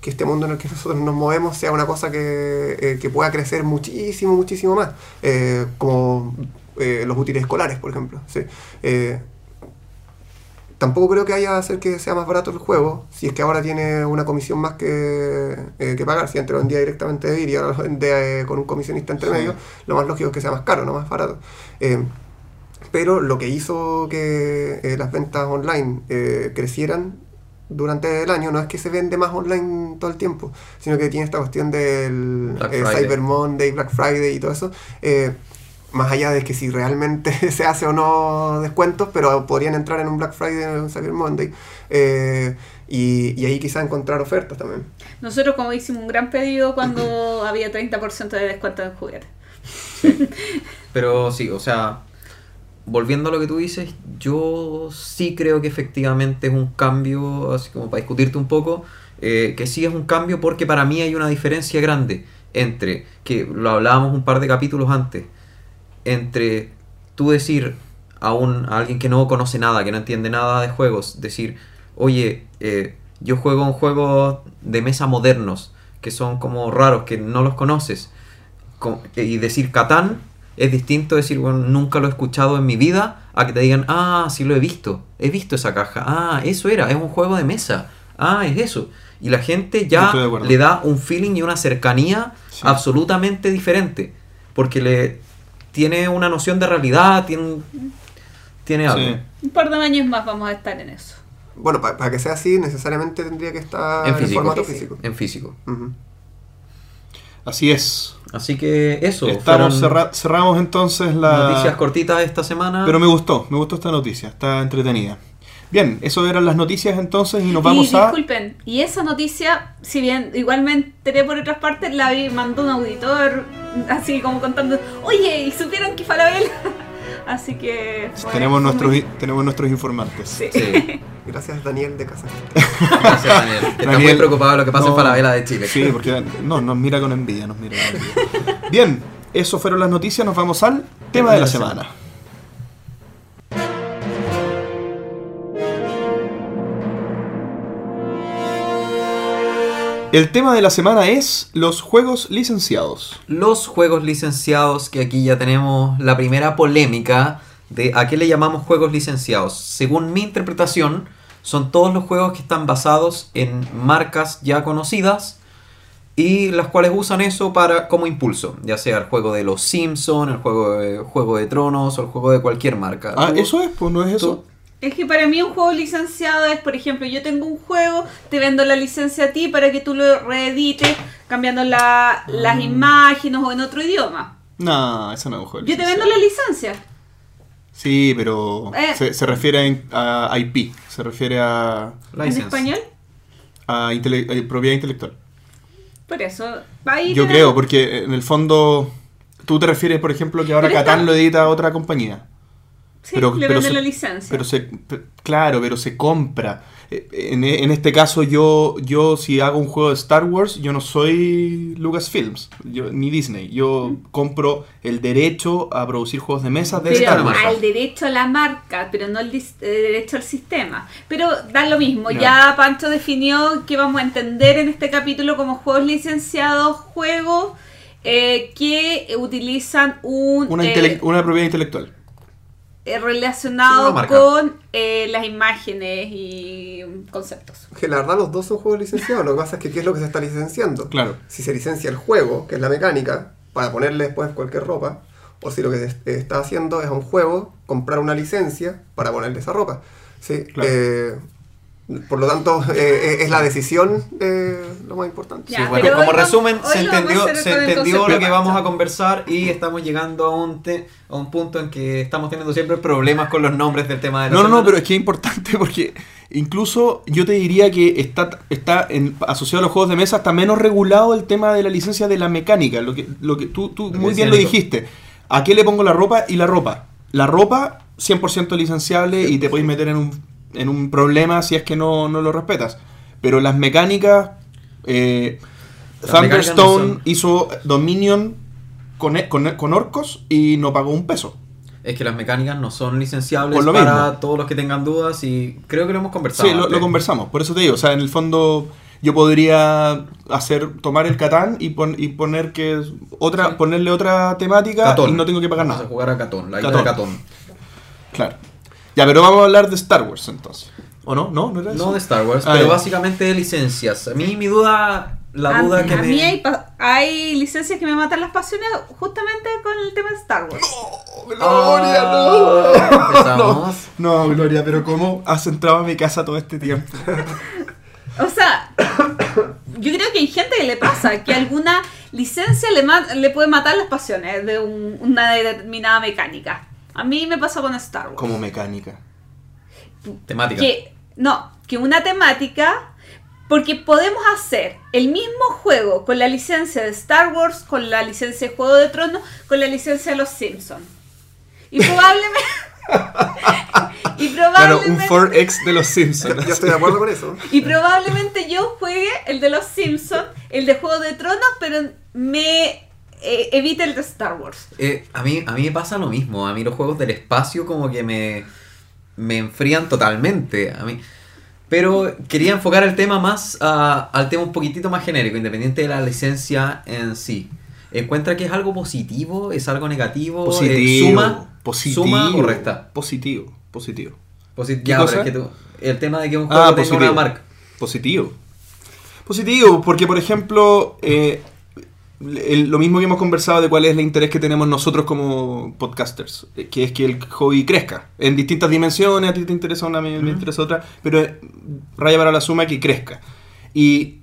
que este mundo en el que nosotros nos movemos sea una cosa que, que pueda crecer muchísimo, muchísimo más. eh, como eh, los útiles escolares, por ejemplo. ¿sí? Eh, tampoco creo que haya hacer que sea más barato el juego, si es que ahora tiene una comisión más que, eh, que pagar. Si antes lo vendía directamente de Vir y ahora lo vende eh, con un comisionista entre Sí. medio, lo más lógico es que sea más caro, no más barato. Pero lo que hizo que las ventas online crecieran durante el año no es que se vende más online todo el tiempo, sino que tiene esta cuestión del eh. Cyber Monday, Black Friday y todo eso. eh, más allá de que si realmente *laughs* se hace o no descuentos, pero podrían entrar en un Black Friday o un Cyber Monday. eh, y, y ahí quizá encontrar ofertas también. Nosotros como hicimos un gran pedido cuando *laughs* había 30% de descuento en juguetes. *laughs* Pero sí, o sea, volviendo a lo que tú dices, yo sí creo que efectivamente es un cambio, así como para discutirte un poco, eh, que sí es un cambio porque para mí hay una diferencia grande entre, que lo hablábamos un par de capítulos antes, entre tú decir, a, un, a alguien que no conoce nada, que no entiende nada de juegos, decir, oye, eh, yo juego un juego de mesa modernos, que son como raros, que no los conoces, co- y decir Catán es distinto decir, bueno, nunca lo he escuchado en mi vida, a que te digan, ah, sí lo he visto, he visto esa caja, ah, eso era, es un juego de mesa, ah, es eso. Y la gente ya le da un feeling y una cercanía Sí. absolutamente diferente, porque le tiene una noción de realidad, tiene, un- tiene algo. Sí. Un par de años más vamos a estar en eso. Bueno, pa- para que sea así, necesariamente tendría que estar En en, físico. formato Sí, sí. físico. En físico. Así es. Así que eso. Estamos cerra- cerramos entonces la noticias cortitas esta semana. Pero me gustó, me gustó esta noticia, está entretenida. Bien, eso eran las noticias entonces y nos vamos y a disculpen, y esa noticia, si bien igual me enteré por otras partes, la vi, mandó un auditor así como contando, oye, ¿y supieron que Falabella? *laughs* así que... tenemos nuestros muy- tenemos nuestros informantes. Sí. Sí. *laughs* Gracias, Daniel de Casa. *laughs* Gracias, Daniel. Está muy preocupado de lo que pasa no. en Falabella de Chile. Sí, porque no, nos mira con envidia, nos mira con envidia. Bien, eso fueron las noticias, nos vamos al tema de la semana. El tema de la semana es los juegos licenciados. Los juegos licenciados, que aquí ya tenemos la primera polémica de a qué le llamamos juegos licenciados. Según mi interpretación, son todos los juegos que están basados en marcas ya conocidas y las cuales usan eso para como impulso, ya sea el juego de los Simpsons, el juego de Juego de Tronos o el juego de cualquier marca. Ah, eso es, pues no es eso. Es que para mí un juego licenciado es, por ejemplo, yo tengo un juego, te vendo la licencia a ti para que tú lo reedites cambiando la- las imágenes o en otro idioma. No, eso no es un juego Yo te vendo la licencia. Sí, pero Eh. se, se refiere a IP, se refiere a, License. ¿En español? a intele- a propiedad intelectual. Por eso. Ahí Yo creo, porque en el fondo tú te refieres, por ejemplo, que ahora Pero Catán está- lo edita otra compañía. Sí, pero- le pero vende se- la licencia. Pero se, pe- claro, pero se compra. Eh, En, en este caso yo, yo si hago un juego de Star Wars, yo no soy Lucasfilms, yo, ni Disney. Yo compro el derecho a producir juegos de mesa de pero Star Wars. Al derecho a la marca, pero no dis- eh, derecho al sistema. Pero da lo mismo, Ya. ya Pancho definió que vamos a entender en este capítulo como juegos licenciados, juegos eh, que utilizan un eh, una propiedad intelectual. Eh, Sí, relacionado con eh, las imágenes y conceptos. Que la verdad los dos son juegos licenciados. Lo que pasa es que ¿qué es lo que se está licenciando? Claro. Si se licencia el juego, que es la mecánica, para ponerle después cualquier ropa, o si lo que se est- está haciendo es a un juego comprar una licencia para ponerle esa ropa. Sí, Claro. eh, por lo tanto, eh, es la decisión eh, lo más importante. Ya, Sí, bueno, pero como resumen, hoy se entendió, se entendió lo que vamos a conversar y estamos llegando a un, te- a un punto en que estamos teniendo siempre problemas con los nombres del tema de la No, no, no, semana. pero es que es importante porque incluso yo te diría que está, está en- asociado a los juegos de mesa, está menos regulado el tema de la licencia de la mecánica. Lo que, lo que tú, tú Lo muy bien lo dijiste. ¿A qué le pongo la ropa y la ropa? La ropa, 100% licenciable y te podéis meter en un, en un problema si es que no, no lo respetas. Pero las mecánicas, eh, Las mecánicas no Thunderstone hizo Dominion con, e- con, con orcos y no pagó un peso. Es que las mecánicas no son licenciables lo para mismo. todos los que tengan dudas y creo que lo hemos conversado. Sí, lo, conversamos. Por eso te digo, o sea, en el fondo yo podría hacer tomar el Catán y, pon- y poner que otra Sí. ponerle otra temática Catón. y no tengo que pagar Vamos nada. a jugar a Catón, la Catón. de Catón. Claro. Ya, pero vamos a hablar de Star Wars entonces. ¿O no? ¿No? ¿No era eso? No de Star Wars, Ah, pero ya. básicamente de licencias. A mí mi duda, la a, duda que a me... mí hay, pa- hay licencias que me matan las pasiones justamente con el tema de Star Wars. Ah, empezamos. *laughs* No, Gloria, pero ¿cómo has entrado a mi casa todo este tiempo? *laughs* O sea, yo creo que hay gente que le pasa que alguna licencia le, ma- le puede matar las pasiones de un- una determinada mecánica. A mí me pasó con Star Wars. Como mecánica. Temática. Que, no, que una temática, porque podemos hacer el mismo juego con la licencia de Star Wars, con la licencia de Juego de Tronos, con la licencia de Los Simpsons. Y probablemente... *laughs* y Claro, un probablemente... 4X de los Simpsons. Yo estoy de acuerdo con eso. Y probablemente yo juegue el de los Simpsons, el de Juego de Tronos, pero me eh, evita el de Star Wars. Eh, a, mí, a mí me pasa lo mismo. A mí los juegos del espacio como que me, me enfrían totalmente. A mí. Pero quería enfocar el tema más a- al tema un poquitito más genérico, independiente de la licencia en sí. ¿Encuentra que es algo positivo? ¿Es algo negativo? Eh, ¿Suma? positivo, ¿Suma o resta? Positivo, positivo. Posi- ¿Qué ya, cosa? es que tú- el tema de que un juego Ah, tenga positivo. una marca. Positivo. Positivo, porque por ejemplo, eh, el- lo mismo que hemos conversado de cuál es el interés que tenemos nosotros como podcasters, eh, que es que el hobby crezca en distintas dimensiones, a ti te interesa una, a mí me interesa otra, pero eh, raya para la suma que crezca. Y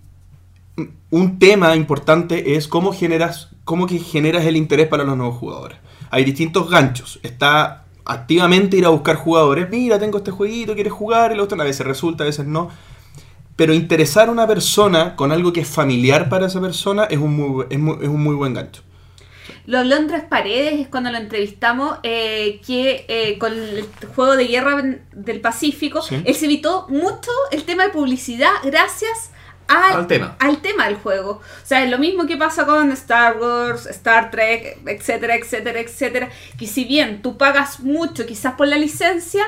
un tema importante es cómo generas, cómo que generas el interés para los nuevos jugadores. Hay distintos ganchos. Está activamente ir a buscar jugadores. Mira, tengo este jueguito, quieres jugar, y lo otro a veces resulta, a veces no. Pero interesar a una persona con algo que es familiar para esa persona es un muy, es muy, es un muy buen gancho. Lo habló en Tres Paredes, es cuando lo entrevistamos, eh, que eh, con el juego de guerra del Pacífico, Sí. él se evitó mucho el tema de publicidad gracias a- Al tema. al tema del juego. O sea, es lo mismo que pasa con Star Wars, Star Trek, etcétera, etcétera, etcétera. Que si bien tú pagas mucho quizás por la licencia,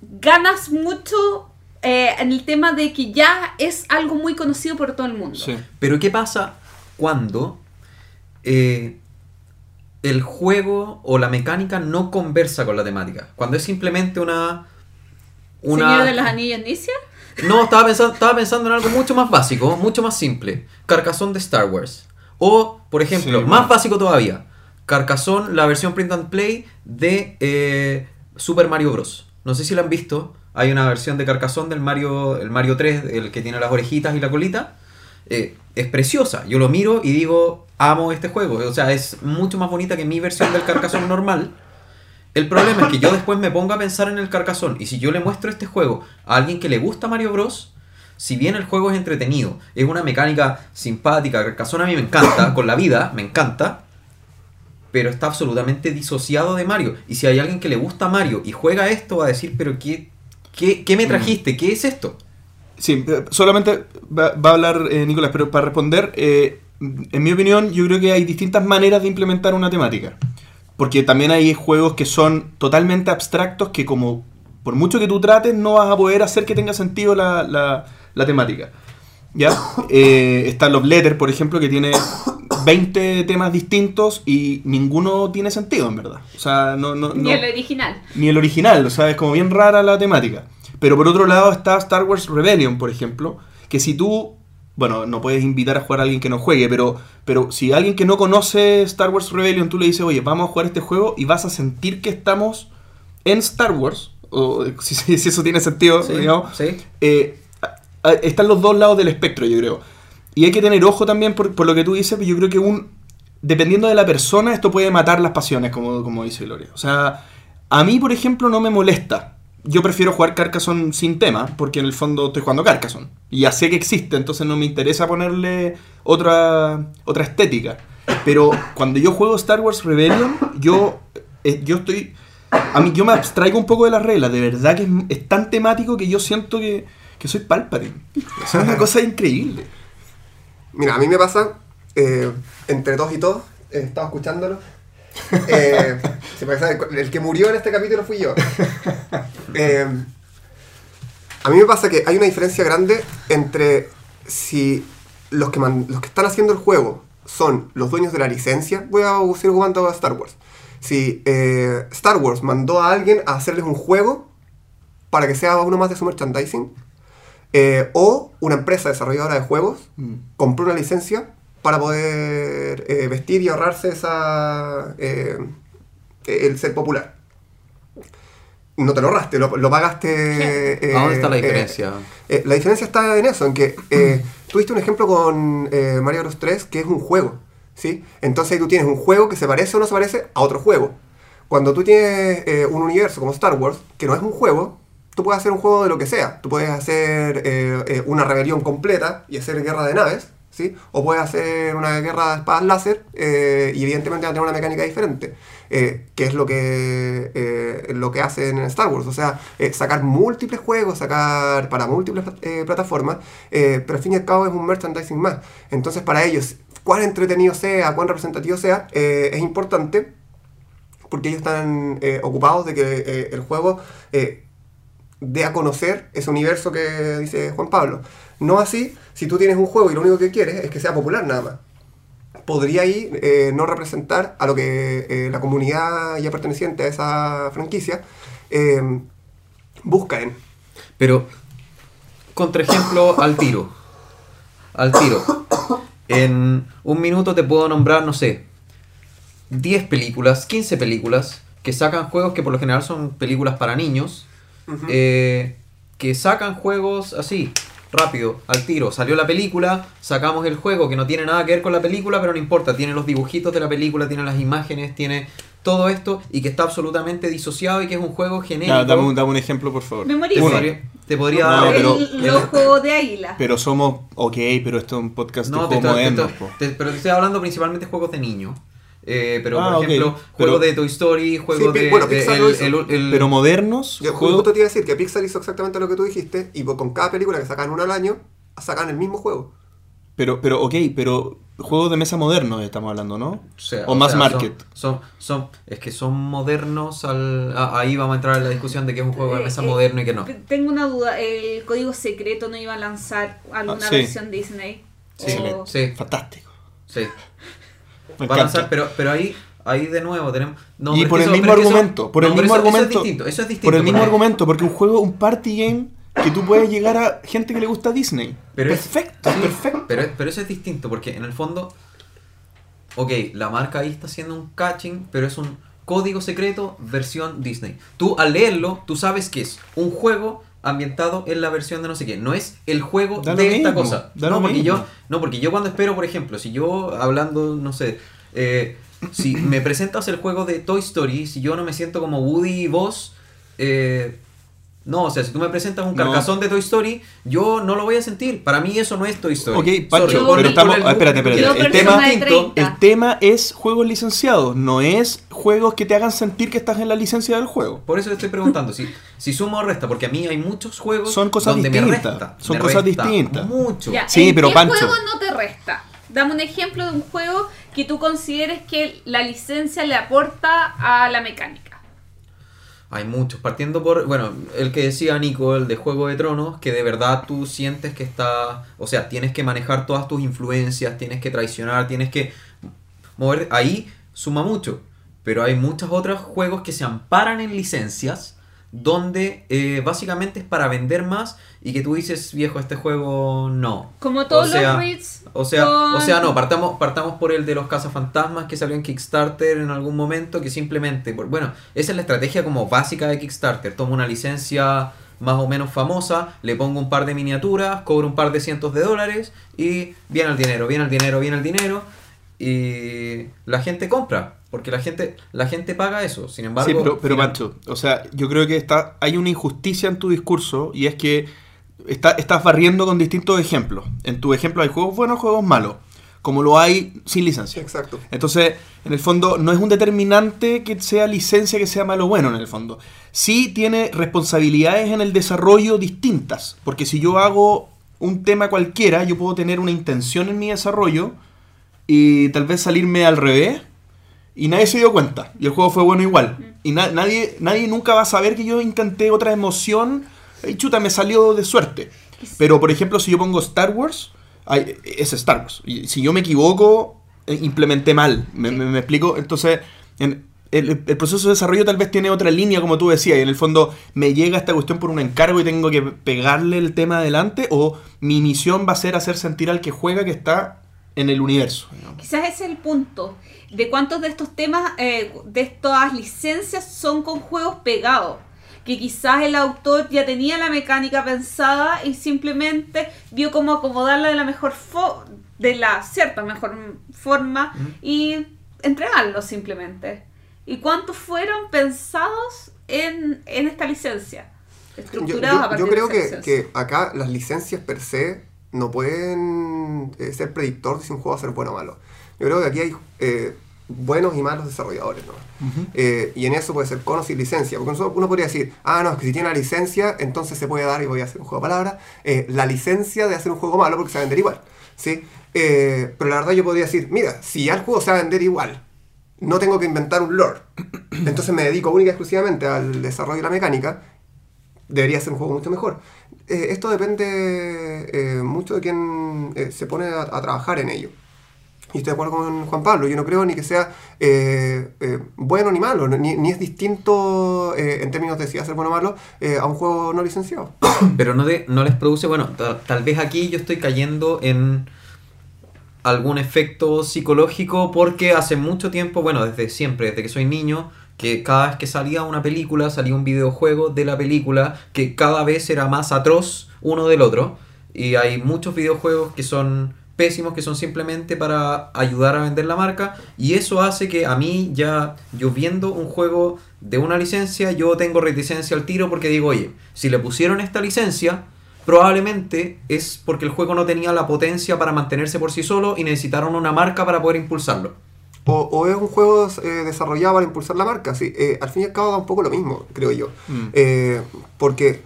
ganas mucho eh, en el tema de que ya es algo muy conocido por todo el mundo. Pero ¿qué pasa cuando eh, el juego o la mecánica no conversa con la temática? Cuando es simplemente una... Señor de los Anillos Inicia. No, estaba pensando, estaba pensando en algo mucho más básico, mucho más simple. Carcassonne de Star Wars. O, por ejemplo, Sí, más bueno. básico todavía. Carcassonne, la versión print and play de eh, Super Mario Bros. No sé si la han visto. Hay una versión de Carcassonne del Mario, el Mario 3, el que tiene las orejitas y la colita. Eh, es preciosa. Yo lo miro y digo, amo este juego. O sea, es mucho más bonita que mi versión del Carcassonne normal. El problema es que yo después me pongo a pensar en el Carcassonne y si yo le muestro este juego a alguien que le gusta Mario Bros, si bien el juego es entretenido, es una mecánica simpática, Carcassonne a mí me encanta, *coughs* con la vida me encanta, pero está absolutamente disociado de Mario. Y si hay alguien que le gusta Mario y juega esto, va a decir, pero ¿qué, qué, qué me trajiste? ¿Qué es esto? Sí, eh, solamente va, va a hablar eh, Nicolás, pero para responder, eh, en mi opinión, yo creo que hay distintas maneras de implementar una temática. Porque también hay juegos que son totalmente abstractos que como por mucho que tú trates no vas a poder hacer que tenga sentido la, la- la temática. ¿Ya? Eh, está Love Letter, por ejemplo, que tiene 20 temas distintos y ninguno tiene sentido, en verdad. O sea, no... no, Ni no- el original. ni el original, o sea, es como bien rara la temática. Pero por otro lado está Star Wars Rebellion, por ejemplo, que si tú, bueno, no puedes invitar a jugar a alguien que no juegue, pero, pero si alguien que no conoce Star Wars Rebellion, tú le dices, oye, vamos a jugar este juego y vas a sentir que estamos en Star Wars, o *laughs* si, si- eso tiene sentido, digamos, ¿Sí? eh, están los dos lados del espectro, yo creo. Y hay que tener ojo también por, por lo que tú dices, yo creo que un dependiendo de la persona, esto puede matar las pasiones, como, como dice Gloria. O sea, a mí, por ejemplo, no me molesta. Yo prefiero jugar Carcassonne sin tema, porque en el fondo estoy jugando Carcassonne. Y ya sé que existe, entonces no me interesa ponerle otra, otra estética. Pero cuando yo juego Star Wars Rebellion, yo, eh, yo estoy... A mí yo me abstraigo un poco de las reglas, de verdad que es, es tan temático que yo siento que, que soy Palpatine. O sea, es una cosa increíble. Mira, a mí me pasa, eh, entre dos y todos, eh, estaba escuchándolo. Eh, *laughs* se el que murió en este capítulo fui yo. Eh, a mí me pasa que hay una diferencia grande entre si los que, man- los que están haciendo el juego son los dueños de la licencia. Voy a seguir jugando a Star Wars. Si eh, Star Wars mandó a alguien a hacerles un juego para que sea uno más de su merchandising, eh, o una empresa desarrolladora de juegos Mm. compró una licencia para poder eh, vestir y ahorrarse esa eh, el ser popular. No te lo ahorraste, lo, lo pagaste. eh, ¿A dónde está la eh, diferencia? eh, la diferencia está en eso, en que eh, tuviste un ejemplo con eh, Mario Bros 3 que es un juego, ¿sí? Entonces ahí tú tienes un juego que se parece o no se parece a otro juego. Cuando tú tienes eh, un universo como Star Wars, que no es un juego, tú puedes hacer un juego de lo que sea. Tú puedes hacer eh, eh, una rebelión completa y hacer guerra de naves, ¿sí? O puedes hacer una guerra de espadas láser eh, y evidentemente va a tener una mecánica diferente. que es lo que, lo que hacen en Star Wars. O sea, sacar múltiples juegos, sacar para múltiples plataformas, pero al fin y al cabo es un merchandising más. Entonces para ellos, cuán entretenido sea, cuán representativo sea, es importante porque ellos están ocupados de que el juego dé a conocer ese universo que dice Juan Pablo. No así, si tú tienes un juego y lo único que quieres es que sea popular nada más. Podría ahí eh, no representar a lo que eh, la comunidad ya perteneciente a esa franquicia eh, busca en. Pero, contraejemplo *coughs* al tiro. Al tiro. En un minuto te puedo nombrar, no sé, 10 películas, 15 películas que sacan juegos que por lo general son películas para niños. Eh, que sacan juegos así, rápido, al tiro. Salió la película, sacamos el juego que no tiene nada que ver con la película, pero no importa. Tiene los dibujitos de la película, tiene las imágenes, tiene todo esto y que está absolutamente disociado y que es un juego genérico. Dame, un- dame un ejemplo, por favor. te Memorice. podría, te podría No, dar pero- el, los juegos de águila. Pero somos, ok, pero esto es un podcast No, de te juegos modernos, pero te estoy hablando principalmente de juegos de niños. Eh, pero Ah, por ejemplo, pero- juegos de Toy Story, juegos Sí, de, bueno, de- Pixar el- lo hizo. el- el- Pero modernos, Yo juegos... justo te iba a decir que Pixar hizo exactamente lo que tú dijiste y con cada película que sacan una al año, sacan el mismo juego. Pero, pero, ok, pero juegos de mesa modernos estamos hablando, ¿no? o sea, o o más sea, market. Son, son, son- es que son modernos al, ah, ahí vamos a entrar en la discusión de que es un juego de Eh, mesa eh, moderno y que no. Tengo una duda, ¿el código secreto no iba a lanzar alguna Ah, sí. versión Disney? Sí, O- sí, Fantástico. sí. Me Va a lanzar, encanta. pero, pero ahí, ahí de nuevo tenemos. no, y pero por el mismo argumento, por el no, mismo eso- argumento, Eso es distinto, eso es distinto. por el mismo porque- argumento, porque un juego, un party game que tú puedes llegar a gente que le gusta Disney. Pero es- perfecto, sí, perfecto. Pero, pero eso es distinto, porque en el fondo, ok, la marca ahí está haciendo un catching, pero es un código secreto versión Disney. Tú al leerlo, tú sabes que es un juego ambientado en la versión de no sé qué. No es el juego Da de esta mismo, cosa. No porque, mismo. yo, no, porque yo cuando espero, por ejemplo, si yo hablando, no sé, eh, si me presentas el juego de Toy Story, si yo no me siento como Woody y vos, eh, no, o sea, si tú me presentas un No. carcazón de Toy Story, yo no lo voy a sentir. Para mí eso no es Toy Story. Ok, Pancho, Sorry, pero el- estamos- el ah, espérate, espérate, el tema- Es distinto. El tema es juegos licenciados, no es juegos que te hagan sentir que estás en la licencia del juego. Por eso te estoy preguntando si, si sumo o resta, porque a mí hay muchos juegos Son cosas donde me distintas, resta, son me cosas resta distintas. Mucho. Ya, Sí, ¿en pero qué Pancho. juego no te resta? Dame un ejemplo de un juego que tú consideres que la licencia le aporta a la mecánica. Hay muchos, partiendo por, bueno, el que decía Nico, el de Juego de Tronos, que de verdad tú sientes que está, o sea, tienes que manejar todas tus influencias, tienes que traicionar, tienes que mover, ahí suma mucho, pero hay muchos otros juegos que se amparan en licencias, donde eh, básicamente es para vender más y que tú dices, viejo, este juego no. Como todos O sea, los reads. O sea, con- o sea, no, partamos, partamos por el de los cazafantasmas que salió en Kickstarter en algún momento, que simplemente, por, bueno, esa es la estrategia como básica de Kickstarter. Tomo una licencia más o menos famosa, le pongo un par de miniaturas, cobro un par de cientos de dólares y viene el dinero, viene el dinero, viene el dinero y la gente compra, porque la gente, la gente paga eso. Sin embargo, sí, pero, pero Pancho, o sea, yo creo que está, hay una injusticia en tu discurso y es que está, estás barriendo con distintos ejemplos. En tu ejemplo hay juegos buenos, juegos malos, como lo hay sin licencia. Exacto. Entonces, en el fondo, no es un determinante que sea licencia que sea malo o bueno, en el fondo. Sí tiene responsabilidades en el desarrollo distintas, porque si yo hago un tema cualquiera, yo puedo tener una intención en mi desarrollo y tal vez salirme al revés y nadie se dio cuenta y el juego fue bueno igual. Y na- nadie, nadie nunca va a saber que yo intenté otra emoción y chuta, me salió de suerte. Pero, por ejemplo, si yo pongo Star Wars, es Star Wars. Y si yo me equivoco, eh, implementé mal. ¿Me, me- me explico? Entonces, en- el, el proceso de desarrollo tal vez tiene otra línea, como tú decías, y en el fondo me llega esta cuestión por un encargo y tengo que pegarle el tema adelante, o mi misión va a ser hacer sentir al que juega que está en el universo. digamos. Quizás ese es el punto. De cuántos de estos temas, eh, de estas licencias son con juegos pegados. Que quizás el autor ya tenía la mecánica pensada y simplemente vio cómo acomodarla de la mejor fo- de la cierta mejor forma y entregarlo simplemente. ¿Y cuántos fueron pensados en, en esta licencia? Yo, Estructurados yo- a partir yo creo de esa que, licencia. que acá las licencias per se no pueden eh, ser predictor de si un juego va a ser bueno o malo. Yo creo que aquí hay eh, buenos y malos desarrolladores, ¿no? Eh, y en eso puede ser con o sin licencia. Porque uno, podría decir, ah, no, es que si tiene una licencia, entonces se puede dar y voy a hacer un juego de palabras. la licencia de hacer un juego malo porque se va a vender igual. ¿sí? Pero la verdad yo podría decir, mira, si ya el juego se va a vender igual, no tengo que inventar un lore. Entonces me dedico única y exclusivamente al desarrollo de la mecánica, debería ser un juego mucho mejor. Eh, esto depende eh, mucho de quién eh, se pone a, trabajar en ello. Y estoy de acuerdo con Juan Pablo, yo no creo ni que sea eh, bueno ni malo, ni, ni es distinto en términos de si ser bueno o malo a un juego no licenciado. *coughs* Pero no, de- no les produce, bueno, ta- tal vez aquí yo estoy cayendo en algún efecto psicológico porque hace mucho tiempo, bueno, desde siempre, desde que soy niño, que cada vez que salía una película, salía un videojuego de la película que cada vez era más atroz uno del otro. Y hay muchos videojuegos que son pésimos, que son simplemente para ayudar a vender la marca. Y eso hace que a mí ya, yo viendo un juego de una licencia, yo tengo reticencia al tiro porque digo, oye, si le pusieron esta licencia, probablemente es porque el juego no tenía la potencia para mantenerse por sí solo y necesitaron una marca para poder impulsarlo. O, o es un juego eh, desarrollado para impulsar la marca, sí. Eh, al fin y al cabo da un poco lo mismo, creo yo. Mm. Eh, porque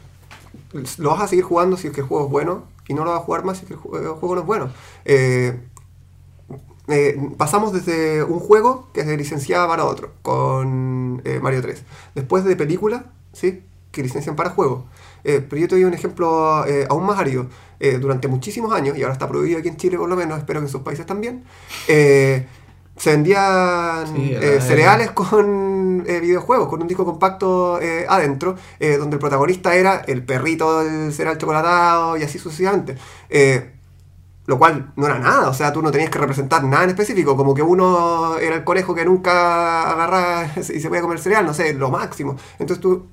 lo vas a seguir jugando si es que el juego es bueno y no lo vas a jugar más si es que el ju- el juego no es bueno. Eh, pasamos desde un juego que se licenciaba para otro, con eh, Mario 3. Después de película, ¿sí? que licencian para juego. Eh, pero yo te doy un ejemplo aún más árido. Durante muchísimos años, y ahora está prohibido aquí en Chile por lo menos, espero que en sus países también, se vendían Sí, eh, cereales con eh, videojuegos, con un disco compacto eh, adentro, donde el protagonista era el perrito del cereal chocolatado y así sucesivamente. Lo cual no era nada, o sea, tú no tenías que representar nada en específico, como que uno era el conejo que nunca agarraba *laughs* y se podía comer cereal, no sé, lo máximo. Entonces tú...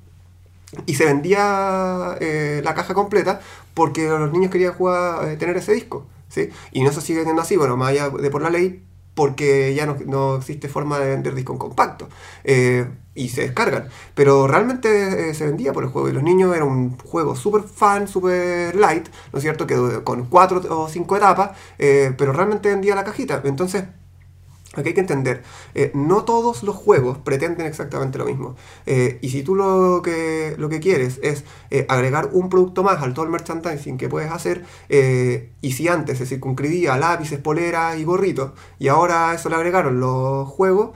Y se vendía la caja completa porque los niños querían jugar, tener ese disco, ¿sí? Y no se sigue vendiendo así, bueno, más allá de por la ley, porque ya no, no existe forma de vender disco en compacto. eh, y se descargan. Pero realmente eh, se vendía por el juego. Y los niños era un juego súper fan, súper light, ¿no es cierto? Que con cuatro o cinco etapas, eh, pero realmente vendía la cajita. Entonces, Aquí hay que entender, eh, no todos los juegos pretenden exactamente lo mismo. Eh, y si tú lo que, lo que quieres es eh, agregar un producto más al todo el merchandising que puedes hacer, y si antes se circunscribía lápices, poleras y gorritos, y ahora eso le agregaron los juegos,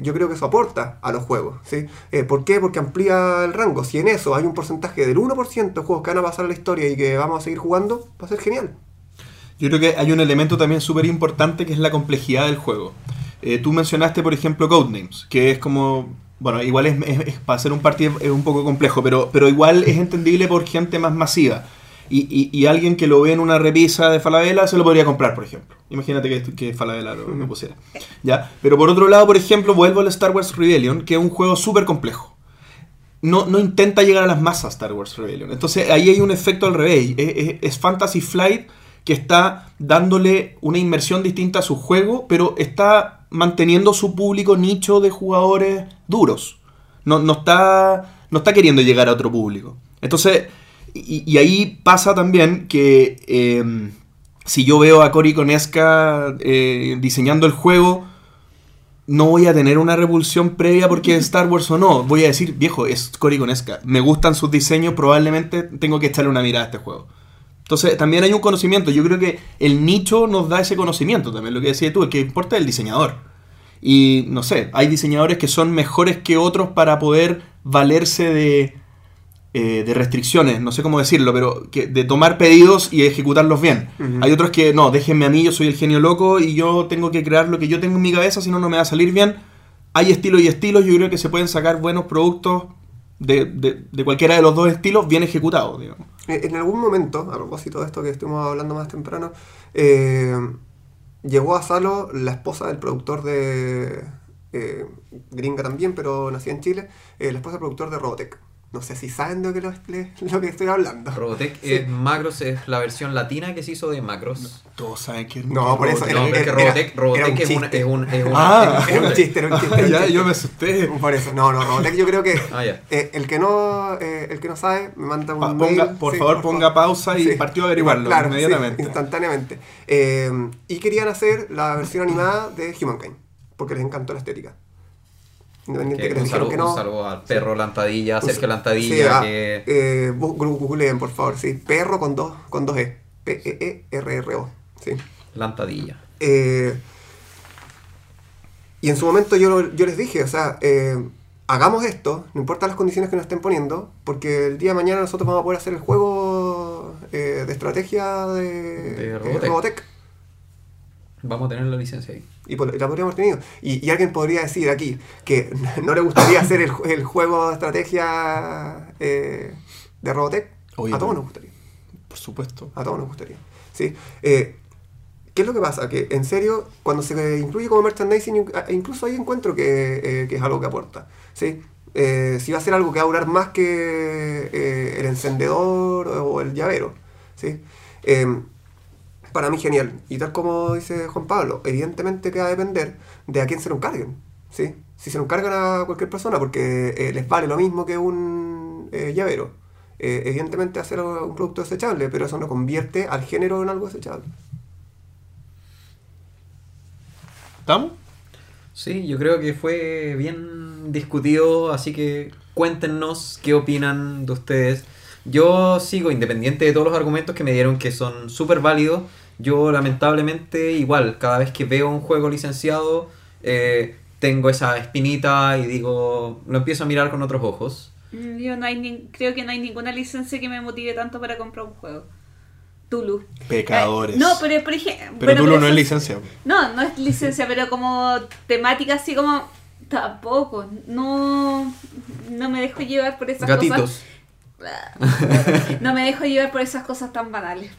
yo creo que eso aporta a los juegos. ¿sí? ¿Por qué? Porque amplía el rango. Si en eso hay un porcentaje del 1% de juegos que van a pasar a la historia y que vamos a seguir jugando, va a ser genial. Yo creo que hay un elemento también súper importante que es la complejidad del juego. Eh, tú mencionaste, por ejemplo, Codenames, que es como. Bueno, igual es, es- es- para hacer un partido es un poco complejo, pero, pero igual es entendible por gente más masiva. Y, y- y alguien que lo ve en una repisa de Falabella se lo podría comprar, por ejemplo. Imagínate que, que Falabella lo, lo pusiera. ¿Ya? Pero por otro lado, por ejemplo, vuelvo al Star Wars Rebellion, que es un juego súper complejo no, no intenta llegar a las masas Star Wars Rebellion. Entonces ahí hay un efecto al revés. Es, es- es Fantasy Flight que está dándole una inmersión distinta a su juego, pero está manteniendo su público nicho de jugadores duros. No, no, está, no está queriendo llegar a otro público. Entonces, y, ahí pasa también que eh, si yo veo a Cory Conesca eh, diseñando el juego, no voy a tener una repulsión previa porque es Star Wars o no. Voy a decir, viejo, es Cory Conesca. Me gustan sus diseños, probablemente tengo que echarle una mirada a este juego. Entonces, también hay un conocimiento. Yo creo que el nicho nos da ese conocimiento también. Lo que decías tú, el que importa es el diseñador. Y no sé, hay diseñadores que son mejores que otros para poder valerse de, eh, de restricciones, no sé cómo decirlo, pero que, de tomar pedidos y ejecutarlos bien. Ujú. Hay otros que no, déjenme a mí, yo soy el genio loco y yo tengo que crear lo que yo tengo en mi cabeza, si no, no me va a salir bien. Hay estilos y estilos, yo creo que se pueden sacar buenos productos de, de- de cualquiera de los dos estilos bien ejecutados, digamos. Eh, En algún momento, a propósito de esto que estuvimos hablando más temprano, eh, llegó a Salo la esposa del productor de. eh, gringa también, pero nacida en Chile, la esposa del productor de Robotech. No sé si saben de lo que, lo, que estoy hablando. Robotech Sí. es Macros, es la versión latina que se hizo de Macros. Todos saben que No, por eso, Robotech. No, pero es que era- Robotech, era Robotech un es, una, chiste. es un... Es un- Ah. es un- Era un chiste, era un chiste. era *laughs* ya, yo me asusté. Por eso, no, no, Robotech yo creo que *laughs* Ah, eh, el que no eh, el que no sabe me manda un Pa- mail. ponga- por favor, ponga pausa y partió a averiguarlo claro, inmediatamente. sí, instantáneamente. Eh, y querían hacer la versión animada de Humankind, porque les encantó la estética. Independiente Que que dijeron saludo, que no. un saludo al perro Lantadilla, a Un Sergio Lantadilla, sí, ah, que... eh, googleen, por favor, sí. Perro con dos, con dos E. P-E-E-R-R-O. Sí. Lantadilla. Eh, y en su momento yo, yo les dije, o sea, eh, hagamos esto, no importa las condiciones que nos estén poniendo, porque el día de mañana nosotros vamos a poder hacer el juego eh, de estrategia de, De Robotech. Robotech. Vamos a tener la licencia ahí. Y por- la podríamos tenido. Y, y alguien podría decir aquí que *laughs* no le gustaría hacer el, el juego de estrategia eh, de Robotech. Oye, a todos nos gustaría. Por supuesto. A todos nos gustaría. ¿sí? Eh, ¿Qué es lo que pasa? Que en serio, cuando se incluye como merchandising, in- a- incluso ahí encuentro que, eh, que es algo que aporta. ¿sí? Eh, si va a ser algo que va a durar más que eh, el encendedor o el llavero. ¿sí? Para mí genial. Y tal como dice Juan Pablo, evidentemente que va a depender de a quién se lo encarguen. ¿sí? Si se lo encargan a cualquier persona porque eh, les vale lo mismo que un eh, llavero, eh, evidentemente hacer un producto desechable, pero eso no convierte al género en algo desechable. ¿Estamos? Sí, yo creo que fue bien discutido, así que cuéntenos qué opinan de ustedes. Yo sigo, independiente de todos los argumentos que me dieron, que son súper válidos, yo lamentablemente igual, cada vez que veo un juego licenciado, eh, tengo esa espinita y digo, lo empiezo a mirar con otros ojos. Mm, Yo no hay ni- creo que no hay ninguna licencia que me motive tanto para comprar un juego. Tulu. Pecadores. Eh, no, pero por ejemplo. Pero tú no es licencia. No, no es licencia, pero como temática así como. Tampoco. No. No me dejo llevar por esas Gatitos. cosas. *laughs* No me dejo llevar por esas cosas tan banales.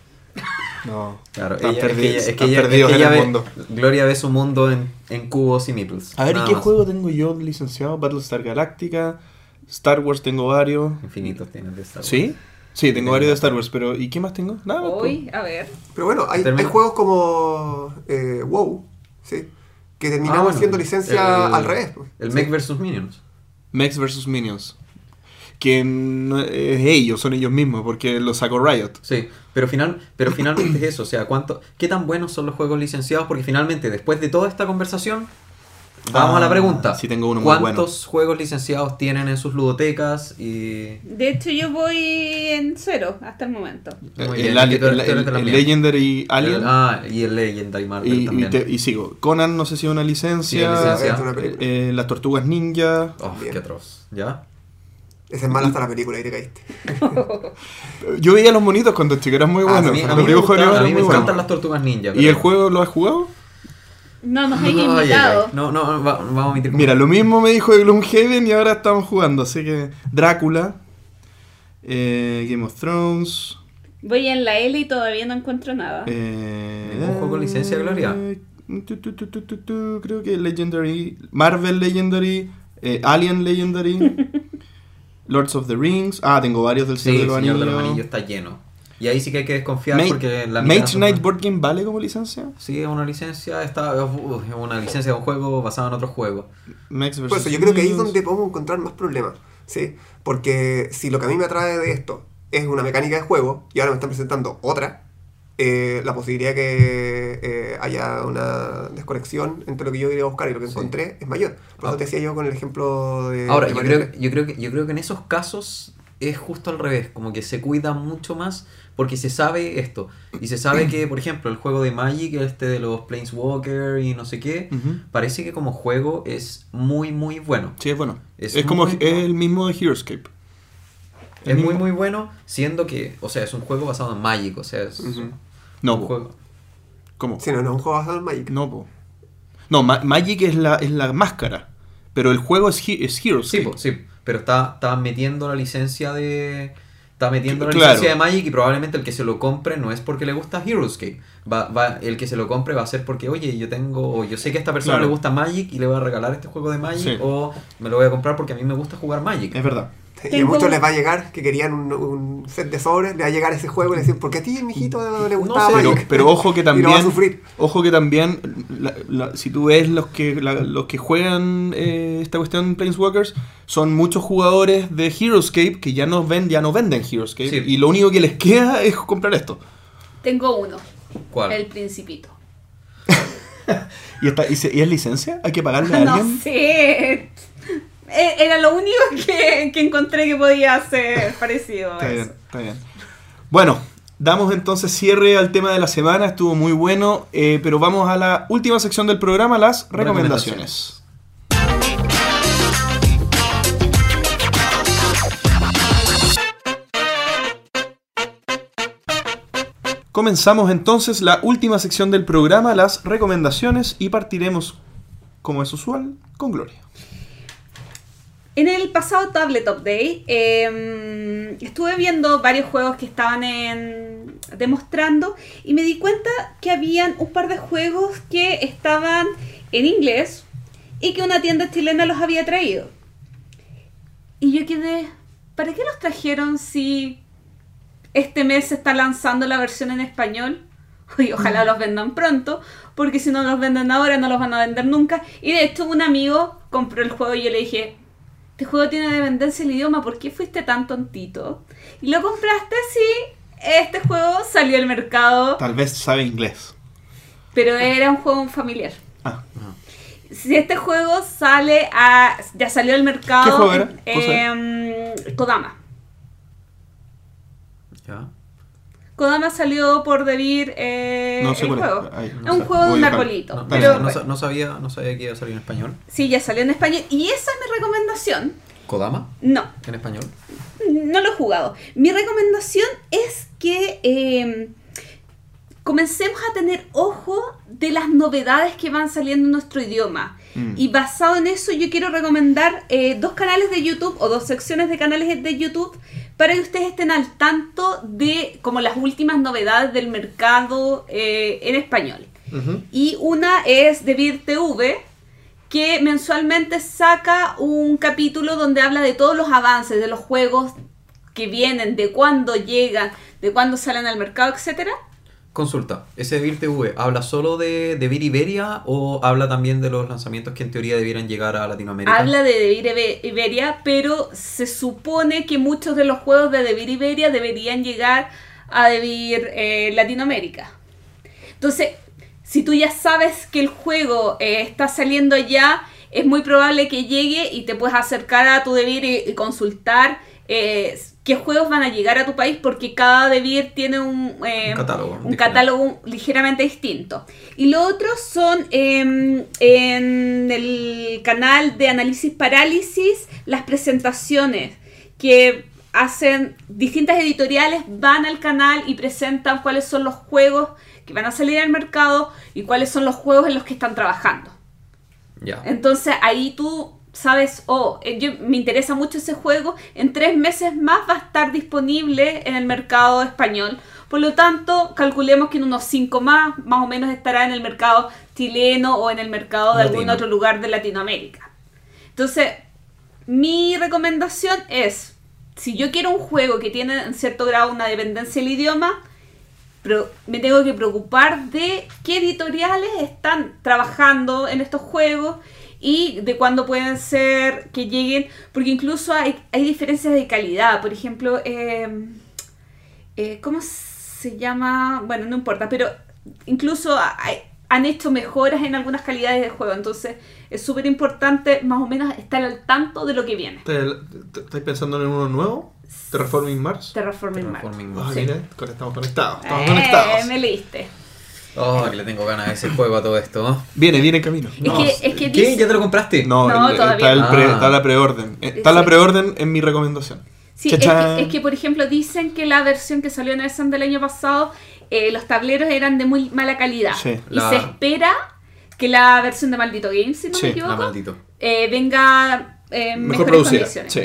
No. Claro, Están ella- es que ella- es que están ella- es perdidos que en ella el ve- mundo. Gloria ve su mundo en, en cubos y meeples. A ver, ¿y qué más. juego tengo yo licenciado? Battlestar Galactica. Star Wars tengo varios. Infinitos tienes de Star Wars. ¿Sí? Sí, tengo varios de Star Wars, pero ¿y qué más tengo? Nada más. Hoy, a ver. Pero bueno, hay, hay juegos como eh, WoW, ¿sí? que terminaron Ah, bueno, siendo licencia el- al revés. pues. El Sí. Mech vs Minions. Mex vs Minions. Que no es ellos, son ellos mismos, porque lo sacó Riot. Sí, pero, final, pero finalmente es eso. O sea, ¿cuánto, ¿qué tan buenos son los juegos licenciados? Porque finalmente, después de toda esta conversación, vamos Ah, a la pregunta. sí tengo uno muy ¿Cuántos juegos licenciados tienen en sus ludotecas? Y... De hecho, yo voy en cero hasta el momento. Muy el, bien, el-. Legendary Alien. El- ah, y el Legendary Marvel y, y también. te- y sigo. Conan, no sé si es una licencia. Sí, licencia. Es una película. Eh, las Tortugas Ninja. Oh, qué atroz. ¿Ya? Esa es mala hasta la película y te caíste. *laughs* Yo veía los monitos cuando chico, eran muy Ah, buenos. a mí, a mí me, a mí encantan buenos. las tortugas ninja. ¿Y el juego lo has jugado? No nos hay Ay, ay, ay. invitado. No, no, va- vamos a omitir. Mira, lo mismo me dijo de Gloomhaven y ahora estamos jugando. Así que Drácula, eh, Game of Thrones. Voy en la L y todavía no encuentro nada. Eh, ¿Ningún juego con licencia, Gloria? tu, tu, tu, tu, tu, tu, creo que Legendary. Marvel Legendary. eh, Alien Legendary. *laughs* Lords of the Rings. Ah, tengo varios del Sí, Señor el de los Señor de los Anillos. Está lleno. Y ahí sí que hay que desconfiar porque la Mage son- Knight Board Game vale como licencia. Sí, es una licencia, está, uh, es una licencia de un juego basado en otro juego. Max Por versus eso yo creo que ahí es donde podemos encontrar más problemas. ¿sí? Porque si lo que a mí me atrae de esto es una mecánica de juego y ahora me están presentando otra, eh, la posibilidad que eh, haya una desconexión entre lo que yo iría a buscar y lo que Sí. encontré es mayor. Por eso Ah. te decía yo con el ejemplo de. Ahora, de yo creo, yo, creo que, yo creo que en esos casos es justo al revés, como que se cuida mucho más porque se sabe esto. Y se sabe que, por ejemplo, el juego de Magic, este de los Planeswalker y no sé qué, parece que como juego es muy, muy bueno. Sí, es bueno. Es Es, como bueno. el mismo de Heroescape. Es muy, muy bueno, siendo que, o sea, es un juego basado en Magic, o sea, es. No, un po. juego. ¿Cómo? Sí, no, no es un juego basado en Magic. No, po. No, Ma- Magic es la, es la máscara. Pero el juego es, He- es Sí, Heroescape. po, sí, pero está, está metiendo la licencia de... Está metiendo la Claro. licencia de Magic y probablemente el que se lo compre no es porque le gusta Heroescape. Va, va, el que se lo compre va a ser porque, oye, yo tengo, o yo sé que a esta persona Claro. le gusta Magic y le voy a regalar este juego de Magic Sí. o me lo voy a comprar porque a mí me gusta jugar Magic. Es verdad. Y a muchos les va a llegar que querían un, un set de sobres, le va a llegar ese juego y le dicen, ¿por qué a ti, mijito, le gustaba sé, Pero, pero ojo que *laughs* Y lo va a también. sufrir. Ojo que también. la- la- si tú ves los que la- los que juegan eh, esta cuestión en Planeswalkers, son muchos jugadores de Heroescape que ya no ven, ya no venden Heroescape. Sí. Y lo único que les queda es comprar esto. Tengo uno. ¿Cuál? El Principito. *laughs* ¿Y, esta, y, se- y es licencia? ¿Hay que pagarle a *laughs* No alguien? sé. E- Era lo único *laughs* que, que encontré que podía ser parecido a Está bien, eso. está bien. Bueno, Damos entonces cierre al tema de la semana, estuvo muy bueno, eh, pero vamos a la última sección del programa, las recomendaciones. Comenzamos entonces la última sección del programa, las recomendaciones, y partiremos, como es usual, con Gloria. En el pasado Tabletop Day eh, estuve viendo varios juegos que estaban en, demostrando y me di cuenta que habían un par de juegos que estaban en inglés y que una tienda chilena los había traído. Y yo quedé, ¿para qué los trajeron si este mes se está lanzando la versión en español? *laughs* Y ojalá los vendan pronto, porque si no los venden ahora no los van a vender nunca. Y de hecho un amigo compró el juego y yo le dije, este juego tiene dependencia el idioma, ¿por qué fuiste tan tontito? Y lo compraste si este juego salió al mercado, Tal vez sabe inglés. pero era un juego familiar. Ah, Si este juego sale a. ya salió al mercado. ¿Qué juego era? em, Kodama. Ya. Kodama salió por Debir eh, No sé el juego. Ay, no es un juego de un arbolito. No, pero no sa- no sabía, no sabía que iba a salir en español. sí, ya salió en español. Y esa es mi recomendación. ¿Kodama? No, ¿En español? no lo he jugado. Mi recomendación es que eh, comencemos a tener ojo de las novedades que van saliendo en nuestro idioma. Mm. Y basado en eso, yo quiero recomendar eh, dos canales de YouTube o dos secciones de canales de YouTube para que ustedes estén al tanto de como las últimas novedades del mercado eh, en español. Y una es de Vir TV, que mensualmente saca un capítulo donde habla de todos los avances, de los juegos que vienen, de cuándo llegan, de cuándo salen al mercado, etcétera. Consulta, ¿ese Vir TV habla solo de, de Iberia o habla también de los lanzamientos que en teoría debieran llegar a Latinoamérica? Habla de Devir Ibe- Iberia, pero se supone que muchos de los juegos de Devir Iberia deberían llegar a Devir eh, Latinoamérica. Entonces, si tú ya sabes que el juego eh, está saliendo ya, es muy probable que llegue y te puedes acercar a tu Devir y consultar eh, qué juegos van a llegar a tu país, porque cada Devir tiene un, eh, Un catálogo un catálogo ligeramente distinto. Y lo otro son em, en el canal de Análisis Parálisis las presentaciones que hacen distintas editoriales, van al canal y presentan cuáles son los juegos que van a salir al mercado y cuáles son los juegos en los que están trabajando. Ya. Entonces ahí tú sabes, oh, eh, yo, me interesa mucho ese juego, en tres meses más va a estar disponible en el mercado español. Por lo tanto, calculemos que en unos cinco más, más o menos estará en el mercado chileno o en el mercado de algún otro lugar de Latinoamérica. Entonces, mi recomendación es, si yo quiero un juego que tiene en cierto grado una dependencia del idioma, pero me tengo que preocupar de qué editoriales están trabajando en estos juegos y de cuándo pueden ser que lleguen, porque incluso hay, hay diferencias de calidad. Por ejemplo, eh, eh, ¿cómo se llama? Bueno, no importa, pero incluso hay- han hecho mejoras en algunas calidades de juego, entonces es súper importante más o menos estar al tanto de lo que viene. ¿Te- te- ¿Estáis pensando en uno nuevo? ¿Terraforming Mars? Terraforming Mars. Terraforming Ah, Mars. mira, con- estamos conectados. Estamos Eh, conectados. me leíste. Oh, que le tengo ganas a ese juego a todo esto. Viene, viene en camino. Es que, es que ¿Qué? ¿Ya te lo compraste? No, No, el- todavía está, el no. pre- Ah. está la preorden. Eh, Está la preorden en mi recomendación. Sí, es que, es que, por ejemplo, dicen que la versión que salió en Essen del año pasado, eh, los tableros eran de muy mala calidad. Sí. y La- se espera que la versión de Maldito Games, si no Sí, me equivoco, maldito. eh, venga eh, Mejor mejores producida. condiciones. Sí.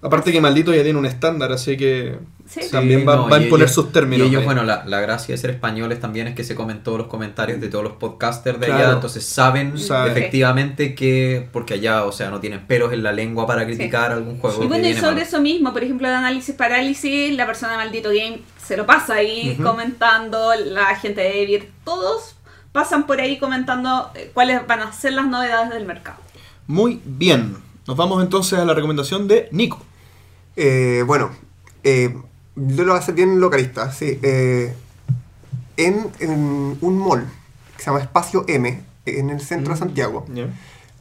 Aparte que Maldito ya tiene un estándar, así que Sí. También va- va a ellos- sus términos Y ellos, ahí. bueno, la, la gracia de ser españoles también es que se comen todos los comentarios de todos los podcasters de allá, entonces saben Saben. efectivamente que, porque allá, o sea, no tienen pelos en la lengua para criticar algún juego. Y bueno, y sobre malo. eso mismo, por ejemplo, de análisis parálisis, la persona de Maldito Game se lo pasa ahí comentando, la gente de Vir, todos pasan por ahí comentando eh, cuáles van a ser las novedades del mercado. muy bien. Nos vamos entonces a la recomendación de Nico. Eh, bueno, eh, lo voy a hacer bien localista, sí. eh, en, en un mall que se llama Espacio M, en el centro de Santiago,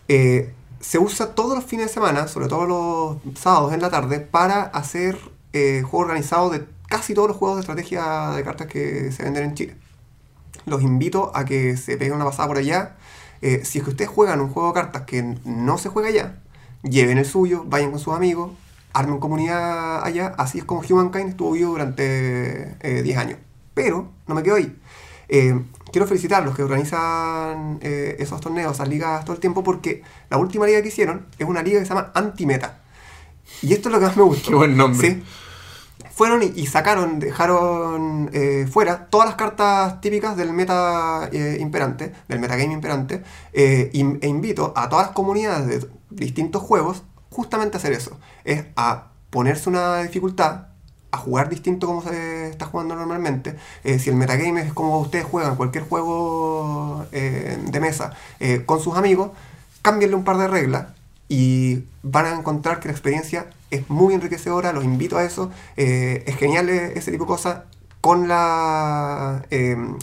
eh, se usa todos los fines de semana, sobre todo los sábados en la tarde, para hacer eh, juegos organizados de casi todos los juegos de estrategia de cartas que se venden en Chile. Los invito a que se peguen una pasada por allá. Eh, si es que ustedes juegan un juego de cartas que no se juega allá, lleven el suyo, vayan con sus amigos, armen comunidad allá. Así es como Humankind estuvo vivo durante eh, 10 años. Pero no me quedo ahí. Eh, quiero felicitar a los que organizan eh, esos torneos, esas ligas todo el tiempo, porque la última liga que hicieron es una liga que se llama Antimeta. Y esto es lo que más me gustó. *laughs* Qué buen nombre. Sí. Fueron y, y sacaron, dejaron eh, fuera todas las cartas típicas del meta eh, imperante, del metagame imperante, eh, e invito a todas las comunidades de distintos juegos justamente hacer eso. Es a ponerse una dificultad, a jugar distinto como se está jugando normalmente. Eh, si el metagame es como ustedes juegan cualquier juego eh, de mesa eh, con sus amigos, cámbienle un par de reglas y van a encontrar que la experiencia es muy enriquecedora, los invito a eso, eh, es genial ese tipo de cosas con la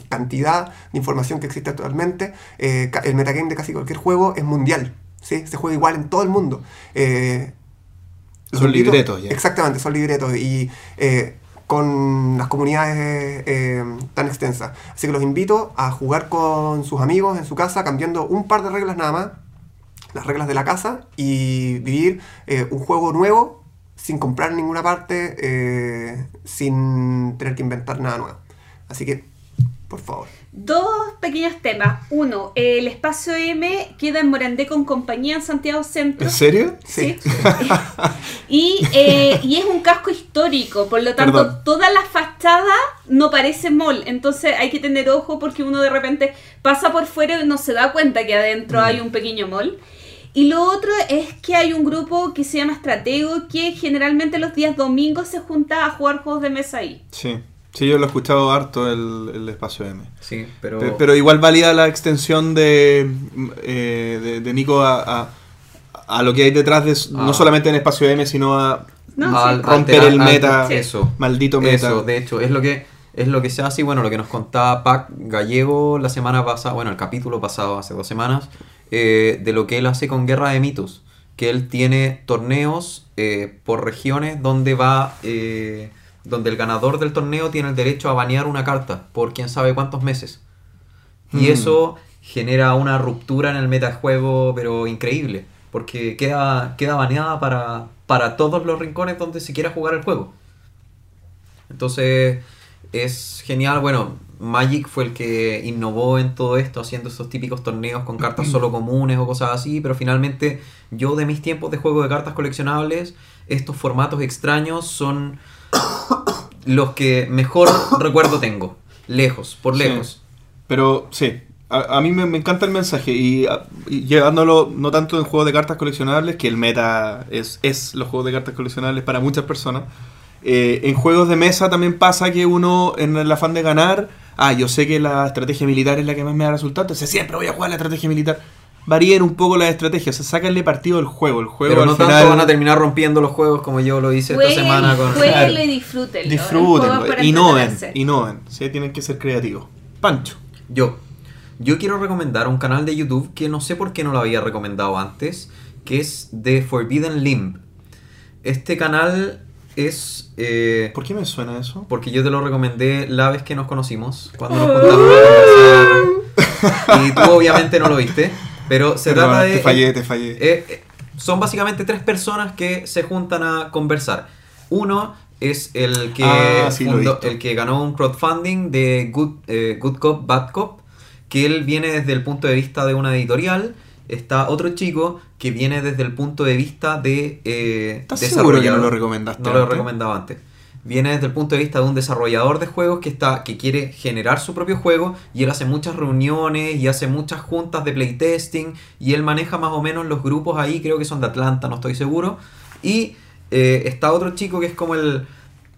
cantidad de información que existe actualmente, eh, el metagame de casi cualquier juego es mundial, ¿sí? se juega igual en todo el mundo. Eh, Son invito- libretos ya. Exactamente, son libretos y eh, con las comunidades eh, tan extensas. Así que los invito a jugar con sus amigos en su casa, cambiando un par de reglas nada más, las reglas de la casa, y vivir un juego nuevo sin comprar en ninguna parte, sin tener que inventar nada nuevo. Así que, por favor. Dos pequeños temas. Uno, el espacio M queda en Morandé con compañía en Santiago Centro. ¿En serio? Sí. *laughs* y, eh, y es un casco histórico, por lo tanto, Perdón. toda la fachada no parece mall. Entonces hay que tener ojo porque uno de repente pasa por fuera y no se da cuenta que adentro hay un pequeño mall. Y lo otro es que hay un grupo que se llama Estratego que generalmente los días domingos se junta a jugar juegos de mesa ahí. Sí. Sí, yo lo he escuchado harto el, el espacio M. Sí, pero... Pe- Pero, igual valida la extensión de, eh, de, de Nico a, a, a lo que hay detrás de s- Ah. no solamente en espacio M, sino a No, al sí. romper alterar- el al- meta, Sí. Eso. maldito meta. Eso, de hecho, es lo que es lo que se hace y bueno, lo que nos contaba Pac Gallego la semana pasada, bueno, el capítulo pasado, hace dos semanas, eh, de lo que él hace con Guerra de Mitos, que él tiene torneos eh, por regiones donde va, eh, donde el ganador del torneo tiene el derecho a banear una carta por quién sabe cuántos meses. Y Hmm. eso genera una ruptura en el metajuego, pero increíble, porque queda, queda baneada para, para todos los rincones donde se quiera jugar el juego. Entonces es genial, bueno, Magic fue el que innovó en todo esto, haciendo esos típicos torneos con cartas solo comunes o cosas así, pero finalmente yo de mis tiempos de juego de cartas coleccionables, estos formatos extraños son los que mejor *coughs* recuerdo tengo, lejos, por Sí. lejos. Pero sí, a, a mí me, me encanta el mensaje y, a- y llevándolo no tanto en juegos de cartas coleccionables, que el meta es, es los juegos de cartas coleccionables para muchas personas. eh, en juegos de mesa también pasa que uno, en el afán de ganar, ah, yo sé que la estrategia militar es la que más me da resultados, entonces siempre voy a jugar la estrategia militar. Varíen un poco las estrategias, o sea, sáquenle partido al juego. El juego Pero no final, tanto van a terminar rompiendo los juegos como yo lo hice esta semana con... jueguenlo y disfrútenlo. Disfrútenlo, innoven, innoven, sí, tienen que ser creativos. Pancho. Yo. Yo quiero recomendar un canal de YouTube que no sé por qué no lo había recomendado antes, que es The Forbidden Limb. Este canal es... eh, ¿Por qué me suena eso? porque yo te lo recomendé la vez que nos conocimos, cuando nos juntamos a conversar. Y tú obviamente no lo viste, pero se trata de... Te fallé, te fallé. Eh, eh, son básicamente tres personas que se juntan a conversar. Uno es el que, Ah, sí, fundó- el que ganó un crowdfunding de Good, eh, Good Cop, Bad Cop, que él viene desde el punto de vista de una editorial. Está otro chico que viene desde el punto de vista de eh, ¿Estás seguro que no lo recomendaste No lo he antes? Viene desde el punto de vista de un desarrollador de juegos que está que quiere generar su propio juego y él hace muchas reuniones y hace muchas juntas de playtesting y él maneja más o menos los grupos ahí, creo que son de Atlanta, no estoy seguro. Y eh, está otro chico que es como el,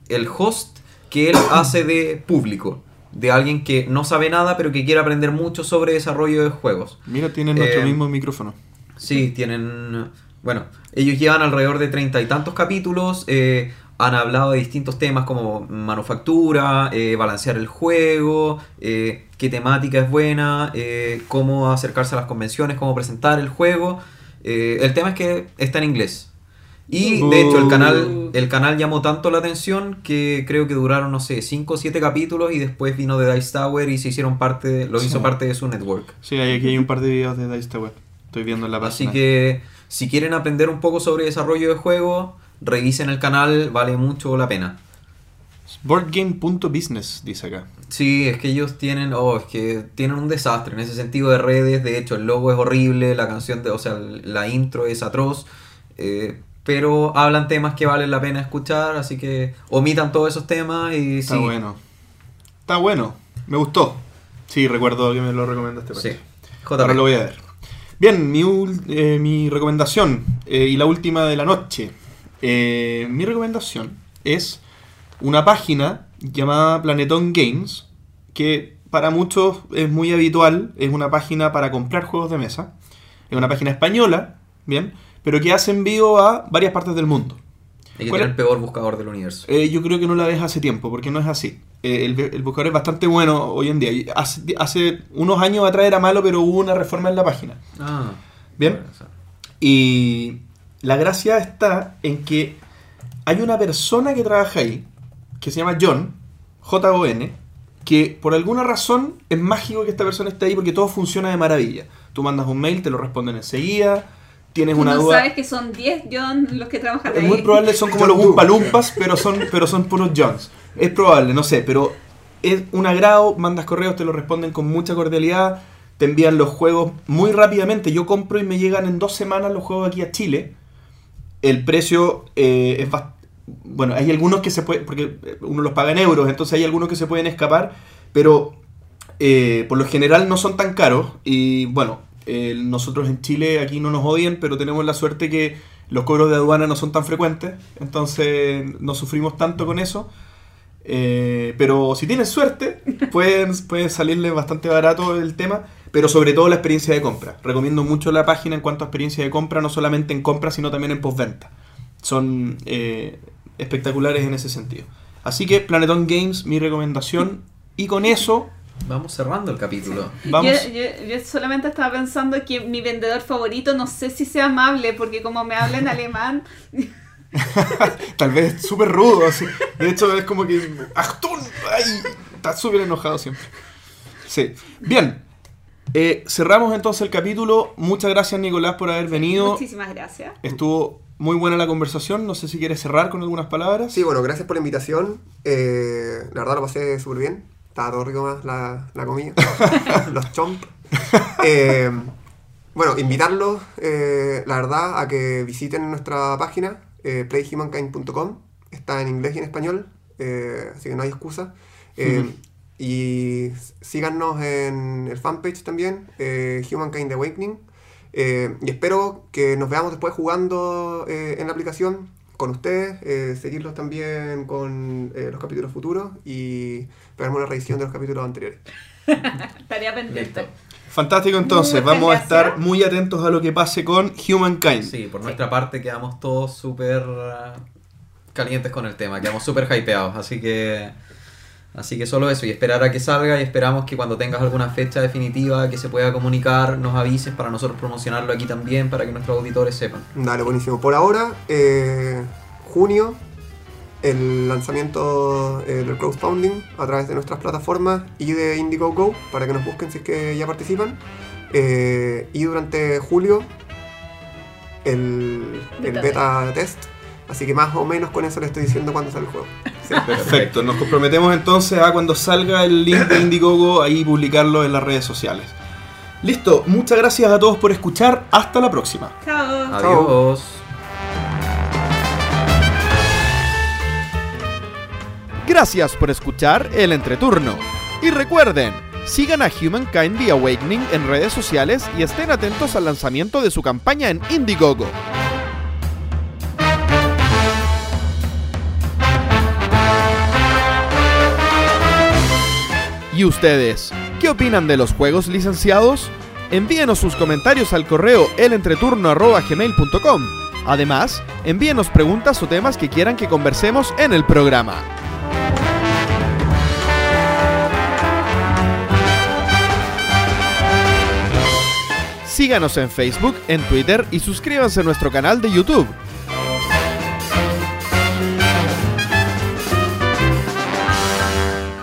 el host que él *coughs* hace de público, de alguien que no sabe nada pero que quiere aprender mucho sobre desarrollo de juegos. Mira, tienen nuestro Eh, mismo micrófono. Sí, tienen. Bueno, ellos llevan alrededor de treinta y tantos capítulos. eh, han hablado de distintos temas como manufactura, eh, balancear el juego, eh, qué temática es buena, eh, cómo acercarse a las convenciones, cómo presentar el juego. Eh, el tema es que está en inglés. Y de hecho el canal, el canal llamó tanto la atención que creo que duraron, no sé, 5 o 7 capítulos y después vino de Dice Tower y se hicieron parte, lo hizo parte de su network. Sí, aquí hay un par de videos de Dice Tower. Estoy viendo en la Así página. que si quieren aprender un poco sobre desarrollo de juego, revisen el canal, vale mucho la pena. Boardgame.business, dice acá. Sí, es que ellos tienen, oh, es que tienen un desastre en ese sentido de redes. De hecho, el logo es horrible, la canción, de, o sea, la intro es atroz. eh, pero hablan temas que valen la pena escuchar, así que omitan todos esos temas y Está sí. bueno. Está bueno. Me gustó. Sí, recuerdo que me lo recomendaste. Sí. JP. Ahora lo voy a ver. Bien, mi, eh, mi recomendación eh, y la última de la noche. Eh, mi recomendación es una página llamada Planeton Games, que para muchos es muy habitual, es una página para comprar juegos de mesa. Es una página española, bien, pero que hace envío a varias partes del mundo. Y que ¿Cuál tiene es? el peor buscador del universo. Eh, yo creo que no la ves hace tiempo, porque no es así. Eh, el, el buscador es bastante bueno hoy en día. Hace, hace unos años atrás era malo, pero hubo una reforma en la página. Ah, Bien. bueno, o sea, Y la gracia está en que hay una persona que trabaja ahí, que se llama John, J-O-N, que por alguna razón es mágico que esta persona esté ahí porque todo funciona de maravilla. Tú mandas un mail, te lo responden enseguida, tienes Tú una no duda. sabes que son 10 John los que trabajan Es ahí. muy probable, son como los. Umpalumpas, pero son, pero son puros Johns. Es probable, no sé, pero es un agrado, mandas correos, te lo responden con mucha cordialidad, te envían los juegos muy rápidamente. Yo compro y me llegan en dos semanas los juegos aquí a Chile. El precio eh, es bastante... Bueno, hay algunos que se pueden, porque uno los paga en euros, entonces hay algunos que se pueden escapar, pero eh, por lo general no son tan caros. Y bueno, nosotros en Chile aquí no nos odian, pero tenemos la suerte que los cobros de aduana no son tan frecuentes, entonces no sufrimos tanto con eso. Eh, pero si tienes suerte, *laughs* pueden, puede salirle bastante barato el tema, pero sobre todo la experiencia de compra. Recomiendo mucho la página en cuanto a experiencia de compra, no solamente en compra, sino también en postventa. Son eh, espectaculares en ese sentido. Así que Planeton Games, mi recomendación. Y con eso, Vamos cerrando el capítulo. vamos. Yo, yo- yo solamente estaba pensando que mi vendedor favorito, no sé si sea amable, porque como me habla en alemán, *laughs* Tal vez súper rudo. así. De hecho, es como que. ¡Achtung! ¡Ay! Está súper enojado siempre. Sí. Bien. Eh, cerramos entonces el capítulo. Muchas gracias, Nicolás, por haber venido. muchísimas gracias. Estuvo muy buena la conversación. No sé si quieres cerrar con algunas palabras. Sí, bueno, gracias por la invitación. Eh, la verdad lo pasé súper bien. Estaba todo rico más la, la comida. *laughs* *laughs* Los chomp. Eh, bueno, invitarlos, eh, la verdad, a que visiten nuestra página, eh, playhumankind.com. Está en inglés y en español, eh, así que no hay excusa. Eh. Y síganos en el fanpage también, eh, Humankind Awakening. Eh, y espero que nos veamos después jugando eh, en la aplicación con ustedes, eh, seguirlos también con eh, los capítulos futuros y pegarme una revisión de los capítulos anteriores. *laughs* Tarea pendiente. Listo. Fantástico, entonces. Muchas Vamos a estar muy atentos a lo que pase con Humankind. Sí, por nuestra parte quedamos todos súper uh, calientes con el tema, quedamos súper hypeados, así que así que solo eso y esperar a que salga y esperamos que cuando tengas alguna fecha definitiva que se pueda comunicar nos avises para nosotros promocionarlo aquí también para que nuestros auditores sepan. Dale, buenísimo. Por ahora, eh, junio, el lanzamiento eh, del crowdfunding a través de nuestras plataformas y de Indiegogo para que nos busquen si es que ya participan. Eh, y durante julio, el, el Beta beta test. Así que más o menos con eso le estoy diciendo cuándo sale el juego. Sí. *laughs* Perfecto, nos comprometemos entonces a cuando salga el link de Indiegogo ahí publicarlo en las redes sociales. Listo, muchas gracias a todos por escuchar, hasta la próxima. Chao. Adiós. Gracias por escuchar el entreturno. Y recuerden, sigan a Humankind The Awakening en redes sociales y estén atentos al lanzamiento de su campaña en Indiegogo. ¿Y ustedes? ¿Qué opinan de los juegos licenciados? Envíenos sus comentarios al correo elentreturno.gmail.com. Además, envíenos preguntas o temas que quieran que conversemos en el programa. Síganos en Facebook, en Twitter y suscríbanse a nuestro canal de YouTube.